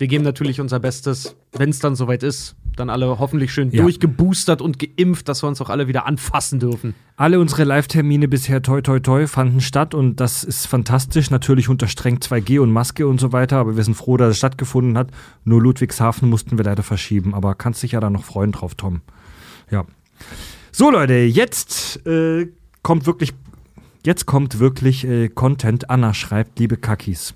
wir geben natürlich unser Bestes, wenn es dann soweit ist. Dann alle hoffentlich schön
Ja.
durchgeboostert und geimpft, dass wir uns auch alle wieder anfassen dürfen.
Alle unsere Live-Termine bisher toi toi toi fanden statt und das ist fantastisch. Natürlich unter streng 2G und Maske und so weiter, aber wir sind froh, dass es stattgefunden hat. Nur Ludwigshafen mussten wir leider verschieben, aber kannst dich ja da noch freuen drauf, Tom. Ja. So, Leute, jetzt äh, kommt wirklich, jetzt kommt wirklich äh, Content. Anna schreibt, liebe Kakis.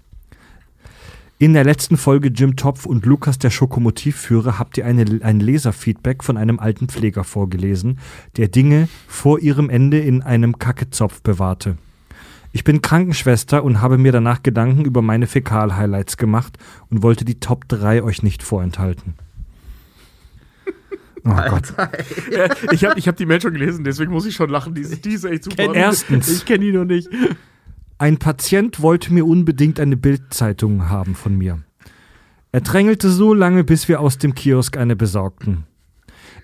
In der letzten Folge Jim Topf und Lukas der Schokomotivführer habt ihr eine, ein Leserfeedback von einem alten Pfleger vorgelesen, der Dinge vor ihrem Ende in einem Kackezopf bewahrte. Ich bin Krankenschwester und habe mir danach Gedanken über meine Fäkal-Highlights gemacht und wollte die Top 3 euch nicht vorenthalten. [laughs] Oh Gott.
Ich habe ich hab die Mail schon gelesen, deswegen muss ich schon lachen. Die, ist- die ist echt super.
Erstens.
Ich kenne die noch nicht.
Ein Patient wollte mir unbedingt eine Bildzeitung haben von mir. Er drängelte so lange, bis wir aus dem Kiosk eine besorgten.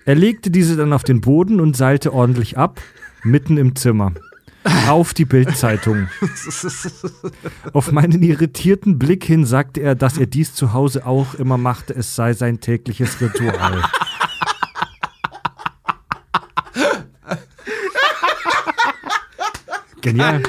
Er legte diese dann auf den Boden und seilte ordentlich ab, mitten im Zimmer. Auf die Bildzeitung. Auf meinen irritierten Blick hin sagte er, dass er dies zu Hause auch immer machte, es sei sein tägliches Ritual. Genial.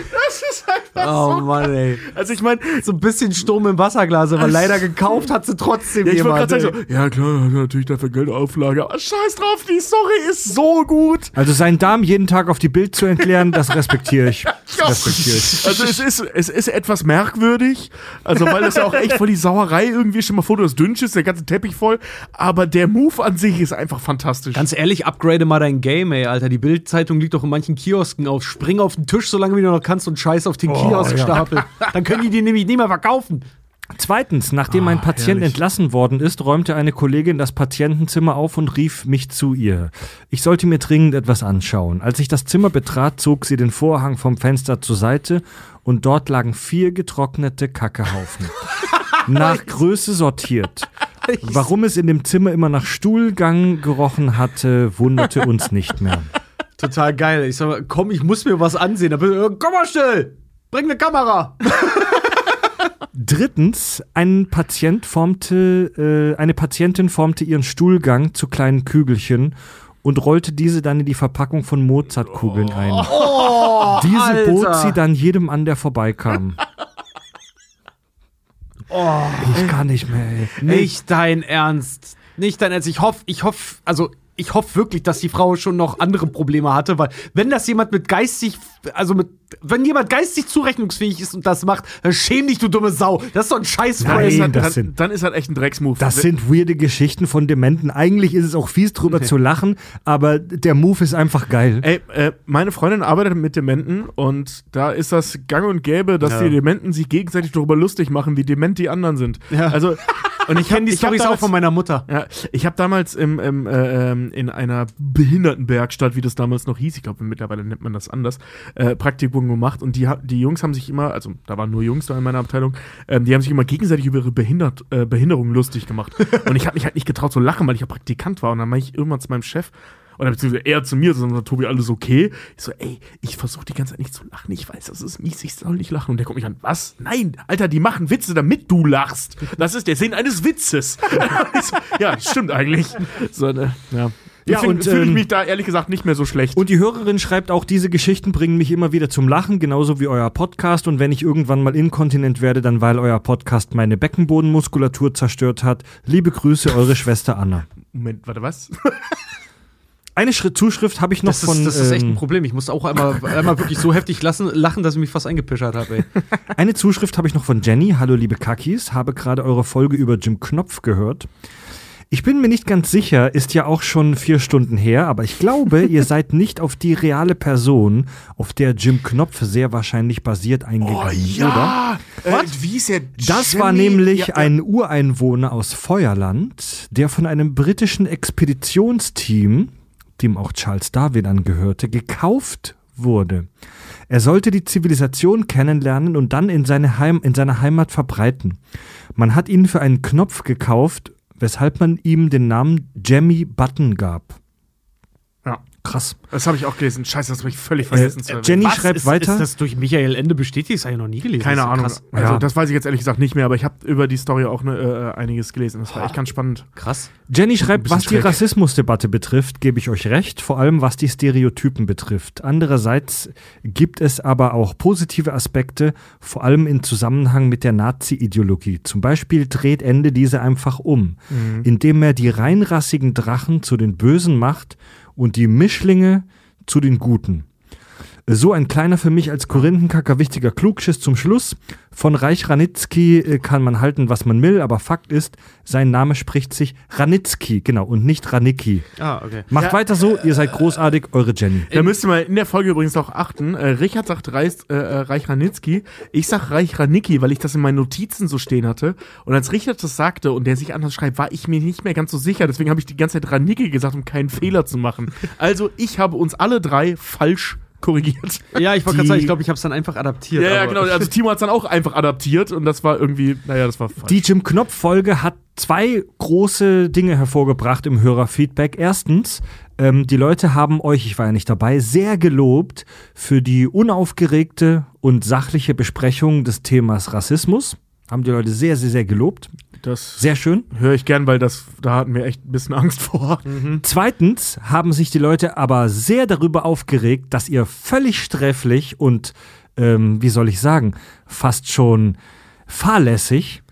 Oh Mann, ey.
Also ich meine,
So ein bisschen Sturm im Wasserglas, aber leider gekauft hat sie trotzdem
ja, ich
jemand.
sagen, so, ja klar, hat natürlich dafür Geldauflage, aber scheiß drauf, die Story ist so gut.
Also seinen Darm jeden Tag auf die Bild zu entleeren, das respektiere ich. [laughs] Das respektiere ich.
Also es ist, es ist etwas merkwürdig, also weil das ja auch echt voll die Sauerei irgendwie, stell mal vor, du hast Dünnschiss, der ganze Teppich voll, aber der Move an sich ist einfach fantastisch.
Ganz ehrlich, upgrade mal dein Game, ey, Alter. Die Bildzeitung liegt doch in manchen Kiosken auf. Spring auf den Tisch, solange wie du noch kannst und scheiß auf den Kioskstapel. Dann können die die nämlich nicht mehr verkaufen.
Zweitens, nachdem ein
Ah,
Patient
herrlich.
entlassen worden ist, räumte eine Kollegin das Patientenzimmer auf und rief mich zu ihr. Ich sollte mir dringend etwas anschauen. Als ich das Zimmer betrat, zog sie den Vorhang vom Fenster zur Seite und dort lagen vier getrocknete Kackehaufen. [laughs] nach Größe sortiert. Warum es in dem Zimmer immer nach Stuhlgang gerochen hatte, wunderte uns nicht mehr.
Total geil. Ich sag mal, komm, ich muss mir was ansehen. Da bin ich, äh, komm mal schnell! Bring eine Kamera! [laughs]
Drittens, ein Patient formte, äh, eine Patientin formte ihren Stuhlgang zu kleinen Kügelchen und rollte diese dann in die Verpackung von Mozartkugeln ein.
Oh,
diese
Alter.
bot sie dann jedem an, der vorbeikam. Ich kann nicht mehr. Ey.
Nicht dein Ernst. Nicht dein Ernst. Ich hoffe, ich hoffe, also ich hoffe wirklich, dass die Frau schon noch andere Probleme hatte, weil wenn das jemand mit geistig, also mit, wenn jemand geistig zurechnungsfähig ist und das macht, dann schäm dich, du dumme Sau. Das ist doch ein scheiß
Nein,
dann, ist halt,
das
dann,
sind-
dann ist halt echt ein Drecksmove.
Das sind weirde Geschichten von Dementen. Eigentlich ist es auch fies drüber zu lachen, aber der Move ist einfach geil.
Ey, äh, meine Freundin arbeitet mit Dementen und da ist das gang und gäbe, dass
Ja.
die Dementen sich gegenseitig darüber lustig machen, wie dement die anderen sind.
Ja.
Also, [laughs] und ich
kenne die Storys auch von meiner Mutter.
Ja, ich habe damals im, im, äh, ähm, in einer Behindertenwerkstatt, wie das damals noch hieß, ich glaube mittlerweile nennt man das anders, äh, Praktikum gemacht und die, die Jungs haben sich immer, also da waren nur Jungs da in meiner Abteilung, ähm, die haben sich immer gegenseitig über ihre Behindert, äh, Behinderung lustig gemacht. [laughs] und ich habe mich halt nicht getraut zu lachen, weil ich ja Praktikant war und dann meinte ich irgendwann zu meinem Chef, oder beziehungsweise er zu mir, sondern Tobi, alles okay. Ich so, ey, ich versuche die ganze Zeit nicht zu lachen. Ich weiß, das ist mies, ich soll nicht lachen. Und der guckt mich an, was? Nein, Alter, die machen Witze, damit du lachst. Das ist der Sinn eines Witzes. [laughs] So, ja, stimmt eigentlich. So, ne, ja.
Ja,
Deswegen
und,
fühle ich
ähm,
mich da ehrlich gesagt nicht mehr so schlecht.
Und die Hörerin schreibt auch, diese Geschichten bringen mich immer wieder zum Lachen, genauso wie euer Podcast. Und wenn ich irgendwann mal inkontinent werde, dann weil euer Podcast meine Beckenbodenmuskulatur zerstört hat. Liebe Grüße, eure Schwester Anna.
Moment, warte, was?
Eine Schritt Zuschrift habe ich noch
Das
von.
ist, das ist echt ein
ähm,
Problem. Ich musste auch einmal, einmal wirklich so heftig lassen, lachen, dass ich mich fast eingepischert habe, ey. [laughs]
Eine Zuschrift habe ich noch von Jenny. Hallo, liebe Kakis. Habe gerade eure Folge über Jim Knopf gehört. Ich bin mir nicht ganz sicher, ist ja auch schon vier Stunden her, aber ich glaube, ihr [laughs] seid nicht auf die reale Person, auf der Jim Knopf sehr wahrscheinlich basiert, eingegangen. oder?
Äh, wie ist er?
Das war nämlich ein Ureinwohner aus Feuerland, der von einem britischen Expeditionsteam, dem auch Charles Darwin angehörte, gekauft wurde. Er sollte die Zivilisation kennenlernen und dann in seine, Heim, in seine Heimat verbreiten. Man hat ihn für einen Knopf gekauft, weshalb man ihm den Namen Jemmy Button gab.
Ja.
Krass.
Das habe ich auch gelesen. Scheiße, das habe ich völlig vergessen zu erwähnen.
Jenny
Was?
schreibt
ist,
weiter.
Ist das durch Michael Ende bestätigt? Das habe ich noch nie gelesen.
Keine
Das ist
Ahnung.
Krass.
Also,
Ja.
das weiß ich jetzt ehrlich gesagt nicht mehr, aber ich habe über die Story auch ne, äh, einiges gelesen. Das war echt ganz spannend.
Krass.
Jenny schreibt, was die. Rassismusdebatte betrifft, gebe ich euch recht, vor allem was die Stereotypen betrifft. Andererseits gibt es aber auch positive Aspekte, vor allem in Zusammenhang mit der Nazi-Ideologie. Zum Beispiel dreht Ende diese einfach um, indem er die reinrassigen Drachen zu den Bösen macht und die Mischlinge zu den Guten. So ein kleiner für mich als Korinthenkacker wichtiger Klugschiss zum Schluss. Von Reich Ranitzky äh, kann man halten, was man will, aber Fakt ist, sein Name spricht sich Ranitzky, genau, und nicht Ranicki.
Ah, okay.
Macht weiter so, ihr seid großartig, eure Jenny.
Da müsst ihr mal in der Folge übrigens auch achten. Äh, Richard sagt Reis, äh, äh, Reich Ranitzky. Ich sag Reich Ranicki, weil ich das in meinen Notizen so stehen hatte. Und als Richard das sagte und der sich anders schreibt, war ich mir nicht mehr ganz so sicher. Deswegen habe ich die ganze Zeit Ranicki gesagt, um keinen Fehler zu machen. [laughs] Also ich habe uns alle drei falsch korrigiert.
Ja, ich wollte gerade sagen, ich glaube, ich habe es dann einfach adaptiert.
Ja, ja, genau. Also Timo hat es dann auch einfach adaptiert und das war irgendwie, naja, das war falsch.
Die Jim Knopf-Folge hat zwei große Dinge hervorgebracht im Hörerfeedback. Erstens, ähm, die Leute haben euch, ich war ja nicht dabei, sehr gelobt für die unaufgeregte und sachliche Besprechung des Themas Rassismus. Haben die Leute sehr, sehr, sehr gelobt.
das
Sehr schön.
höre ich gern, weil das, da hatten wir echt ein bisschen Angst vor. [laughs]
Zweitens haben sich die Leute aber sehr darüber aufgeregt, dass ihr völlig sträflich und, ähm, wie soll ich sagen, fast schon fahrlässig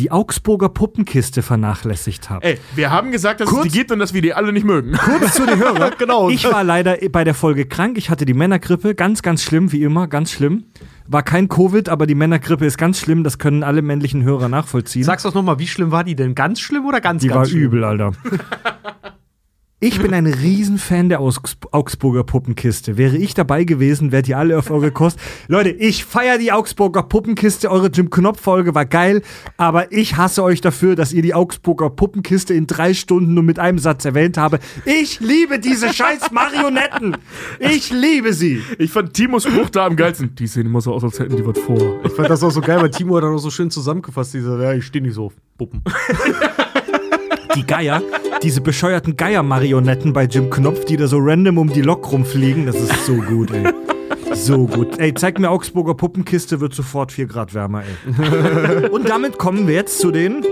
die Augsburger Puppenkiste vernachlässigt habt.
Ey, wir haben gesagt, dass
Kurz-
es die gibt und dass wir die alle nicht mögen.
Kurz zu den Hörern. [laughs]
Genau.
Ich war leider bei der Folge krank. Ich hatte die Männergrippe. Ganz, ganz schlimm, wie immer. Ganz schlimm. War kein Covid, aber die Männergrippe ist ganz schlimm. Das können alle männlichen Hörer nachvollziehen.
Sag's doch nochmal, wie schlimm war die denn? Ganz schlimm oder ganz,
Die
ganz
war
schlimm?
übel, Alter. [laughs] Ich bin ein Riesenfan der Augs Augsburger Puppenkiste. Wäre ich dabei gewesen, wärt ihr alle auf eure Kost. Leute, ich feiere die Augsburger Puppenkiste. Eure Jim Knopf-Folge war geil, aber ich hasse euch dafür, dass ihr die Augsburger Puppenkiste in drei Stunden nur mit einem Satz erwähnt habe. Ich liebe diese scheiß Marionetten. Ich liebe sie.
Ich fand Timos Spruch da am geilsten. Die sehen immer so aus, als hätten die was vor.
Ich fand das auch so geil, weil Timo hat auch so schön zusammengefasst, diese, ja, ich stehe nicht so auf Puppen. [laughs]
Die Geier, diese bescheuerten Geier-Marionetten bei Jim Knopf, die da so random um die Lok rumfliegen, das ist so gut, ey. So gut. Ey, zeig mir Augsburger Puppenkiste, wird sofort 4 Grad wärmer, ey. Und damit kommen wir jetzt zu den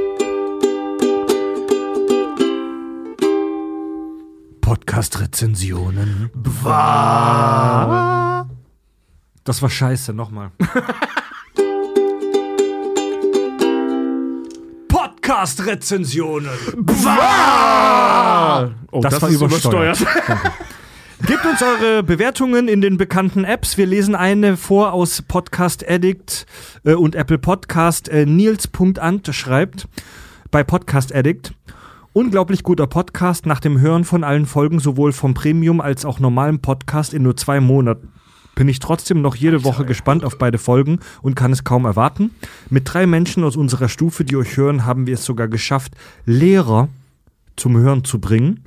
Podcast-Rezensionen. Das war scheiße, nochmal. Podcast-Rezensionen.
Oh,
Das war
ist
übersteuert. [laughs] Gebt uns eure Bewertungen in den bekannten Apps. Wir lesen eine vor aus Podcast Addict äh, und Apple Podcast. Äh, Nils.ant schreibt bei Podcast Addict. Unglaublich guter Podcast nach dem Hören von allen Folgen, sowohl vom Premium als auch normalem Podcast in nur zwei Monaten. Bin ich trotzdem noch jede Woche gespannt auf beide Folgen und kann es kaum erwarten. Mit drei Menschen aus unserer Stufe, die euch hören, haben wir es sogar geschafft, Lehrer zum Hören zu bringen.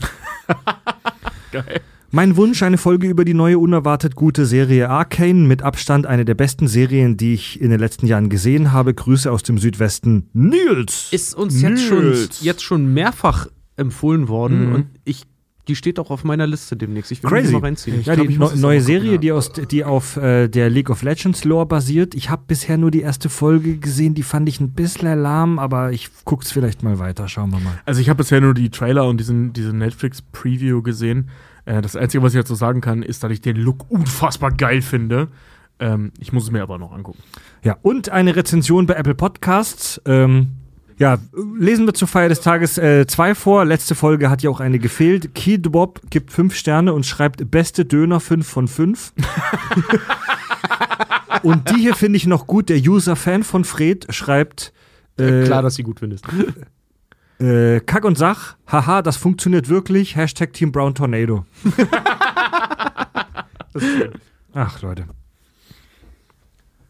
[laughs]
Geil.
Mein Wunsch, eine Folge über die neue, unerwartet gute Serie Arcane, mit Abstand eine der besten Serien, die ich in den letzten Jahren gesehen habe. Grüße aus dem Südwesten. Nils!
Ist uns jetzt schon,
Nils.
jetzt schon mehrfach empfohlen worden
Mhm.
und ich, die steht auch auf meiner Liste demnächst. Ich will
Crazy.
die mal reinziehen.
ja,
glaub,
die
ich das
neue Serie, die, aus, die auf äh, der League of Legends Lore basiert. Ich habe bisher nur die erste Folge gesehen, die fand ich ein bisschen lahm, aber ich guck's vielleicht mal weiter. Schauen wir mal.
Also ich habe bisher nur die Trailer und diesen, diese Netflix-Preview gesehen. Äh, das Einzige, was ich dazu sagen kann, ist, dass ich den Look unfassbar geil finde. Ähm, ich muss es mir aber noch angucken.
Ja, und eine Rezension bei Apple Podcasts. Ähm, Ja, lesen wir zur Feier des Tages äh, zwei vor. Letzte Folge hat ja auch eine gefehlt. Kid Bob gibt fünf Sterne und schreibt beste Döner fünf von fünf. [laughs] und die hier finde ich noch gut. Der User-Fan von Fred schreibt äh,
Klar, dass sie gut findest.
äh, Kack und Sach. Haha, das funktioniert wirklich. Hashtag Team Brown Tornado. [laughs] Ach, Leute.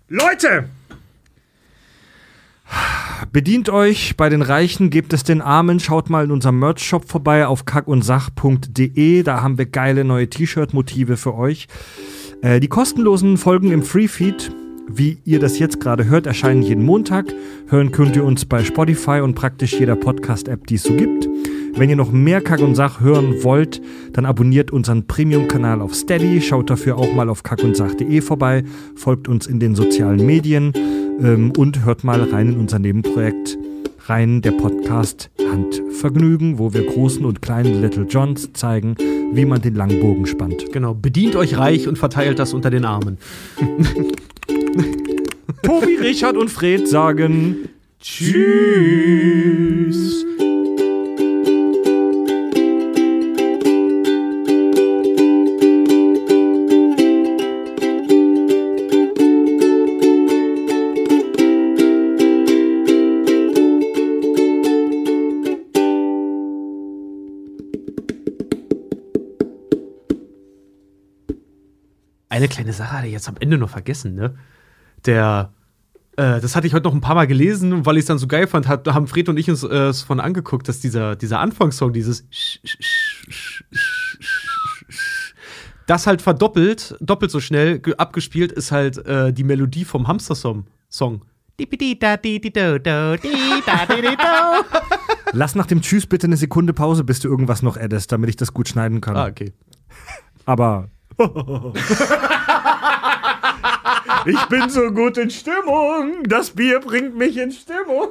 Leute! Bedient euch bei den Reichen, gebt es den Armen, schaut mal in unserem Merch-Shop vorbei auf kackundsach.de. Da haben wir geile neue T-Shirt-Motive für euch. Äh, die kostenlosen Folgen im Free-Feed, wie ihr das jetzt gerade hört, erscheinen jeden Montag. Hören könnt ihr uns bei Spotify und praktisch jeder Podcast-App, die es so gibt. Wenn ihr noch mehr Kack und Sach hören wollt, dann abonniert unseren Premium-Kanal auf Steady, schaut dafür auch mal auf kackundsach.de vorbei, folgt uns in den sozialen Medien ähm, und hört mal rein in unser Nebenprojekt rein der Podcast Handvergnügen, wo wir großen und kleinen Little Johns zeigen, wie man den Langbogen spannt.
Genau. Bedient euch reich und verteilt das unter den Armen.
Tobi, Richard und Fred sagen
Tschüss.
Eine kleine Sache hatte ich jetzt am Ende noch vergessen, ne? Der, äh, das hatte ich heute noch ein paar Mal gelesen, weil ich es dann so geil fand, hat, haben Fred und ich uns äh, von angeguckt, dass dieser, dieser Anfangssong, dieses das halt verdoppelt, doppelt so schnell ge- abgespielt, ist halt äh, die Melodie vom Hamster-Song. Song.
Lass nach dem Tschüss bitte eine Sekunde Pause, bis du irgendwas noch addest, damit ich das gut schneiden kann.
Ah, okay.
Aber. Ich bin so gut in Stimmung. Das Bier bringt mich in Stimmung.